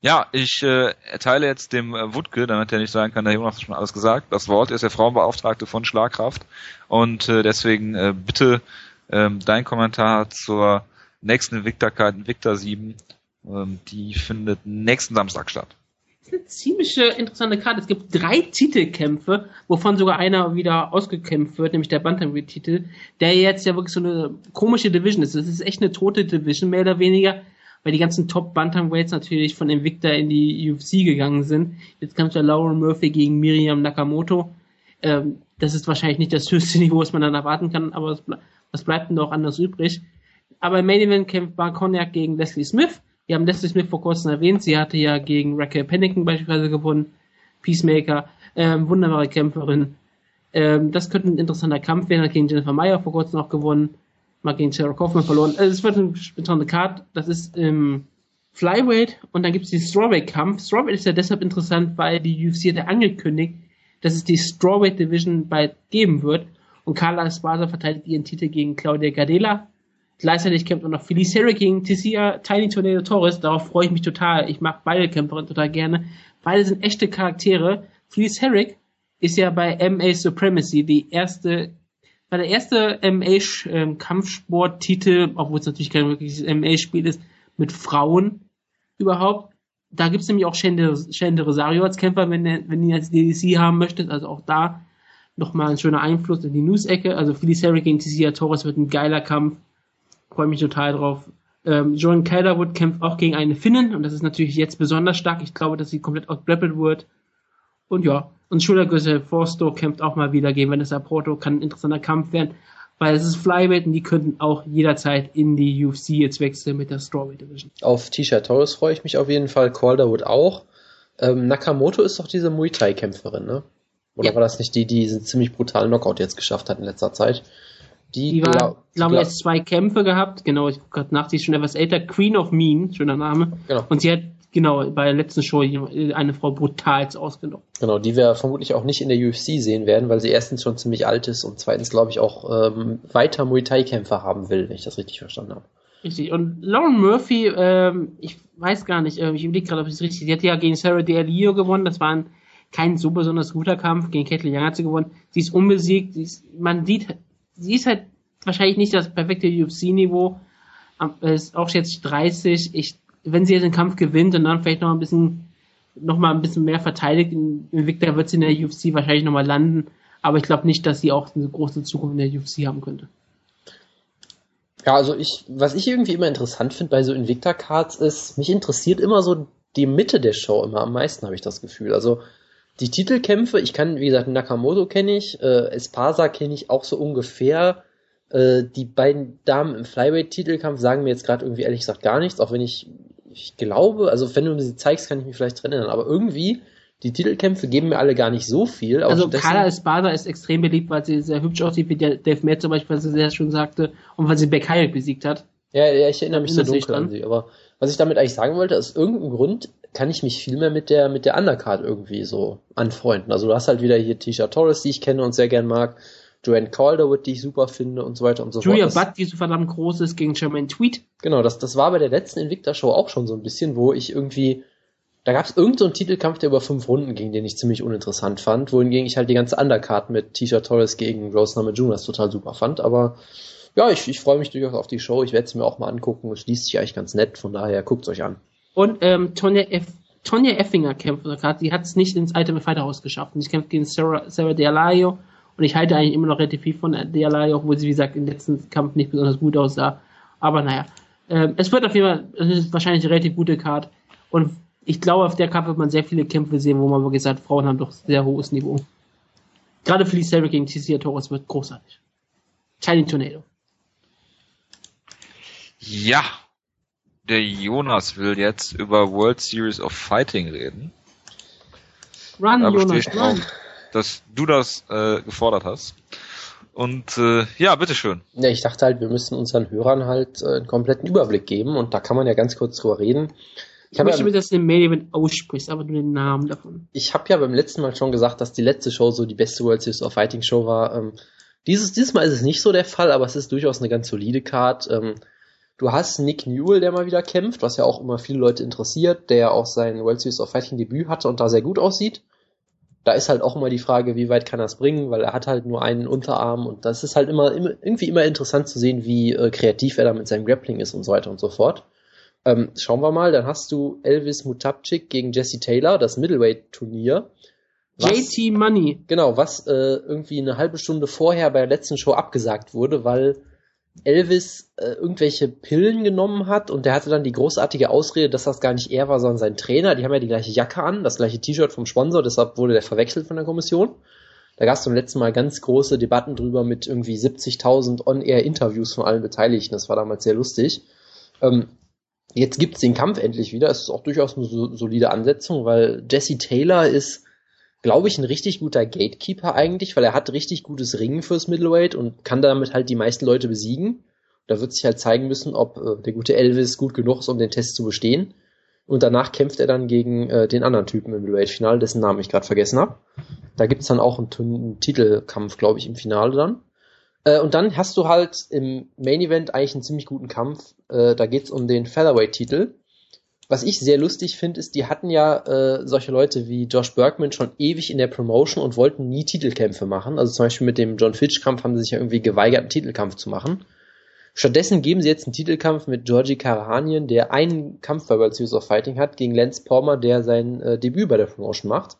Ja, ich äh, erteile jetzt dem äh, Wutke, damit er nicht sagen kann, der Jonas hat schon alles gesagt. Das Wort Er ist der Frauenbeauftragte von Schlagkraft. Und äh, deswegen äh, bitte ähm, dein Kommentar zur nächsten Invicta-Card, Invicta 7. Ähm, die findet nächsten Samstag statt.
Ist eine ziemlich äh, interessante Karte. Es gibt drei Titelkämpfe, wovon sogar einer wieder ausgekämpft wird, nämlich der Bantamweight-Titel, der jetzt ja wirklich so eine komische Division ist. Das ist echt eine tote Division, mehr oder weniger, weil die ganzen Top-Bantamweights natürlich von Invicta in die UFC gegangen sind. Jetzt kämpft ja Lauren Murphy gegen Miriam Nakamoto. Ähm, das ist wahrscheinlich nicht das höchste (laughs) Niveau, was man dann erwarten kann, aber was, ble was bleibt denn noch anders übrig? Aber im Main Event kämpft Bar gegen Leslie Smith. Wir haben Leslie Smith vor kurzem erwähnt. Sie hatte ja gegen Raquel Pennington beispielsweise gewonnen. Peacemaker, ähm, wunderbare Kämpferin. Ähm, das könnte ein interessanter Kampf werden. Hat gegen Jennifer Meyer vor kurzem auch gewonnen. Mal gegen Sarah Kaufman verloren. Also es wird eine interessante Card. Das ist im Flyweight und dann gibt es den Strawweight-Kampf. Strawweight ist ja deshalb interessant, weil die UFC hat ja angekündigt, dass es die Strawweight Division bald geben wird. Und Carla Esparza verteidigt ihren Titel gegen Claudia Gardela. Gleichzeitig kämpft auch noch Felice Herrick gegen Tessia Tiny Tornado Torres. Darauf freue ich mich total. Ich mag beide Kämpferinnen total gerne. Beide sind echte Charaktere. Felice Herrick ist ja bei MA Supremacy die erste, war der erste MA Kampfsporttitel, obwohl es natürlich kein wirkliches MA-Spiel ist, mit Frauen überhaupt. Da gibt's nämlich auch Shende, Rosario als Kämpfer, wenn, wenn ihr als DDC haben möchtet. Also auch da nochmal ein schöner Einfluss in die News-Ecke. Also Felice Herrick gegen Tessia Torres wird ein geiler Kampf freue mich total drauf. Ähm, John Calderwood kämpft auch gegen eine Finnin und das ist natürlich jetzt besonders stark. Ich glaube, dass sie komplett outgrappelt wird. Und ja, und Schultergösse Forsto kämpft auch mal wieder gegen Vanessa Porto, kann ein interessanter Kampf werden, weil es ist Flyweight und die könnten auch jederzeit in die UFC jetzt wechseln mit der Strawweight Division.
Auf Tisha Torres freue ich mich auf jeden Fall, Calderwood auch. Ähm, Nakamoto ist doch diese Muay Thai Kämpferin, ne? Oder
Ja.
war das nicht die, die diesen ziemlich brutalen Knockout jetzt geschafft hat in letzter Zeit? Die,
Die war,
glaub-
glaube
glaub-
ich, jetzt zwei Kämpfe gehabt. Genau, ich gucke gerade nach, sie ist schon etwas älter. Queen of Mean, schöner Name.
Genau.
Und sie hat, genau, bei der letzten Show eine Frau brutals ausgenommen.
Genau, die wir vermutlich auch nicht in der UFC sehen werden, weil sie erstens schon ziemlich alt ist und zweitens, glaube ich, auch ähm, weiter Muay Thai-Kämpfer haben will, wenn ich das richtig verstanden habe.
Richtig. Und Lauren Murphy, ähm, ich weiß gar nicht, äh, ich überlege gerade, ob ich es richtig, die hat ja gegen Sarah Del Rio gewonnen, das war ein, kein so besonders guter Kampf, gegen Caitlin Young hat sie gewonnen, sie ist unbesiegt, sie ist, man sieht, sie ist halt wahrscheinlich nicht das perfekte UFC-Niveau, äh, ist auch jetzt 30, ich, wenn sie jetzt den Kampf gewinnt und dann vielleicht noch ein bisschen, noch mal ein bisschen mehr verteidigt, in Victor wird sie in der UFC wahrscheinlich noch mal landen, aber ich glaube nicht, dass sie auch eine große Zukunft in der UFC haben könnte.
Ja, also ich, was ich irgendwie immer interessant finde bei so Invicta-Cards ist, mich interessiert immer so die Mitte der Show immer am meisten, habe ich das Gefühl. Also die Titelkämpfe, ich kann, wie gesagt, Nakamoto kenne ich, äh, Espasa kenne ich auch so ungefähr. Äh, die beiden Damen im Flyweight-Titelkampf sagen mir jetzt gerade irgendwie ehrlich gesagt gar nichts, auch wenn ich, ich glaube, also wenn du mir sie zeigst, kann ich mich vielleicht dran erinnern, aber irgendwie, die Titelkämpfe geben mir alle gar nicht so viel.
Also Carla Espada ist extrem beliebt, weil sie sehr hübsch aussieht, wie der Dave Mayer zum Beispiel sehr schön sagte, und weil sie Beck Hayek besiegt hat.
Ja, ja, ich erinnere mich so dunkel an sie. Aber was ich damit eigentlich sagen wollte, aus irgendeinem Grund kann ich mich viel mehr mit der, mit der Undercard irgendwie so anfreunden. Also du hast halt wieder hier Tisha Torres, die ich kenne und sehr gern mag, Joanne Calderwood, die ich super finde und so weiter und so
Julia
fort.
Butt, die so verdammt groß ist, gegen Jermaine Tweet.
Genau, das, das war bei der letzten Invicta-Show auch schon so ein bisschen, wo ich irgendwie, da gab es irgendeinen so Titelkampf, der über fünf Runden ging, den ich ziemlich uninteressant fand, wohingegen ich halt die ganze Undercard mit Tisha Torres gegen Rose Namajunas total super fand, aber ja, ich, ich freue mich durchaus auf die Show, ich werde es mir auch mal angucken, es liest sich eigentlich ganz nett, von daher guckt's euch an.
Und ähm, Tonja, Eff Tonja Effinger kämpft gerade. Sie hat es nicht ins Ultimate Fighter House geschafft. Und sie kämpft gegen Sarah, Sarah Dealayo. Und ich halte eigentlich immer noch relativ viel von Dealayo, obwohl sie, wie gesagt, im letzten Kampf nicht besonders gut aussah. Aber naja, ähm, es wird auf jeden Fall, es ist wahrscheinlich eine relativ gute Card. Und ich glaube, auf der Karte wird man sehr viele Kämpfe sehen, wo man wirklich sagt, Frauen haben doch sehr hohes Niveau. Gerade Felice Herrick gegen Tessia Torres wird großartig. Tiny Tornado.
Ja, der Jonas will jetzt über World Series of Fighting reden.
Run,
Da bestehe
Jonas,
ich drauf,
run.
dass du das äh, gefordert hast. Und äh, ja, bitteschön.
Ja, ich dachte halt, wir müssen unseren Hörern halt äh, einen kompletten Überblick geben und da kann man ja ganz kurz drüber reden.
Ich
Ich habe
möchte,
ja,
dass du den Event aussprichst, aber nur den Namen davon.
ich hab ja beim letzten Mal schon gesagt, dass die letzte Show so die beste World Series of Fighting Show war. Ähm, dieses, dieses Mal ist es nicht so der Fall, aber es ist durchaus eine ganz solide Card. Ähm, du hast Nick Newell, der mal wieder kämpft, was ja auch immer viele Leute interessiert, der ja auch sein World Series of Fighting Debüt hatte und da sehr gut aussieht. Da ist halt auch immer die Frage, wie weit kann er es bringen, weil er hat halt nur einen Unterarm und das ist halt immer, immer irgendwie immer interessant zu sehen, wie äh, kreativ er da mit seinem Grappling ist und so weiter und so fort. Ähm, schauen wir mal, dann hast du Elvis Mutapchik gegen Jesse Taylor, das Middleweight-Turnier.
JT Money.
Genau, was äh, irgendwie eine halbe Stunde vorher bei der letzten Show abgesagt wurde, weil Elvis äh, irgendwelche Pillen genommen hat und der hatte dann die großartige Ausrede, dass das gar nicht er war, sondern sein Trainer. Die haben ja die gleiche Jacke an, das gleiche T-Shirt vom Sponsor, deshalb wurde der verwechselt von der Kommission. Da gab es zum letzten Mal ganz große Debatten drüber mit irgendwie 70.000 On-Air-Interviews von allen Beteiligten. Das war damals sehr lustig. Ähm, jetzt gibt's den Kampf endlich wieder. Es ist auch durchaus eine so, solide Ansetzung, weil Jesse Taylor ist glaube ich, ein richtig guter Gatekeeper eigentlich, weil er hat richtig gutes Ringen fürs Middleweight und kann damit halt die meisten Leute besiegen. Da wird sich halt zeigen müssen, ob äh, der gute Elvis gut genug ist, um den Test zu bestehen. Und danach kämpft er dann gegen äh, den anderen Typen im Middleweight-Finale, dessen Namen ich gerade vergessen habe. Da gibt's dann auch einen, einen Titelkampf, glaube ich, im Finale dann. Äh, und dann hast du halt im Main Event eigentlich einen ziemlich guten Kampf. Äh, da geht's um den Featherweight-Titel was ich sehr lustig finde, ist, die hatten ja äh, solche Leute wie Josh Bergman schon ewig in der Promotion und wollten nie Titelkämpfe machen. Also zum Beispiel mit dem John Fitch-Kampf haben sie sich ja irgendwie geweigert, einen Titelkampf zu machen. Stattdessen geben sie jetzt einen Titelkampf mit Georgie Karahanien, der einen Kampf bei World Series of Fighting hat, gegen Lance Palmer, der sein äh, Debüt bei der Promotion macht.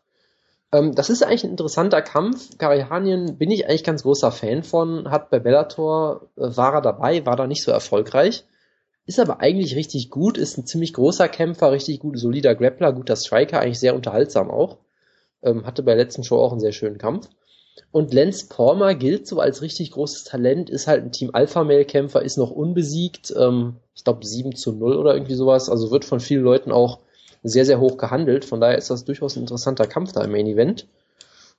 Ähm, das ist eigentlich ein interessanter Kampf. Karahanien bin ich eigentlich ganz großer Fan von, hat bei Bellator, äh, war er dabei, war da nicht so erfolgreich ist aber eigentlich richtig gut, ist ein ziemlich großer Kämpfer, richtig gut, solider Grappler, guter Striker, eigentlich sehr unterhaltsam auch. Ähm, hatte bei der letzten Show auch einen sehr schönen Kampf. Und Lance Palmer gilt so als richtig großes Talent, ist halt ein Team Alpha Male Kämpfer, ist noch unbesiegt, ähm, ich glaube 7 zu 0 oder irgendwie sowas, also wird von vielen Leuten auch sehr, sehr hoch gehandelt, von daher ist das durchaus ein interessanter Kampf da im Main Event.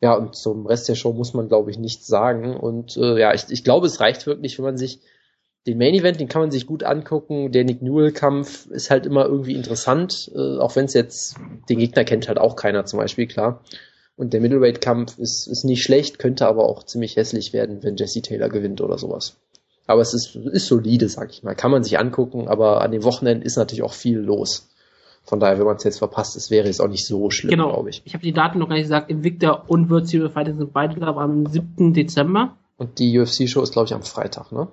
Ja, und zum Rest der Show muss man, glaube ich, nichts sagen. Und äh, ja, ich, ich glaube, es reicht wirklich, wenn man sich den Main Event, den kann man sich gut angucken. Der Nick Newell Kampf ist halt immer irgendwie interessant, äh, auch wenn es jetzt den Gegner kennt halt auch keiner zum Beispiel klar. Und der Middleweight Kampf ist ist nicht schlecht, könnte aber auch ziemlich hässlich werden, wenn Jesse Taylor gewinnt oder sowas. Aber es ist ist solide, sag ich mal, kann man sich angucken. Aber an den Wochenenden ist natürlich auch viel los. Von daher, wenn man es jetzt verpasst, es wäre es auch nicht so schlimm,
Genau.
glaube ich.
Ich habe die Daten noch gar nicht gesagt. Invicta und World Series Fighting sind beide, glaube ich, am 7. Dezember.
Und die UFC Show ist glaube ich am Freitag, ne?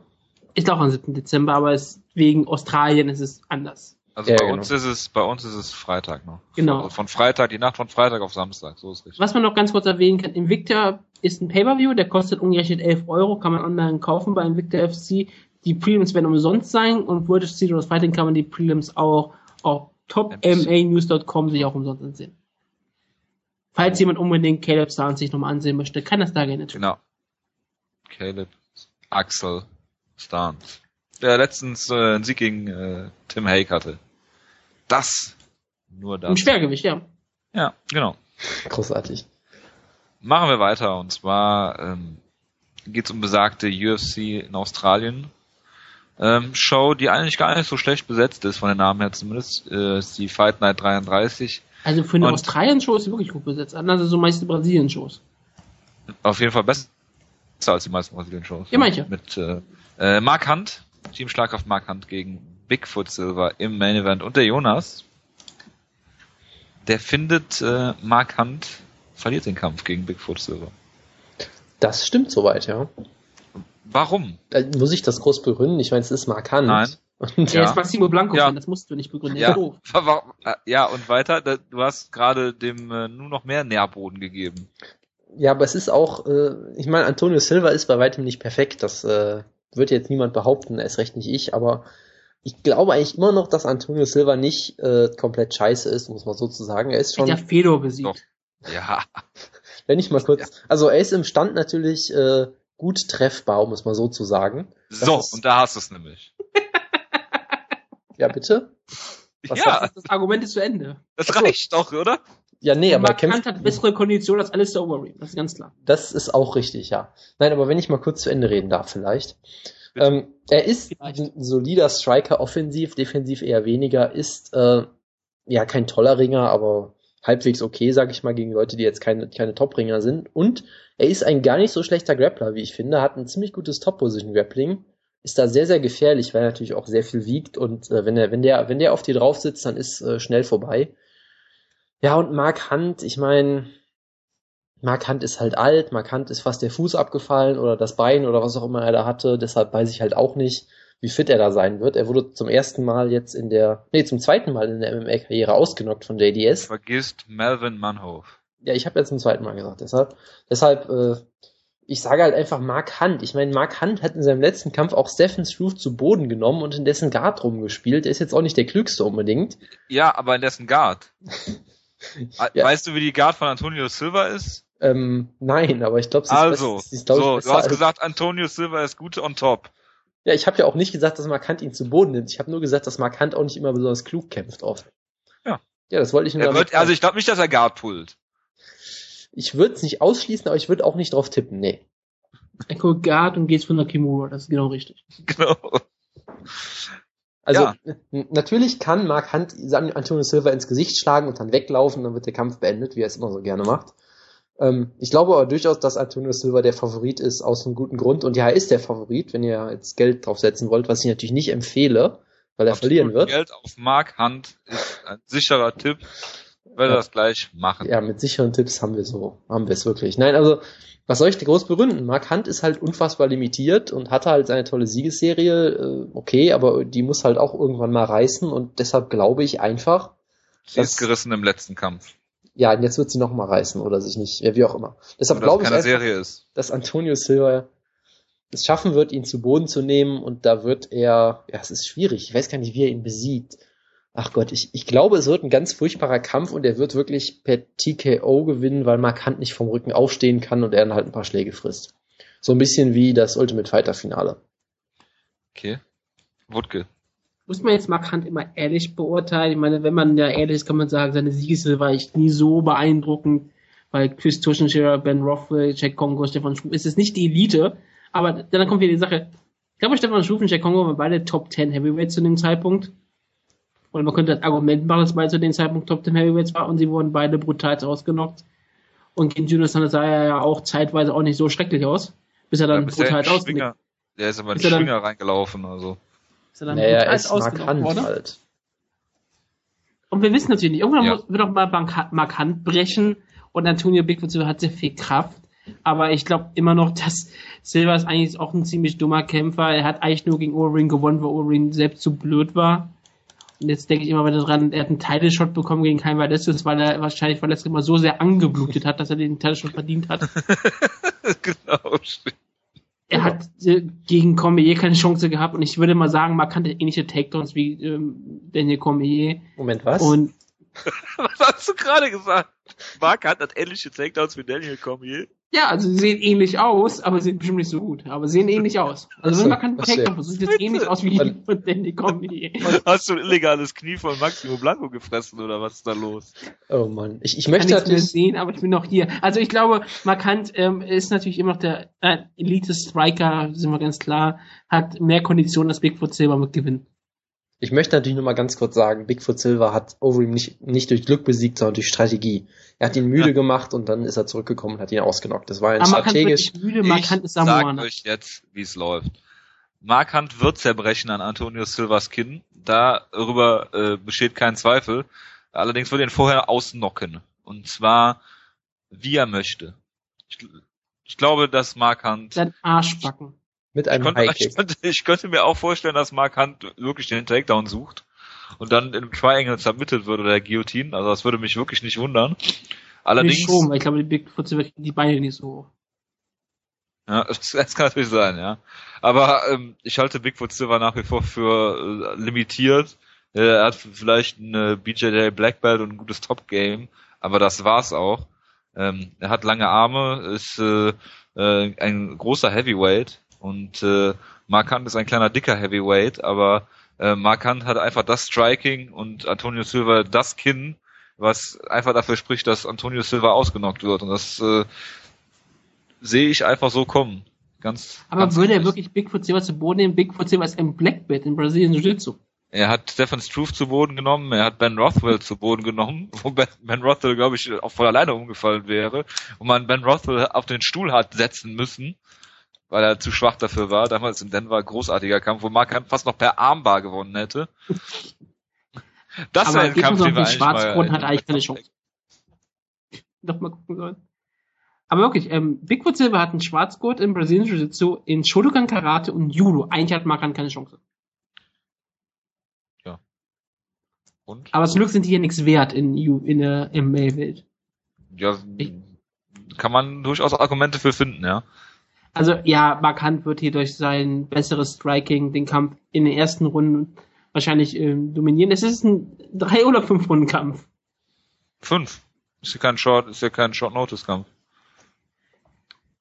Ist auch am 7. Dezember, aber es, wegen Australien ist es anders.
Also
Ja,
bei
genau.
uns ist es, bei uns ist es Freitag noch.
Genau.
Also von Freitag, die Nacht von Freitag auf Samstag, so ist richtig.
Was man noch ganz kurz erwähnen kann, Invicta ist ein Pay-Per-View, der kostet umgerechnet 11 Euro, kann man online kaufen bei Invicta FC. Die Prelims werden umsonst sein und World Series of Fighting kann man die Prelims auch auf topmanews.com sich auch umsonst ansehen. Falls jemand unbedingt Caleb Stance sich nochmal ansehen möchte, kann das da gerne tun.
Genau. Caleb Axel Stans. Der letztens äh, einen Sieg gegen äh, Tim Hake hatte. Das. Nur das.
Im Schwergewicht, ja.
Ja, genau.
Großartig.
Machen wir weiter und zwar ähm, geht es um besagte UFC in Australien. Ähm, Show, die eigentlich gar nicht so schlecht besetzt ist, von den Namen her zumindest, äh, ist die Fight Night 33.
Also für eine Australien-Show ist sie wirklich gut besetzt. Anders als so meiste Brasilien-Shows.
Auf jeden Fall besser als die meisten Brasilien-Shows.
Ja, manche.
Mit äh, äh, Mark Hunt, Team Schlagkraft Mark Hunt gegen Bigfoot Silver im Main Event und der Jonas. Der findet, äh, Mark Hunt verliert den Kampf gegen Bigfoot Silver.
Das stimmt soweit, ja.
Warum?
Äh, Muss ich das groß begründen? Ich meine, es ist markant.
Nein.
Und
Der
Ja.
ist Massimo Blanco,
Ja.
Das musst du nicht begründen.
Ja, wa- äh, ja, und weiter, da, du hast gerade dem äh, nur noch mehr Nährboden gegeben.
Ja, aber es ist auch, äh, ich meine, Antonio Silva ist bei weitem nicht perfekt. Das äh, wird jetzt niemand behaupten, erst recht nicht ich, aber ich glaube eigentlich immer noch, dass Antonio Silva nicht äh, komplett scheiße ist, muss man so zu sagen. Er ist schon,
Der Fedor besiegt.
Doch. Ja, (laughs)
wenn ich mal kurz, also er ist im Stand natürlich äh, gut treffbar, um es mal so zu sagen.
so,
ist-
und da hast du es nämlich.
Ja, bitte? (laughs) Was
ja,
Das Argument ist zu Ende.
das
Ach so.
reicht doch, oder?
Ja, nee, aber er
Mark
kämpft.
Hat bessere Konditionen als Alistair Overeem, das ist ganz klar.
Das ist auch richtig, ja. Nein, aber wenn ich mal kurz zu Ende reden darf, vielleicht. Ähm, er ist
Vielleicht.
ein solider Striker, offensiv, defensiv eher weniger, ist äh, ja kein toller Ringer, aber halbwegs okay, sag ich mal, gegen Leute, die jetzt keine, keine Top-Ringer sind. Und er ist ein gar nicht so schlechter Grappler, wie ich finde, hat ein ziemlich gutes Top-Position-Grappling, ist da sehr, sehr gefährlich, weil er natürlich auch sehr viel wiegt und äh, wenn er, wenn der, wenn der auf dir drauf sitzt, dann ist äh, schnell vorbei. Ja, und Mark Hunt, ich meine, Mark Hunt ist halt alt, Mark Hunt ist fast der Fuß abgefallen oder das Bein oder was auch immer er da hatte, deshalb weiß ich halt auch nicht, wie fit er da sein wird. Er wurde zum ersten Mal jetzt in der, nee, zum zweiten Mal in der MMA-Karriere ausgenockt von JDS.
Vergisst Melvin Manhoef.
Ja, ich habe jetzt zum zweiten Mal gesagt, deshalb, deshalb, äh, ich sage halt einfach Mark Hunt. Ich meine, Mark Hunt hat in seinem letzten Kampf auch Stephen Struve zu Boden genommen und in dessen Guard rumgespielt. Der ist jetzt auch nicht der klügste unbedingt.
Ja, aber in dessen Guard. (laughs)
Ja.
Weißt du, wie die Guard von Antonio Silva ist?
Ähm, nein, aber ich glaube, sie ist,
Also,
best- sie ist glaub ich,
so,
besser
du hast
als-
gesagt, Antonio Silva ist gut on top.
Ja, ich habe ja auch nicht gesagt, dass Mark Hunt ihn zu Boden nimmt. Ich habe nur gesagt, dass Mark Hunt auch nicht immer besonders klug kämpft oft.
Ja.
Ja, das wollte ich nur
Er wird, also ich glaube nicht, dass er Guard pullt.
ich würde es nicht ausschließen, aber ich würde auch nicht drauf tippen, nee.
Er guckt Guard und geht von der Kimura, das ist genau richtig. (laughs)
Genau.
Also
Ja.
natürlich kann Mark Hunt Antonio Silva ins Gesicht schlagen und dann weglaufen, dann wird der Kampf beendet, wie er es immer so gerne macht. Ähm, ich glaube aber durchaus, dass Antonio Silva der Favorit ist aus einem guten Grund. Und ja, er ist der Favorit, wenn ihr jetzt Geld draufsetzen wollt, was ich natürlich nicht empfehle, weil er
Absolut.
verlieren wird.
Geld auf Mark Hunt ist ein sicherer Tipp. Werde
Ja.
das gleich machen.
Ja, mit sicheren Tipps haben wir so, haben wir es wirklich. Nein, also, was soll ich dir groß begründen? Mark Hunt ist halt unfassbar limitiert und hatte halt seine tolle Siegesserie, äh, okay, aber die muss halt auch irgendwann mal reißen und deshalb glaube ich einfach,
Sie ist gerissen im letzten Kampf.
ja, und jetzt wird sie noch mal reißen oder sich nicht, ja, wie auch immer. Deshalb
dass
glaube ich einfach,
Serie ist.
dass Antonio Silva es schaffen wird, ihn zu Boden zu nehmen und da wird er, ja, es ist schwierig, ich weiß gar nicht, wie er ihn besiegt. Ach Gott, ich, ich glaube, es wird ein ganz furchtbarer Kampf und er wird wirklich per TKO gewinnen, weil Mark Hunt nicht vom Rücken aufstehen kann und er dann halt ein paar Schläge frisst. So ein bisschen wie das Ultimate Fighter Finale.
Okay. Wutke.
Muss man jetzt Mark Hunt immer ehrlich beurteilen? Ich meine, wenn man ja ehrlich ist, kann man sagen, seine Siegesserie war echt nie so beeindruckend, weil Chris Tuschenscherer, Ben Rothwell, Jack Kongo, Stefan Schuf, ist es nicht die Elite, aber dann kommt wieder die Sache, ich glaube, Stefan Schuf und Jack Kongo waren beide Top 10 Heavyweights zu dem Zeitpunkt. Und man könnte das Argument machen, dass beide zu dem Zeitpunkt Top 10 Heavyweights waren und sie wurden beide brutal ausgenockt. Und gegen Junior Sanders sah er ja auch zeitweise auch nicht so schrecklich aus, bis er
Ja,
dann
bis der
brutal
Schwinger, der ist aber in
Ist
den
er dann-
Schwinger reingelaufen, also.
bis er dann
Naja, er
brutal
ist Mark
ausgenockt
Hunt
wurde.
halt.
Und wir wissen natürlich nicht, irgendwann
Ja.
muss, wird auch mal Mark Mark Hunt brechen und Antonio Bigfoot hat sehr viel Kraft. Aber ich glaube immer noch, (laughs) dass Silva ist eigentlich auch ein ziemlich dummer Kämpfer. Er hat eigentlich nur gegen Overeem gewonnen, weil Overeem selbst zu blöd war. Und jetzt denke ich immer wieder dran, er hat einen Title-Shot bekommen gegen Kein Valdez, weil er wahrscheinlich verletzt immer so sehr angeblutet hat, dass er den Title-Shot verdient hat. (laughs)
genau, stimmt.
Er hat äh, gegen Cormier keine Chance gehabt und ich würde mal sagen, Mark Hunt hat ähnliche Takedowns wie ähm, Daniel Cormier.
Moment, was?
Und (laughs)
Was hast du gerade gesagt? Mark hat hat ähnliche Takedowns wie Daniel Cormier.
Ja, also sie sehen ähnlich aus, aber sind bestimmt nicht so gut. Aber sehen ähnlich aus. Also wenn man kann. Takedown versucht, sieht jetzt ähnlich aus wie
Und-
von Danny Comedy.
Hast du ein illegales Knie von Maximo Blanco gefressen oder was ist da los?
oh Mann, ich, ich möchte
mehr
natürlich,
sehen, aber ich bin noch hier. Also ich glaube, Markant ähm, ist natürlich immer noch der äh, Elite-Striker, sind wir ganz klar, hat mehr Konditionen als Bigfoot Silver mit Gewinn.
Ich möchte natürlich nur mal ganz kurz sagen, Bigfoot Silva hat Overeem nicht, nicht durch Glück besiegt, sondern durch Strategie. Er hat ihn müde
Ja.
gemacht und dann ist er zurückgekommen und hat ihn ausgenockt. Das war ein
Aber
strategisch,
müde,
ich sag euch jetzt, wie es läuft. Mark Hunt wird zerbrechen an Antonio Silvas Kinn. Darüber äh, besteht kein Zweifel. Allerdings wird er ihn vorher ausnocken. Und zwar, wie er möchte. Ich, ich glaube, dass Mark Hunt
Sein Arschbacken.
Mit
Ich
einem
könnte,
High (laughs)
ich,
Kick.
könnte, ich könnte mir auch vorstellen, dass Mark Hunt wirklich den Takedown sucht und dann im Triangle submitted wird oder der Guillotine. Also das würde mich wirklich nicht wundern. Allerdings,
Nicht schon, weil ich glaube, die Bigfoot Silver kriegen die Beine nicht so hoch.
ja, (laughs) das, das kann natürlich sein, ja. Aber ähm, ich halte Bigfoot Silver nach wie vor für äh, limitiert. Äh, Er hat vielleicht eine BJJ Black Belt und ein gutes Top Game, aber das war's auch. Ähm, er hat lange Arme, ist äh, äh, ein großer Heavyweight und äh, Mark Hunt ist ein kleiner dicker Heavyweight, aber äh, Mark Hunt hat einfach das Striking und Antonio Silva das Kinn, was einfach dafür spricht, dass Antonio Silva ausgenockt wird. Und das äh, sehe ich einfach so kommen. Ganz,
Aber
ganz
würde er wirklich Bigfoot Silver zu Boden nehmen? Bigfoot Silver ist ein Black Belt in Brasilien Jiu-Jitsu.
Er hat Stefan Struve zu Boden genommen, er hat Ben Rothwell zu Boden genommen, (laughs) wo Ben, ben Rothwell, glaube ich, auch voll alleine umgefallen wäre. Und man Ben Rothwell auf den Stuhl hat setzen müssen, weil er zu schwach dafür war. Damals in Denver großartiger Kampf, wo Mark Hunt fast noch per Armbar gewonnen hätte. Das wäre ein Kampf, den wir
Schwarzgrund, hat eigentlich keine Chance. Doch mal gucken sollen. Aber wirklich, ähm, Bigfoot Silver hat einen Schwarzgurt in Brasilien Jiu-Jitsu, in Shodokan Karate und Judo. Eigentlich hat Markan keine Chance.
Und?
Aber zum Glück sind die hier nichts wert in, in der MMA-Welt.
Ja,
Ich-
kann man durchaus Argumente für finden, ja.
Also ja, Markant wird hier durch sein besseres Striking den Kampf in den ersten Runden wahrscheinlich ähm, dominieren. Es ist ein drei oder fünf Runden Kampf.
Fünf. Ist ja kein Short, ist ja kein Short-Notice-Kampf.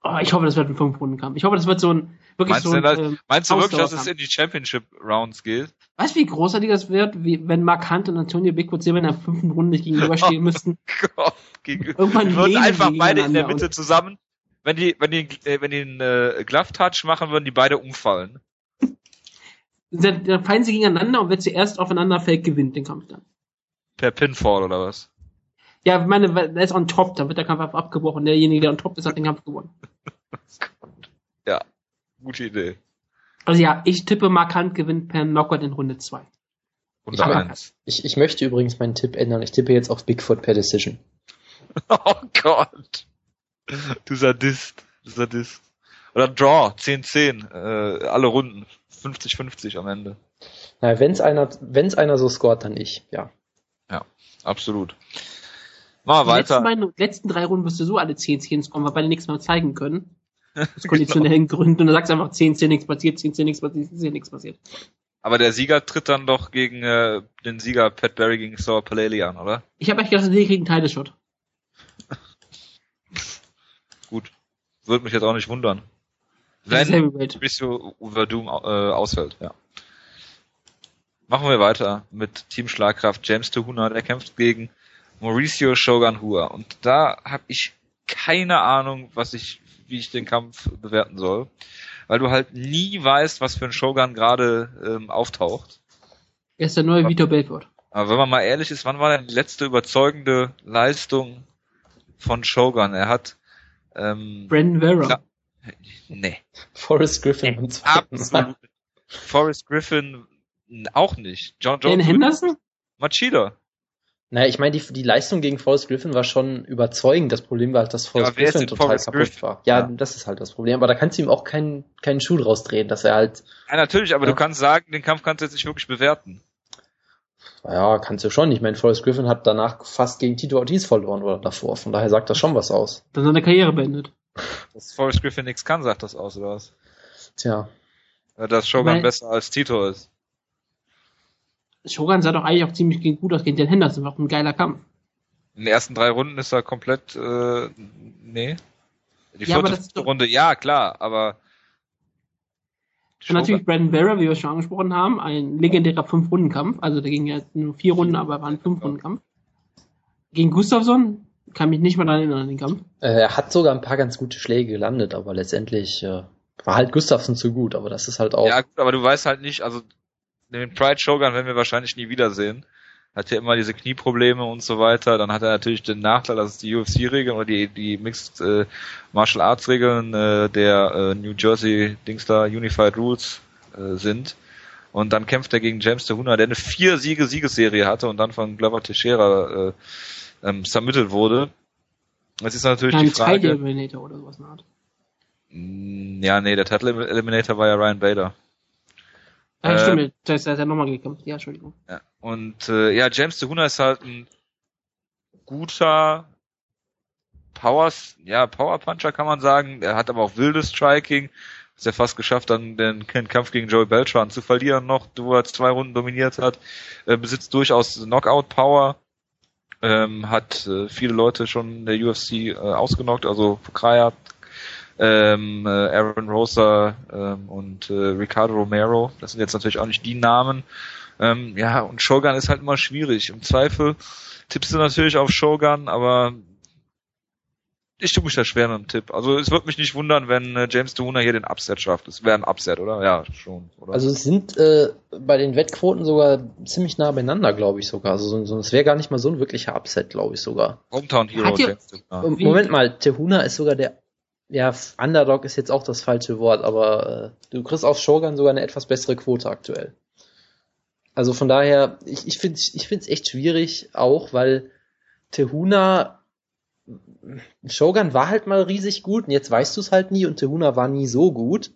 Oh, ich hoffe, das wird ein fünf Runden Kampf. Ich hoffe, das wird so ein wirklich
Meinst
so
du,
ein.
denn,
ähm,
Meinst du wirklich, dass es in die Championship-Rounds geht?
Weißt du, wie großartig das wird, wie, wenn Markant und Antonio Bigfoot Silver in der fünften Runde nicht gegenüberstehen müssten?
Gott, gegen,
Irgendwann lehnen
einfach beide in der Mitte zusammen. Wenn die, wenn die, äh, wenn die einen äh, Glove Touch machen, würden die beide umfallen.
Dann, dann fallen sie gegeneinander und wer zuerst aufeinander fällt, gewinnt den Kampf dann.
Per Pinfall oder was?
Ja, ich meine, der ist on top, dann wird der Kampf einfach abgebrochen. Derjenige, der on top ist, hat den Kampf gewonnen. (laughs)
Ja, gute Idee.
Also ja, ich tippe, Markant gewinnt per Knockout in Runde 2.
Und
Ich. Ich, ich möchte übrigens meinen Tipp ändern. Ich tippe jetzt auf Bigfoot per Decision. (laughs)
Oh Gott. Du Sadist. Du Sadist. Oder Draw, 10-10, äh, alle Runden. 50-50 am Ende.
Naja, wenn's einer, wenn's einer so scoret, dann ich, ja.
Absolut. Machen wir
Die letzten,
weiter.
beiden, letzten drei Runden wirst du so alle 10 10 kommen, weil beide nichts mehr zeigen können. Aus (laughs) konditionellen Gründen. Und du sagst einfach 10 10 nichts passiert, 10 10 nichts passiert, 10 10 nichts passiert.
Aber der Sieger tritt dann doch gegen äh, den Sieger Pat Barry gegen Saul Paleli an, oder?
Ich habe echt gedacht, wir kriegen einen Title-Shot.
Würde mich jetzt auch nicht wundern. Wenn. Mauricio Verdum äh, ausfällt, ja. Machen wir weiter mit Team Schlagkraft. James Tuhuna, der kämpft gegen Mauricio Shogun Hua. Und da habe ich keine Ahnung, was ich, wie ich den Kampf bewerten soll. Weil du halt nie weißt, was für ein Shogun gerade ähm, auftaucht.
Er ist der neue Vitor Belfort.
Aber wenn man mal ehrlich ist, wann war denn die letzte überzeugende Leistung von Shogun? Er hat ähm,
Brandon Vera.
Klar. nee.
Forrest Griffin Mal.
Absolut. Forrest Griffin auch nicht. John
Dan
Jones
Henderson?
Machida.
Naja, ich meine, die, die Leistung gegen Forrest Griffin war schon überzeugend. Das Problem war halt, dass Forrest
ist
Griffin total
Forrest
kaputt
Griffin?
war. Ja,
Ja.
das ist halt das Problem. Aber da kannst du ihm auch keinen, keinen Schuh draus drehen, dass er halt,
Ja, natürlich, aber
Ja.
du kannst sagen, den Kampf kannst du jetzt nicht wirklich bewerten.
Ja, kannst du schon. Ich meine, Forrest Griffin hat danach fast gegen Tito Ortiz verloren oder davor. Von daher sagt das schon was aus.
Dann seine Karriere beendet.
Dass Forrest Griffin nichts kann, sagt das aus, oder was?
Tja.
Dass Shogun
Weil-
besser als Tito ist.
Shogun sah doch eigentlich auch ziemlich gut aus gegen Dan Henderson. War auch ein geiler Kampf.
In den ersten drei Runden ist er komplett, äh, nee. Die
Ja, aber
vierte
das ist
fünfte
doch-
Runde, ja, klar, aber
Und natürlich Brandon Vera, wie wir schon angesprochen haben, ein legendärer Fünf-Runden-Kampf. Also da ging ja nur vier Runden, aber war ein Fünf-Runden-Kampf. Gegen Gustafsson kann mich nicht mal daran erinnern an den Kampf.
Äh, Er hat sogar ein paar ganz gute Schläge gelandet, aber letztendlich äh, war halt Gustafsson zu gut. Aber das ist halt auch.
Ja, gut, aber du weißt halt nicht, also den Pride Shogun werden wir wahrscheinlich nie wiedersehen. Hat ja immer diese Knieprobleme und so weiter. Dann hat er natürlich den Nachteil, dass es die UFC-Regeln oder die, die Mixed äh, Martial Arts Regeln äh, der äh, New Jersey Dings da Unified Rules äh, sind. Und dann kämpft er gegen James Tehuna, der eine vier Siege Siegesserie hatte und dann von Glover Teixeira äh, ähm, submitted wurde. Jetzt ist natürlich
Ein
die Frage.
Title Eliminator oder sowas in Art.
Ja, nee, der Title Eliminator war ja Ryan Bader.
Ah,
Äh,
stimmt, das ist ja nochmal gekämpft. Ja, Entschuldigung.
Ja. Und äh, ja, James Tehuna ist halt ein guter Power, ja, Power Puncher kann man sagen. Er hat aber auch wildes Striking. Ist ja fast geschafft, dann den Kampf gegen Joey Beltran zu verlieren noch, wo er zwei Runden dominiert hat. Äh, besitzt durchaus Knockout Power. Ähm, hat äh, viele Leute schon in der UFC äh, ausgenockt, also Krajat, ähm, äh, Aaron Rosa ähm, und äh, Ricardo Romero. Das sind jetzt natürlich auch nicht die Namen, Ähm, ja, und Shogun ist halt immer schwierig. Im Zweifel tippst du natürlich auf Shogun, aber ich tue mich da schwer mit dem Tipp. Also es würde mich nicht wundern, wenn äh, James Tuhuna hier den Upset schafft. Es wäre ein Upset, oder? Ja, schon. Oder?
Also es sind äh, bei den Wettquoten sogar ziemlich nah beieinander, glaube ich sogar. Also so, so, es wäre gar nicht mal so ein wirklicher Upset, glaube ich sogar.
Hometown Hero James Tuhuna.
Ähm, Moment mal, Tehuna ist sogar der ja, Underdog ist jetzt auch das falsche Wort, aber äh, du kriegst auf Shogun sogar eine etwas bessere Quote aktuell. Also von daher, ich, ich finde ich find's echt schwierig, auch weil Tehuna Shogun war halt mal riesig gut und jetzt weißt du es halt nie und Tehuna war nie so gut.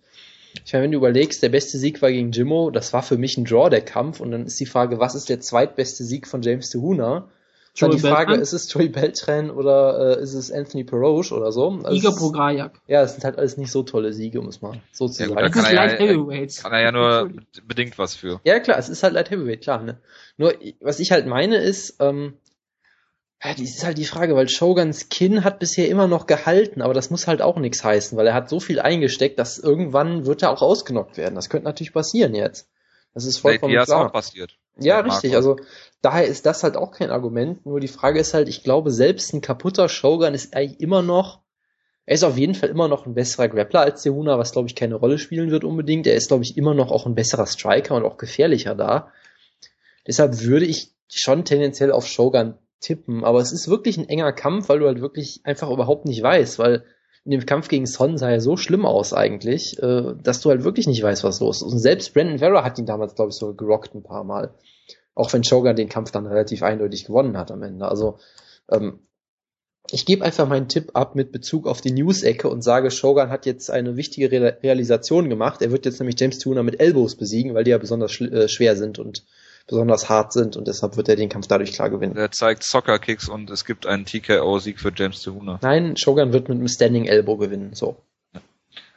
Ich meine, wenn du überlegst, der beste Sieg war gegen Jimmo, das war für mich ein Draw, der Kampf, und dann ist die Frage, was ist der zweitbeste Sieg von James Tehuna? Ist die Frage,
Beltran?
ist es Joey Beltran oder äh, ist es Anthony Peroge oder so? Also ist-
Prograjak.
Ja, es sind halt alles nicht so tolle Siege, um es mal so zu
Ja, gut,
sagen.
da
Das
kann
ist
er ja-
Light Heavyweights.
Kann er ja nur bedingt was für.
Ja, klar, es ist halt Light Heavyweight, klar. Ne? Nur, was ich halt meine ist, ähm, ja, die ist halt die Frage, weil Shoguns Kinn hat bisher immer noch gehalten, aber das muss halt auch nichts heißen, weil er hat so viel eingesteckt, dass irgendwann wird er auch ausgenockt werden. Das könnte natürlich passieren jetzt. Das ist
Nate
vollkommen
Diaz
klar.
auch passiert.
Ja, richtig. Also daher ist das halt auch kein Argument. Nur die Frage ist halt, ich glaube, selbst ein kaputter Shogun ist eigentlich immer noch, er ist auf jeden Fall immer noch ein besserer Grappler als Tehuna, was glaube ich keine Rolle spielen wird unbedingt. Er ist glaube ich immer noch auch ein besserer Striker und auch gefährlicher da. Deshalb würde ich schon tendenziell auf Shogun tippen. Aber es ist wirklich ein enger Kampf, weil du halt wirklich einfach überhaupt nicht weißt, weil in dem Kampf gegen Son sah er so schlimm aus eigentlich, äh, dass du halt wirklich nicht weißt, was los ist. Und selbst Brandon Vera hat ihn damals, glaube ich, so gerockt ein paar Mal. Auch wenn Shogun den Kampf dann relativ eindeutig gewonnen hat am Ende. Also ähm, ich gebe einfach meinen Tipp ab mit Bezug auf die News-Ecke und sage, Shogun hat jetzt eine wichtige Re Realisation gemacht. Er wird jetzt nämlich James Tuner mit Elbows besiegen, weil die ja besonders äh, schwer sind und besonders hart sind und deshalb wird er den Kampf dadurch klar gewinnen.
Der zeigt Soccer-Kicks und es gibt einen TKO-Sieg für James Tehuna.
Nein, Shogun wird mit einem Standing Elbow gewinnen. So.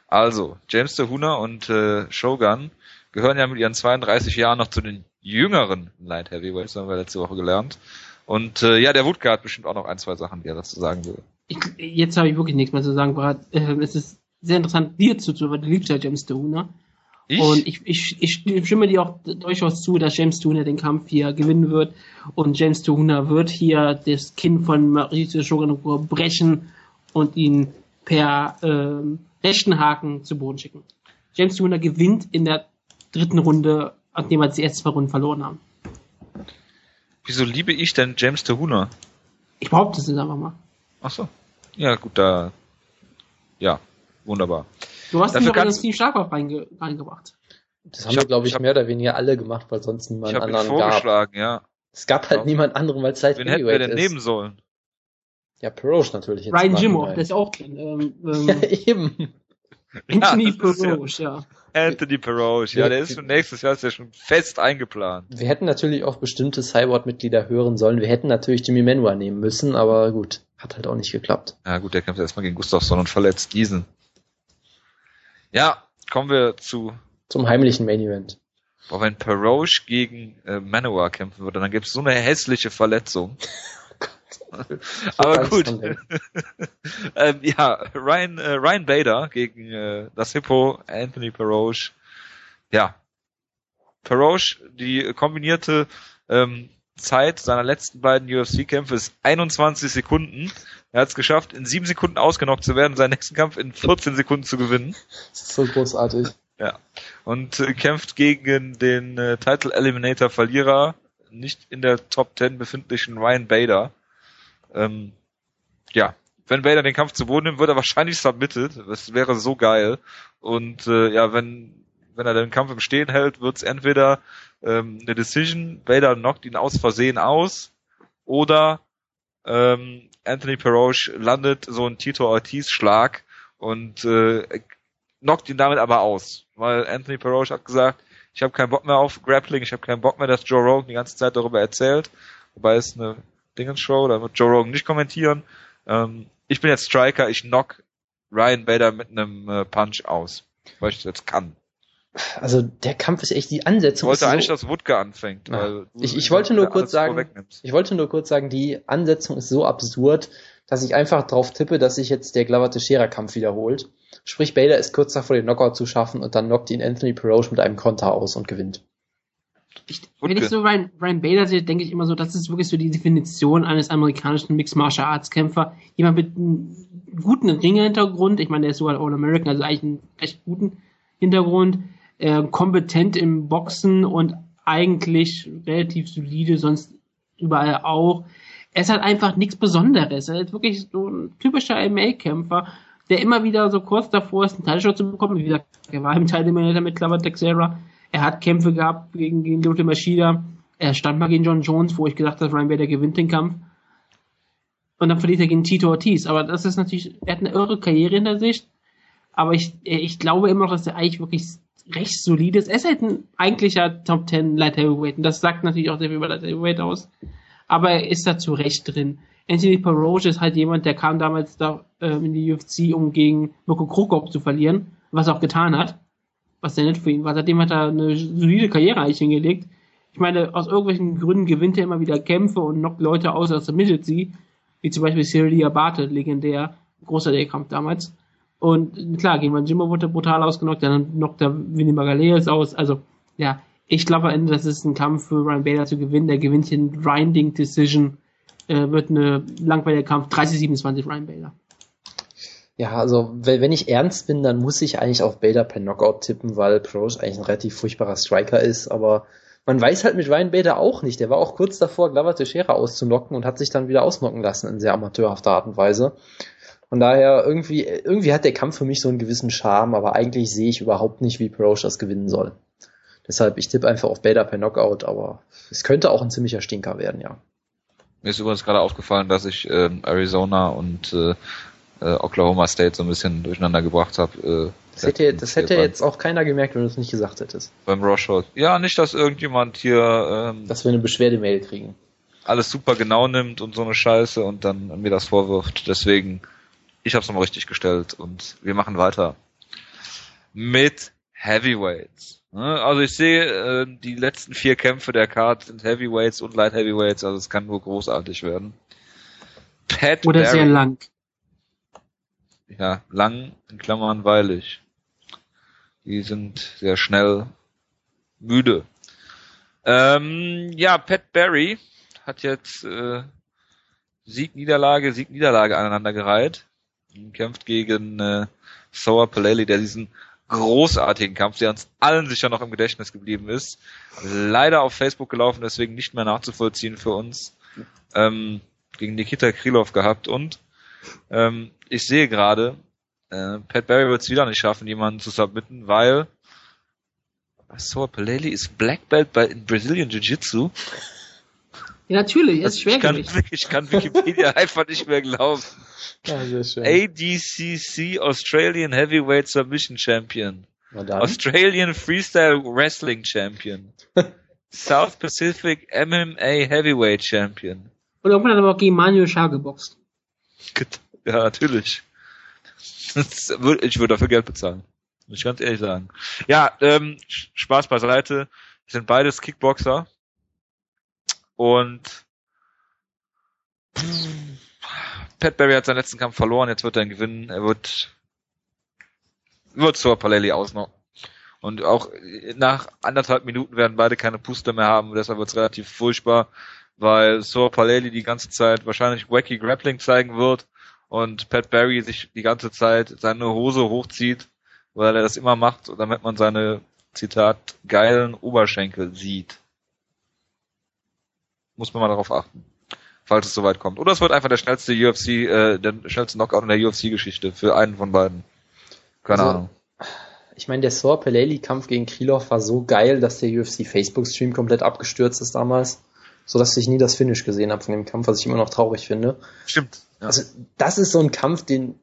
Also, James Tehuna und äh, Shogun gehören ja mit ihren 32 Jahren noch zu den jüngeren Light Heavyweights, haben wir letzte Woche gelernt. Und äh, ja, der hat bestimmt auch noch ein, zwei Sachen, die er dazu sagen will.
Ich, jetzt habe ich wirklich nichts mehr zu sagen, Brad. Ähm, es ist sehr interessant, dir zuzuhören, weil du liebst ja James Tuhner.
Ich?
Und ich, ich, ich stimme dir auch durchaus zu, dass James Tuhner den Kampf hier gewinnen wird. Und James Tuhner wird hier das Kinn von Mauricio Shogun brechen und ihn per ähm, rechten Haken zu Boden schicken. James Tuhner gewinnt in der dritten Runde, nachdem wir die ersten zwei Runden verloren haben.
Wieso liebe ich denn James Tehuna?
Ich behaupte es jetzt einfach mal.
Ach so. Ja, gut, da. Ja, wunderbar.
Du hast ihn
Dafür
doch in
kannst-
Steve Schlagwort reinge reingebracht.
Das
Ich
haben wir,
hab-
glaube ich,
ich
mehr oder weniger alle gemacht, weil sonst
Ich
niemand
habe ihn
anderen gab.
vorgeschlagen, ja.
Es gab halt
Ja.
niemand anderen, weil es Light
Wen hätten wir denn
ist.
nehmen sollen?
Ja, Peroge natürlich. jetzt
Ryan
im
Jimmo, der ist auch drin. Ähm,
Ja, (laughs)
ähm,
eben.
Anthony
das ist ja-
Peroge, ja.
Anthony Peroge, ja, der ist für nächstes Jahr ist ja schon fest eingeplant.
Wir hätten natürlich auch bestimmte Cyborg-Mitglieder hören sollen. Wir hätten natürlich Jimmy Manua nehmen müssen, aber gut, hat halt auch nicht geklappt.
Ja gut, der kämpft erstmal gegen Gustafsson und verletzt diesen. Ja, kommen wir zu,
Zum heimlichen Main Event.
boah, wenn Peroge gegen äh, Manowar kämpfen würde, dann gäbe es so eine hässliche Verletzung. (laughs) (laughs) Aber gut. (laughs) ähm, ja, Ryan, äh, Ryan Bader gegen äh, das Hippo Anthony Peroge. Ja. Peroge, die kombinierte ähm, Zeit seiner letzten beiden UFC-Kämpfe ist 21 Sekunden. Er hat es geschafft, in sieben Sekunden ausgenockt zu werden, seinen nächsten Kampf in 14 Sekunden zu gewinnen.
Das ist so großartig.
Ja. Und äh, kämpft gegen den äh, Title Eliminator Verlierer, nicht in der Top 10 befindlichen Ryan Bader. Ähm, ja, wenn Bader den Kampf zu Boden nimmt, wird er wahrscheinlich submitted. Das wäre so geil. Und äh, ja, wenn wenn er den Kampf im Stehen hält, wird es entweder ähm, eine Decision, Bader knockt ihn aus Versehen aus, oder ähm, Anthony Peroge landet so ein Tito Ortiz Schlag und äh, knockt ihn damit aber aus, weil Anthony Peroge hat gesagt, ich habe keinen Bock mehr auf Grappling, ich habe keinen Bock mehr, dass Joe Rogan die ganze Zeit darüber erzählt, wobei es eine Dingensshow, da wird Joe Rogan nicht kommentieren. Ähm, ich bin jetzt Striker, ich knock Ryan Bader mit einem äh, Punch aus, weil ich das jetzt kann.
Also der Kampf ist echt die
Ich
Ansetzung.
wollte
ist
eigentlich,
so,
dass Wutke anfängt,
Ja.
weil du
Ich- ich wollte nur kurz sagen- ich wollte nur kurz sagen, die Ansetzung ist so absurd, dass ich einfach drauf tippe, dass sich jetzt der Glover Teixeira Kampf wiederholt. Sprich, Bader ist kurz davor, den Knockout zu schaffen und dann knockt ihn Anthony Peroge mit einem Konter aus und gewinnt.
Ich, wenn ich so Ryan, Ryan Bader sehe, denke ich immer so, das ist wirklich so die Definition eines amerikanischen Mixed Martial Arts Kämpfer. Jemand mit einem guten Ringerhintergrund. Ich meine, der ist sogar All-American, also eigentlich einen recht guten Hintergrund. Äh, kompetent im Boxen und eigentlich relativ solide, sonst überall auch. Er ist halt einfach nichts Besonderes. Er ist wirklich so ein typischer MMA-Kämpfer, der immer wieder so kurz davor ist, einen Teilshot zu bekommen. Wie gesagt, er war im Teil mit Clever Texera. Er hat Kämpfe gehabt gegen, gegen Lute Maschida. Er stand mal gegen John Jones, wo ich gedacht habe, Ryan Bader gewinnt den Kampf. Und dann verliert er gegen Tito Ortiz. Aber das ist natürlich, er hat eine irre Karriere hinter sich. Aber ich, ich glaube immer noch, dass er eigentlich wirklich recht solid ist. Er ist halt ein eigentlicher Top 10 Light Heavyweight. Und das sagt natürlich auch sehr viel über Light Heavyweight aus. Aber er ist da zu Recht drin. Anthony Peroge ist halt jemand, der kam damals da äh, in die UFC, um gegen Mirko Krokop zu verlieren, was er auch getan hat. Was sehr nett für ihn war. Seitdem hat er eine solide Karriere eigentlich hingelegt. Ich meine, aus irgendwelchen Gründen gewinnt er immer wieder Kämpfe und knockt Leute aus, als er mittelt sie. Wie zum Beispiel Cyril Diabate, legendär, großer Kampf damals. Und klar, gegen Jimbo wurde brutal ausgenockt, dann knockt er Vinny Magaleas aus. Also, ja, ich glaube am Ende, das ist ein Kampf für Ryan Bader zu gewinnen. Der gewinnt hier ein Grinding Decision. Äh, wird eine langweiliger Kampf. 30-27 Ryan Bader.
Ja, also wenn ich ernst bin, dann muss ich eigentlich auf Bader per Knockout tippen, weil Proch eigentlich ein relativ furchtbarer Striker ist, aber man weiß halt mit Ryan Bader auch nicht. Der war auch kurz davor, Glover Teixeira auszunocken und hat sich dann wieder ausnocken lassen in sehr amateurhafter Art und Weise. Von daher, irgendwie, irgendwie hat der Kampf für mich so einen gewissen Charme, aber eigentlich sehe ich überhaupt nicht, wie Proch das gewinnen soll. Deshalb, ich tippe einfach auf Bader per Knockout, aber es könnte auch ein ziemlicher Stinker werden, ja.
Mir ist übrigens gerade aufgefallen, dass ich äh, Arizona und äh, äh, Oklahoma State so ein bisschen durcheinander gebracht habe.
Äh, das hätte, das hätte jetzt auch keiner gemerkt, wenn du es nicht gesagt hättest.
Beim Rorschach. Ja, nicht, dass irgendjemand hier... Ähm,
dass wir eine Beschwerdemail kriegen.
Alles super genau nimmt und so eine Scheiße und dann mir das vorwirft. Deswegen, ich habe es nochmal richtig gestellt und wir machen weiter mit Heavyweights. Ne? Also ich sehe, äh, die letzten vier Kämpfe der Card sind Heavyweights und Light Heavyweights, also es kann nur großartig werden.
Pat Oder Barry. sehr lang.
Ja, lang in Klammern weilig. Die sind sehr schnell müde. Ähm, ja, Pat Barry hat jetzt äh, Sieg, Niederlage, Sieg, Niederlage aneinandergereiht. Kämpft gegen äh, Sour Paleli, der diesen großartigen Kampf, der uns allen sicher noch im Gedächtnis geblieben ist. Leider auf Facebook gelaufen, deswegen nicht mehr nachzuvollziehen für uns. Ähm, gegen Nikita Krylov gehabt und ähm, ich sehe gerade, äh, Pat Barry wird es wieder nicht schaffen, jemanden zu submitten, weil Soa Peleli ist Black Belt bei in Brazilian Jiu-Jitsu.
Ja, natürlich, ist schwer.
Ich kann, ich kann Wikipedia (laughs) einfach nicht mehr glauben. Ja, sehr schön. ADCC Australian Heavyweight Submission Champion. Australian Freestyle Wrestling Champion. (laughs) South Pacific MMA Heavyweight Champion.
Und irgendwann hat er aber auch gegen Manuel Schar geboxt.
Ja, natürlich. Ich würde dafür Geld bezahlen. Muss ich ganz ehrlich sagen. Ja, ähm, Spaß beiseite. sind beides Kickboxer. Und Pat Barry hat seinen letzten Kampf verloren, jetzt wird er ihn gewinnen. Er wird, wird zur Palelli ausnocken. Und auch nach anderthalb Minuten werden beide keine Puste mehr haben, deshalb wird es relativ furchtbar, weil Sor Paleli die ganze Zeit wahrscheinlich wacky Grappling zeigen wird und Pat Barry sich die ganze Zeit seine Hose hochzieht, weil er das immer macht, damit man seine, Zitat, geilen Oberschenkel sieht. Muss man mal darauf achten falls es soweit kommt. Oder es wird einfach der schnellste UFC, äh, der schnellste Knockout in der UFC-Geschichte für einen von beiden. Keine also, Ahnung.
Ich meine, der Saw Peleli-Kampf gegen Krylov war so geil, dass der UFC Facebook-Stream komplett abgestürzt ist damals, so dass ich nie das Finish gesehen habe von dem Kampf, was ich immer noch traurig finde.
Stimmt.
Ja. Also das ist so ein Kampf, den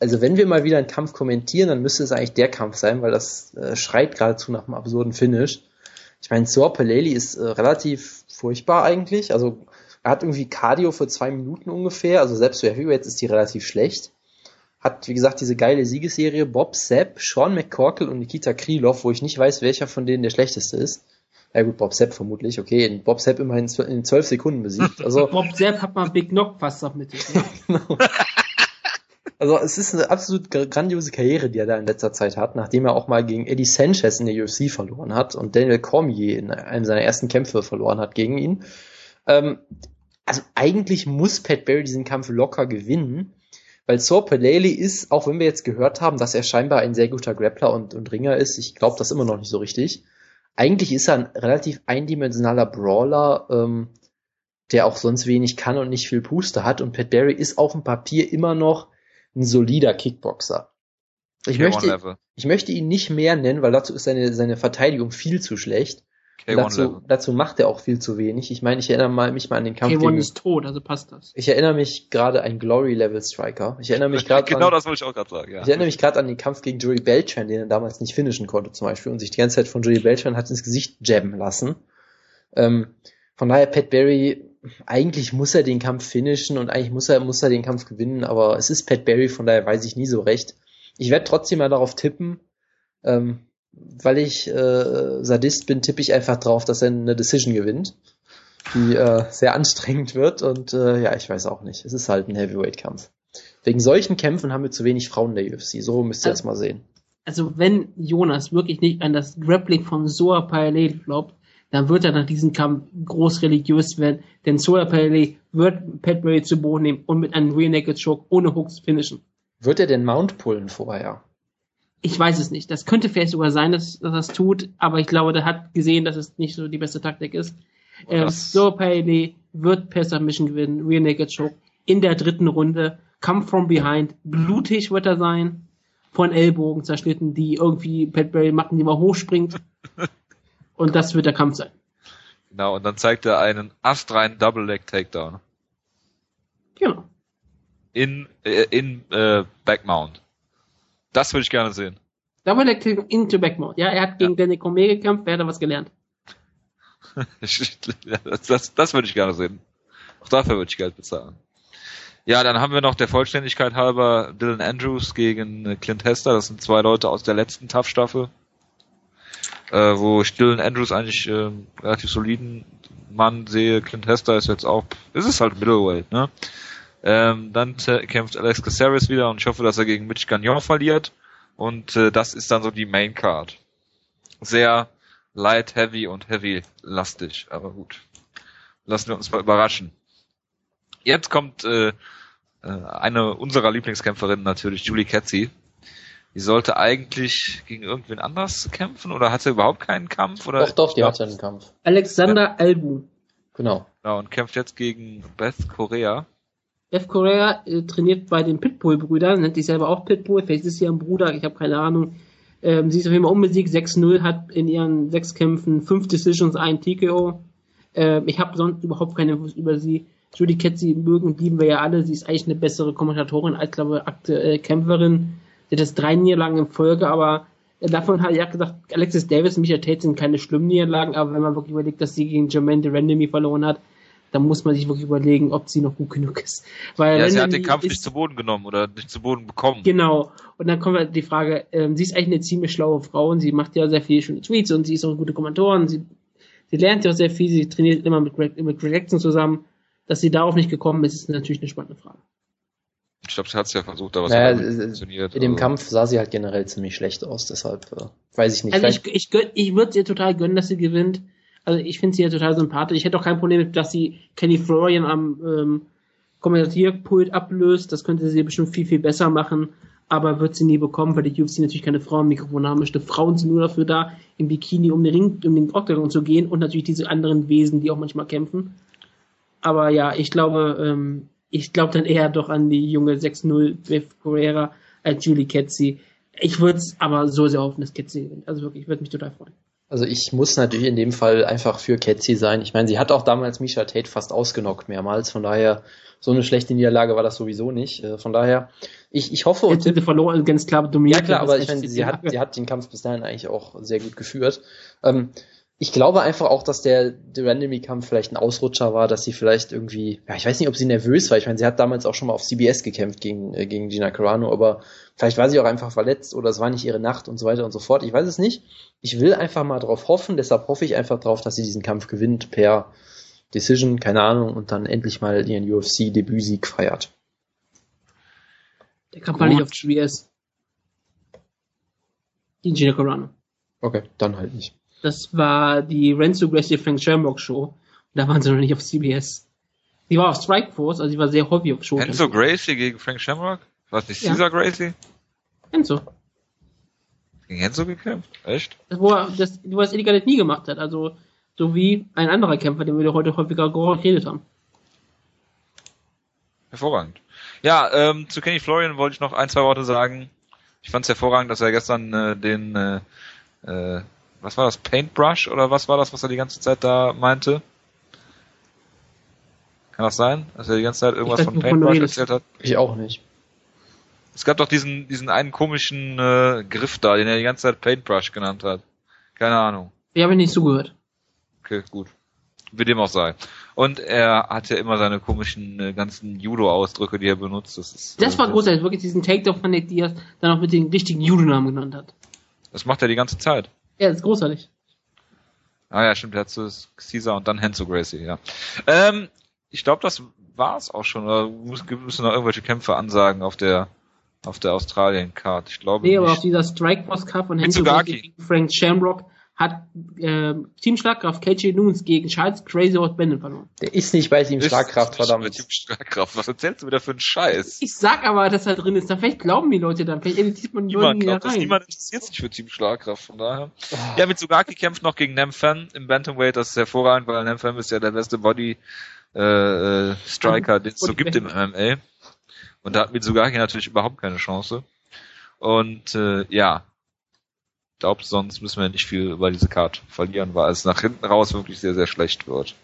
also wenn wir mal wieder einen Kampf kommentieren, dann müsste es eigentlich der Kampf sein, weil das äh, schreit geradezu nach einem absurden Finish. Ich meine, Saw Peleli ist äh, relativ furchtbar eigentlich, also er hat irgendwie Cardio für zwei Minuten ungefähr, also selbst für Heavyweights ist die relativ schlecht. Hat, wie gesagt, diese geile Siegesserie Bob Sepp, Sean McCorkle und Nikita Krylov, wo ich nicht weiß, welcher von denen der schlechteste ist. Ja gut, Bob Sepp vermutlich, okay, Bob Sepp immerhin in zwölf Sekunden besiegt. (laughs) Also
Bob Sepp hat mal Big Knock fast noch mit. Ne? (laughs) genau.
Also es ist eine absolut grandiose Karriere, die er da in letzter Zeit hat, nachdem er auch mal gegen Eddie Sanchez in der UFC verloren hat und Daniel Cormier in einem seiner ersten Kämpfe verloren hat gegen ihn. Ähm, also eigentlich muss Pat Barry diesen Kampf locker gewinnen, weil Saw Pelele ist, auch wenn wir jetzt gehört haben, dass er scheinbar ein sehr guter Grappler und, und Ringer ist, ich glaube das immer noch nicht so richtig. Eigentlich ist er ein relativ eindimensionaler Brawler, ähm, der auch sonst wenig kann und nicht viel Puste hat. Und Pat Barry ist auf dem Papier immer noch ein solider Kickboxer. Ich möchte, ich möchte ihn nicht mehr nennen, weil dazu ist seine, seine Verteidigung viel zu schlecht. Dazu, dazu macht er auch viel zu wenig. Ich meine, ich erinnere mal, mich mal an den Kampf.
K1 gegen, ist tot, also passt das.
Ich erinnere mich gerade an Glory Level Striker. Ich erinnere mich gerade (laughs)
Genau an, das wollte ich auch gerade sagen, ja.
Ich erinnere mich gerade an den Kampf gegen Joey Beltran, den er damals nicht finishen konnte zum Beispiel und sich die ganze Zeit von Joey Beltran hat ins Gesicht jabben lassen. Ähm, von daher, Pat Barry eigentlich muss er den Kampf finishen und eigentlich muss er, muss er den Kampf gewinnen, aber es ist Pat Barry, von daher weiß ich nie so recht. Ich werde trotzdem mal darauf tippen, ähm, weil ich äh, Sadist bin, tippe ich einfach drauf, dass er eine Decision gewinnt, die äh, sehr anstrengend wird und äh, ja, ich weiß auch nicht. Es ist halt ein Heavyweight-Kampf. Wegen solchen Kämpfen haben wir zu wenig Frauen in der UFC. So müsst ihr also, das mal sehen.
Also wenn Jonas wirklich nicht an das Grappling von Soa Paile glaubt, dann wird er nach diesem Kampf groß religiös werden, denn Solar Paley wird Pat Barry zu Boden nehmen und mit einem Rear Naked Choke ohne Hooks finishen.
Wird er den Mount pullen vorher?
Ich weiß es nicht. Das könnte vielleicht sogar sein, dass, dass das tut, aber ich glaube, der hat gesehen, dass es nicht so die beste Taktik ist. Ähm, Solar Paley wird per Submission gewinnen, Rear Naked Choke in der dritten Runde. Come from behind, blutig wird er sein, von Ellbogen zerschnitten, die irgendwie Pat Barry machen, die mal hochspringt. (laughs) Und das wird der Kampf sein.
Genau, und dann zeigt er einen astreinen Double Leg Takedown.
Genau.
In, äh, in äh, Backmount. Das würde ich gerne sehen.
Double Leg Takedown into Backmount. Ja, er hat gegen ja. Danny Cormier gekämpft, er hat was gelernt. (laughs)
das, das, das würde ich gerne sehen. Auch dafür würde ich Geld bezahlen. Ja, dann haben wir noch der Vollständigkeit halber Dylan Andrews gegen Clint Hester. Das sind zwei Leute aus der letzten Tough-Staffel äh, wo ich Dylan Andrews eigentlich äh, relativ soliden Mann sehe. Clint Hester ist jetzt auch, ist es halt Middleweight, ne? Ähm, dann kämpft Alex Caceres wieder und ich hoffe, dass er gegen Mitch Gagnon verliert. Und äh, das ist dann so die Main Card. Sehr light, heavy und heavy lastig, aber gut. Lassen wir uns mal überraschen. Jetzt kommt äh, äh eine unserer Lieblingskämpferinnen natürlich, Julie Ketzi. Die sollte eigentlich gegen irgendwen anders kämpfen oder hat sie überhaupt keinen Kampf? Oder?
Doch, doch, die hat ja einen Kampf.
Alexander ja. Albu.
Genau.
Genau, und kämpft jetzt gegen Beth Korea.
Beth Korea äh, trainiert bei den Pitbull-Brüdern, nennt sich selber auch Pitbull, vielleicht ist sie ein Bruder, ich habe keine Ahnung. Ähm, sie ist auf jeden Fall unbesiegt, 6-0, hat in ihren sechs Kämpfen fünf Decisions, ein TKO. Ähm, ich habe sonst überhaupt keine Wurst über sie. Judy Ketzi mögen, lieben wir ja alle. Sie ist eigentlich eine bessere Kommentatorin als, glaube ich, aktuell Kämpferin. Der hat das drei Niederlagen in Folge, aber davon hat er gesagt, Alexis Davis und Michael Tate sind keine schlimmen Niederlagen, aber wenn man wirklich überlegt, dass sie gegen Jermaine Durandamy verloren hat, dann muss man sich wirklich überlegen, ob sie noch gut genug ist. Weil
ja, sie hat den Kampf nicht zu Boden genommen oder nicht zu Boden bekommen.
Genau. Und dann kommt halt die Frage, ähm, sie ist eigentlich eine ziemlich schlaue Frau und sie macht ja sehr viele schöne Tweets und sie ist auch eine gute Kommentatorin. Sie, sie lernt ja auch sehr viel, sie trainiert immer mit Greg, mit Greg Jackson zusammen. Dass sie darauf nicht gekommen ist, ist natürlich eine spannende Frage.
Ich glaube, sie hat es ja versucht, aber
naja, es hat funktioniert. In dem also. Kampf sah sie halt generell ziemlich schlecht aus, deshalb äh, weiß ich nicht.
Also ich, ich, gönn, ich würde ihr total gönnen, dass sie gewinnt. Also ich finde sie ja total sympathisch. Ich hätte auch kein Problem mit, dass sie Kenny Florian am ähm, Kommentierpult ablöst. Das könnte sie bestimmt viel, viel besser machen. Aber wird sie nie bekommen, weil die UFC natürlich keine Frauen Mikrofon haben möchte. Frauen sind nur dafür da, im Bikini um den Ring, um den Octagon zu gehen und natürlich diese anderen Wesen, die auch manchmal kämpfen. Aber ja, ich glaube, ähm, ich glaube dann eher doch an die junge 6-0 Beth Correa als Julie Ketzi. Ich würde es aber so sehr hoffen, dass Ketzi gewinnt. Also wirklich, ich würde mich total freuen.
Also ich muss natürlich in dem Fall einfach für Ketzi sein. Ich meine, sie hat auch damals Misha Tate fast ausgenockt mehrmals. Von daher, so eine schlechte Niederlage war das sowieso nicht. Äh, von daher, ich, ich hoffe...
Sind sie verloren, ganz klar dominiert.
Ja klar, aber ich meine, sie hat, sie hat den Kampf bis dahin eigentlich auch sehr gut geführt. Ähm, ich glaube einfach auch, dass der, der Randomly-Kampf vielleicht ein Ausrutscher war, dass sie vielleicht irgendwie, ja, ich weiß nicht, ob sie nervös war. Ich meine, sie hat damals auch schon mal auf CBS gekämpft gegen, äh, gegen Gina Carano, aber vielleicht war sie auch einfach verletzt oder es war nicht ihre Nacht und so weiter und so fort. Ich weiß es nicht. Ich will einfach mal drauf hoffen, deshalb hoffe ich einfach drauf, dass sie diesen Kampf gewinnt per Decision, keine Ahnung, und dann endlich mal ihren UFC-Debütsieg feiert.
Der kam halt nicht auf CBS. Gegen Gina Carano.
Okay, dann halt nicht.
Das war die Renzo Gracie Frank Shamrock Show. Da waren sie noch nicht auf CBS. Die war auf Strikeforce, also sie war sehr häufig auf Show.
Enzo Gracie gegen Frank Shamrock? Was nicht
Ja.
Caesar Gracie?
Enzo.
Gegen Enzo gekämpft? Echt?
Das, wo er, das, wo er das illegal nie gemacht hat. Also, so wie ein anderer Kämpfer, den wir heute häufiger geredet haben.
Hervorragend. Ja, ähm, zu Kenny Florian wollte ich noch ein, zwei Worte sagen. Ich fand es hervorragend, dass er gestern äh, den, äh, äh, was war das, Paintbrush oder was war das, was er die ganze Zeit da meinte? Kann das sein, dass er die ganze Zeit irgendwas
weiß,
von Paintbrush
redest.
erzählt hat?
Ich auch nicht.
Es gab doch diesen, diesen einen komischen äh, Griff da, den er die ganze Zeit Paintbrush genannt hat. Keine Ahnung.
Ich habe nicht zugehört.
Okay, gut. Wie dem auch sei. Und er hat ja immer seine komischen äh, ganzen Judo-Ausdrücke, die er benutzt. Das, ist,
Das
äh,
war großartig, wirklich diesen Takedown von Nick Diaz dann auch mit den richtigen Judo-Namen genannt hat.
Das macht er die ganze Zeit.
Ja, ist großartig.
Ah ja, stimmt, hat zuerst Caesar und dann Henzo Gracie, ja. Ähm, ich glaube, das war's auch schon. Oder müssen noch irgendwelche Kämpfe ansagen auf der auf der Australien-Card? Ich glaube
Nee, aber auf dieser Strikeforce Cup von
Mitsugaki.
Gracie gegen Frank Shamrock hat äh, Team Schlagkraft KJ Nunes gegen Charles Crazy Horse Bennett verloren.
Der ist nicht bei Team Schlagkraft, verdammt.
mit Team Schlagkraft. Was erzählst du wieder für einen Scheiß?
Ich sag aber, dass er drin ist. Dann vielleicht glauben die Leute dann. Vielleicht editiert man die Leute
glaubt das.
rein.
Niemand interessiert sich für Team Schlagkraft, von daher. Ja, Mitsugaki kämpft noch gegen Nemfan im Bantamweight. Das ist hervorragend, weil Nemfan ist ja der beste Body äh, äh, Striker, den es so gibt im MMA. Und da hat Mitsugaki natürlich überhaupt keine Chance. Und äh, ja, glaube sonst müssen wir nicht viel über diese Card verlieren, weil es nach hinten raus wirklich sehr, sehr schlecht wird.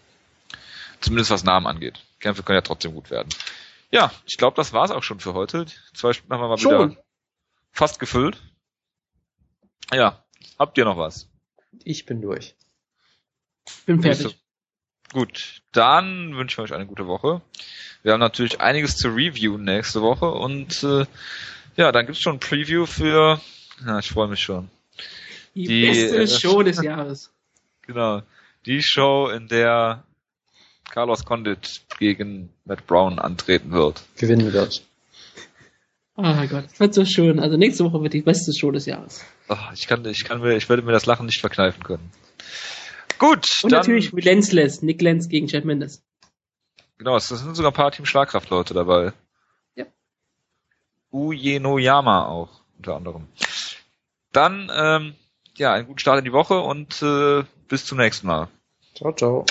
Zumindest was Namen angeht. Kämpfe können ja trotzdem gut werden. Ja, ich glaube, das war's auch schon für heute. Zwei Stunden haben wir mal
Schon.
wieder fast gefüllt. Ja, habt ihr noch was?
Ich bin durch.
Bin fertig.
Gut, dann wünschen wir euch eine gute Woche. Wir haben natürlich einiges zu reviewen nächste Woche und äh, ja, dann gibt's schon ein Preview für. Ja, ich freue mich schon.
Die,
Die,
beste
äh,
Show des Jahres. (laughs)
Genau. Die Show, in der Carlos Condit gegen Matt Brown antreten wird.
Gewinnen wird.
Oh mein Gott, das wird so schön. Also nächste Woche wird die beste Show des Jahres.
Ach, ich kann, ich kann mir, ich werde mir das Lachen nicht verkneifen können. Gut,
Und
dann,
natürlich Lensless, Nick Lenz gegen Chad Mendes.
genau, es sind sogar ein paar Team Schlagkraft-Leute dabei.
Ja.
Uyenoyama auch, unter anderem. Dann, ähm, ja, einen guten Start in die Woche und äh, bis zum nächsten Mal.
Ciao, ciao.